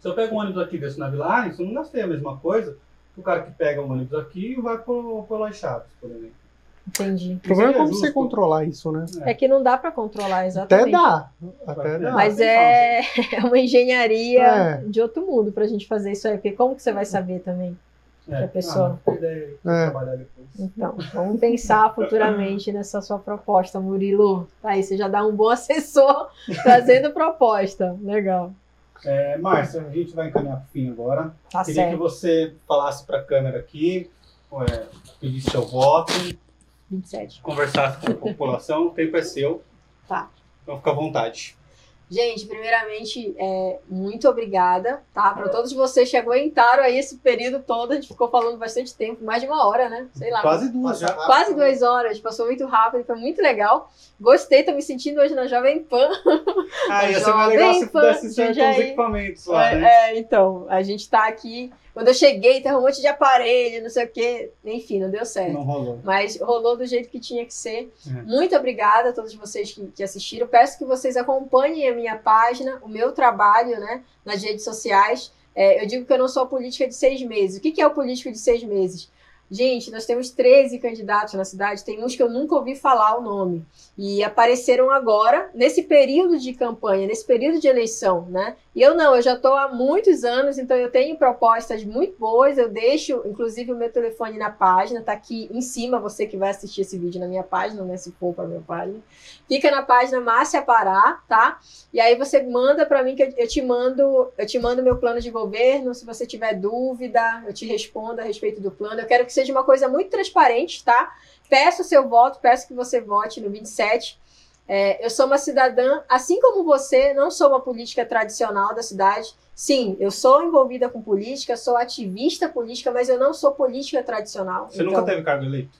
Se eu pego um ônibus aqui desse na Vila eu não gastei a mesma coisa que o cara que pega o ônibus aqui e vai pro, pro Las Chaves, por exemplo. Entendi. O problema é como você justo. controlar isso, né? É que não dá para controlar Até exatamente. dá. Até dá. Mas é, é (laughs) uma engenharia É. de outro mundo pra gente fazer isso aí. Porque como que você vai saber também? É. a pessoa. Ah, ideia É. trabalhar depois. Então, vamos pensar (laughs) futuramente nessa sua proposta, Murilo. Tá aí, você já dá um bom assessor (laughs) trazendo proposta. Legal. É, Márcia, a gente vai encaminhar pro fim agora. Tá Queria que certo. você falasse para a câmera aqui, é, pedisse seu voto, 27. conversasse com a população, o tempo é seu. Tá. Então fica à vontade. Gente, primeiramente, é, muito obrigada, tá? Para todos vocês que aguentaram aí esse período todo, a gente ficou falando bastante tempo, mais de uma hora, né? Sei lá. Quase duas já. Quase duas horas, passou muito rápido, foi muito legal. Gostei, tô me sentindo hoje na Jovem Pan. Ah, (laughs) ia ser mais legal se Jovem pudesse Pan, ser com os equipamentos lá, né? É, é, então, a gente tá aqui. Quando eu cheguei, tava um monte de aparelho, não sei o quê. Enfim, não deu certo. Não rolou. Mas rolou do jeito que tinha que ser. É. Muito obrigada a todos vocês que, que assistiram. Peço que vocês acompanhem a minha página, o meu trabalho né, nas redes sociais. É, eu digo que eu não sou a política de seis meses. O que, que é o político de seis meses? Gente, nós temos 13 candidatos na cidade, tem uns que eu nunca ouvi falar o nome. E apareceram agora, nesse período de campanha, nesse período de eleição, né? E eu não, eu já estou há muitos anos, então eu tenho propostas muito boas. Eu deixo, inclusive, o meu telefone na página, tá aqui em cima, você que vai assistir esse vídeo na minha página, né? Se for para minha página. Fica na página Márcia Pará, tá? E aí você manda para mim que eu- eu te mando, eu te mando meu plano de governo. Se você tiver dúvida, eu te respondo a respeito do plano. Eu quero que seja uma coisa muito transparente, tá? Peço o seu voto, peço que você vote no 27. É, eu sou uma cidadã, assim como você, não sou uma política tradicional da cidade. Sim, eu sou envolvida com política, sou ativista política, mas eu não sou política tradicional. Você Então, nunca teve cargo eleito?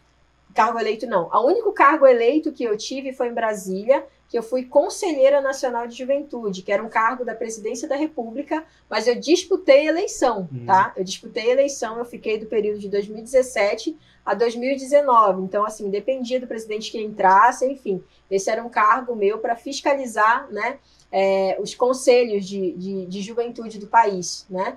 cargo eleito não. O único cargo eleito que eu tive foi em Brasília, que eu fui conselheira nacional de juventude, que era um cargo da presidência da República, mas eu disputei eleição, Hum. tá? Eu disputei eleição, eu fiquei do período de 2017 a 2019. Então, assim, dependia do presidente que entrasse, enfim. Esse era um cargo meu para fiscalizar, né, é, os conselhos de, de, de juventude do país, né?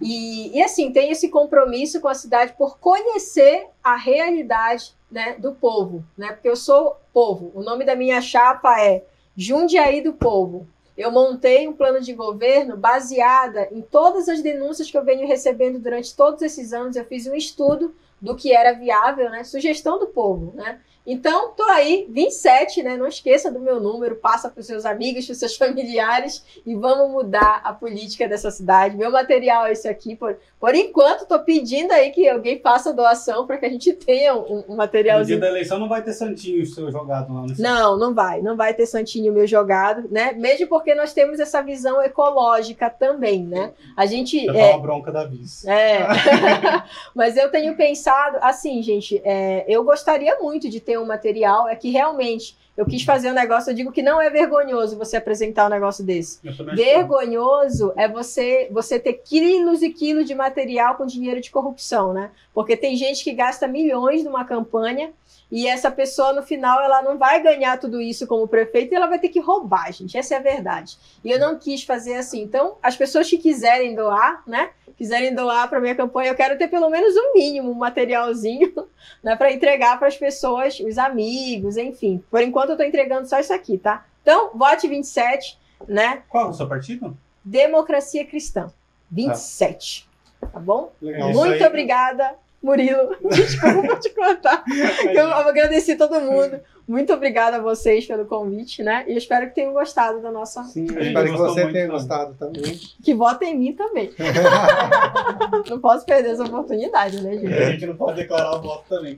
E, e assim, tem esse compromisso com a cidade por conhecer a realidade né, do povo, né? Porque eu sou povo. O nome da minha chapa é Jundiaí do Povo. Eu montei um plano de governo baseada em todas as denúncias que eu venho recebendo durante todos esses anos. Eu fiz um estudo do que era viável, né? Sugestão do povo, né? Então, tô aí, 27, né? Não esqueça do meu número, passa para os seus amigos, para os seus (laughs) familiares e vamos mudar a política dessa cidade. Meu material é esse aqui. Por, por enquanto, tô pedindo aí que alguém faça doação para que a gente tenha um, um No dia materialzinho. da eleição não vai ter santinho seu jogado lá no Não, não vai. Não vai ter santinho meu jogado, né? Mesmo porque nós temos essa visão ecológica também, né? A gente. Já é, uma bronca da vice. é. (laughs) (laughs) Mas eu tenho pensado, assim, gente, é, eu gostaria muito de ter um material, é que realmente eu quis fazer um negócio, eu digo que não é vergonhoso você apresentar um negócio desse. Vergonhoso é você você ter quilos e quilos de material com dinheiro de corrupção, né? Porque tem gente que gasta milhões numa campanha e essa pessoa no final ela não vai ganhar tudo isso como prefeito e ela vai ter que roubar, gente. Essa é a verdade. E eu não quis fazer assim. Então, as pessoas que quiserem doar, né? Quiserem doar para minha campanha, eu quero ter pelo menos um mínimo, um materialzinho, (laughs) né, para entregar para as pessoas, os amigos, enfim. Por enquanto eu tô entregando só isso aqui, tá? Então, vote 27, né? Qual é o seu partido? Democracia Cristã. 27. Tá bom? Legal. Muito obrigada, Murilo. (laughs) Desculpa te contar. Eu agradeci todo mundo. Muito obrigada a vocês pelo convite, né? E eu espero que tenham gostado da nossa. Sim, eu espero que você tenha também. gostado também. Que votem em mim também. (laughs) Não posso perder essa oportunidade, né, gente? A gente não pode declarar o voto também.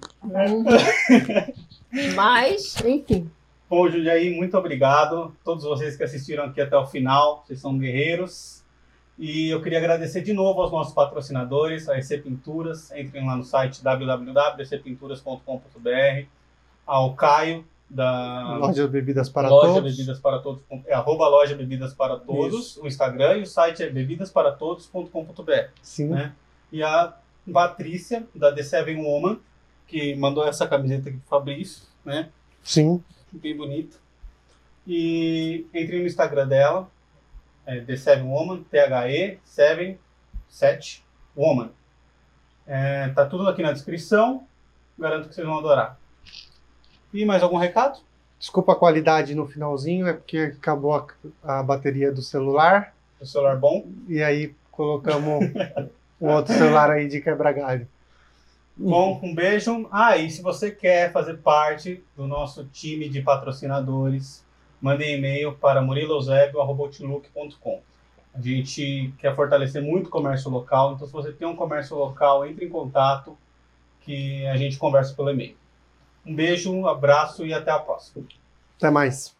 Mas, enfim. Bom, Jundiaí, muito obrigado. Todos vocês que assistiram aqui até o final, vocês são guerreiros. E eu queria agradecer de novo aos nossos patrocinadores, a EC Pinturas. Entrem lá no site www.ecpinturas.com.br. Ao Caio, da Loja bebidas para Loja todos. Bebidas para Todos. É arroba Loja Bebidas para Todos, o Instagram, e o site é bebidasparatodos.com.br. Sim. né? E a Patrícia, da The Seven Woman, que mandou essa camiseta aqui pro Fabrício, né? Sim. Bem bonita. E entre no Instagram dela, é The Seven Woman, T-H-E, Seven, 7, Woman. É, tá tudo aqui na descrição. Garanto que vocês vão adorar. E mais algum recado? Desculpa a qualidade no finalzinho, é porque acabou a, a bateria do celular. O celular bom. E aí colocamos um outro celular aí de quebra-galho. Bom, um beijo. Ah, e se você quer fazer parte do nosso time de patrocinadores, mande e-mail para murilosebio.com. A gente quer fortalecer muito o comércio local, então se você tem um comércio local, entre em contato que a gente conversa pelo e-mail. Um beijo, um abraço e até a próxima. Até mais.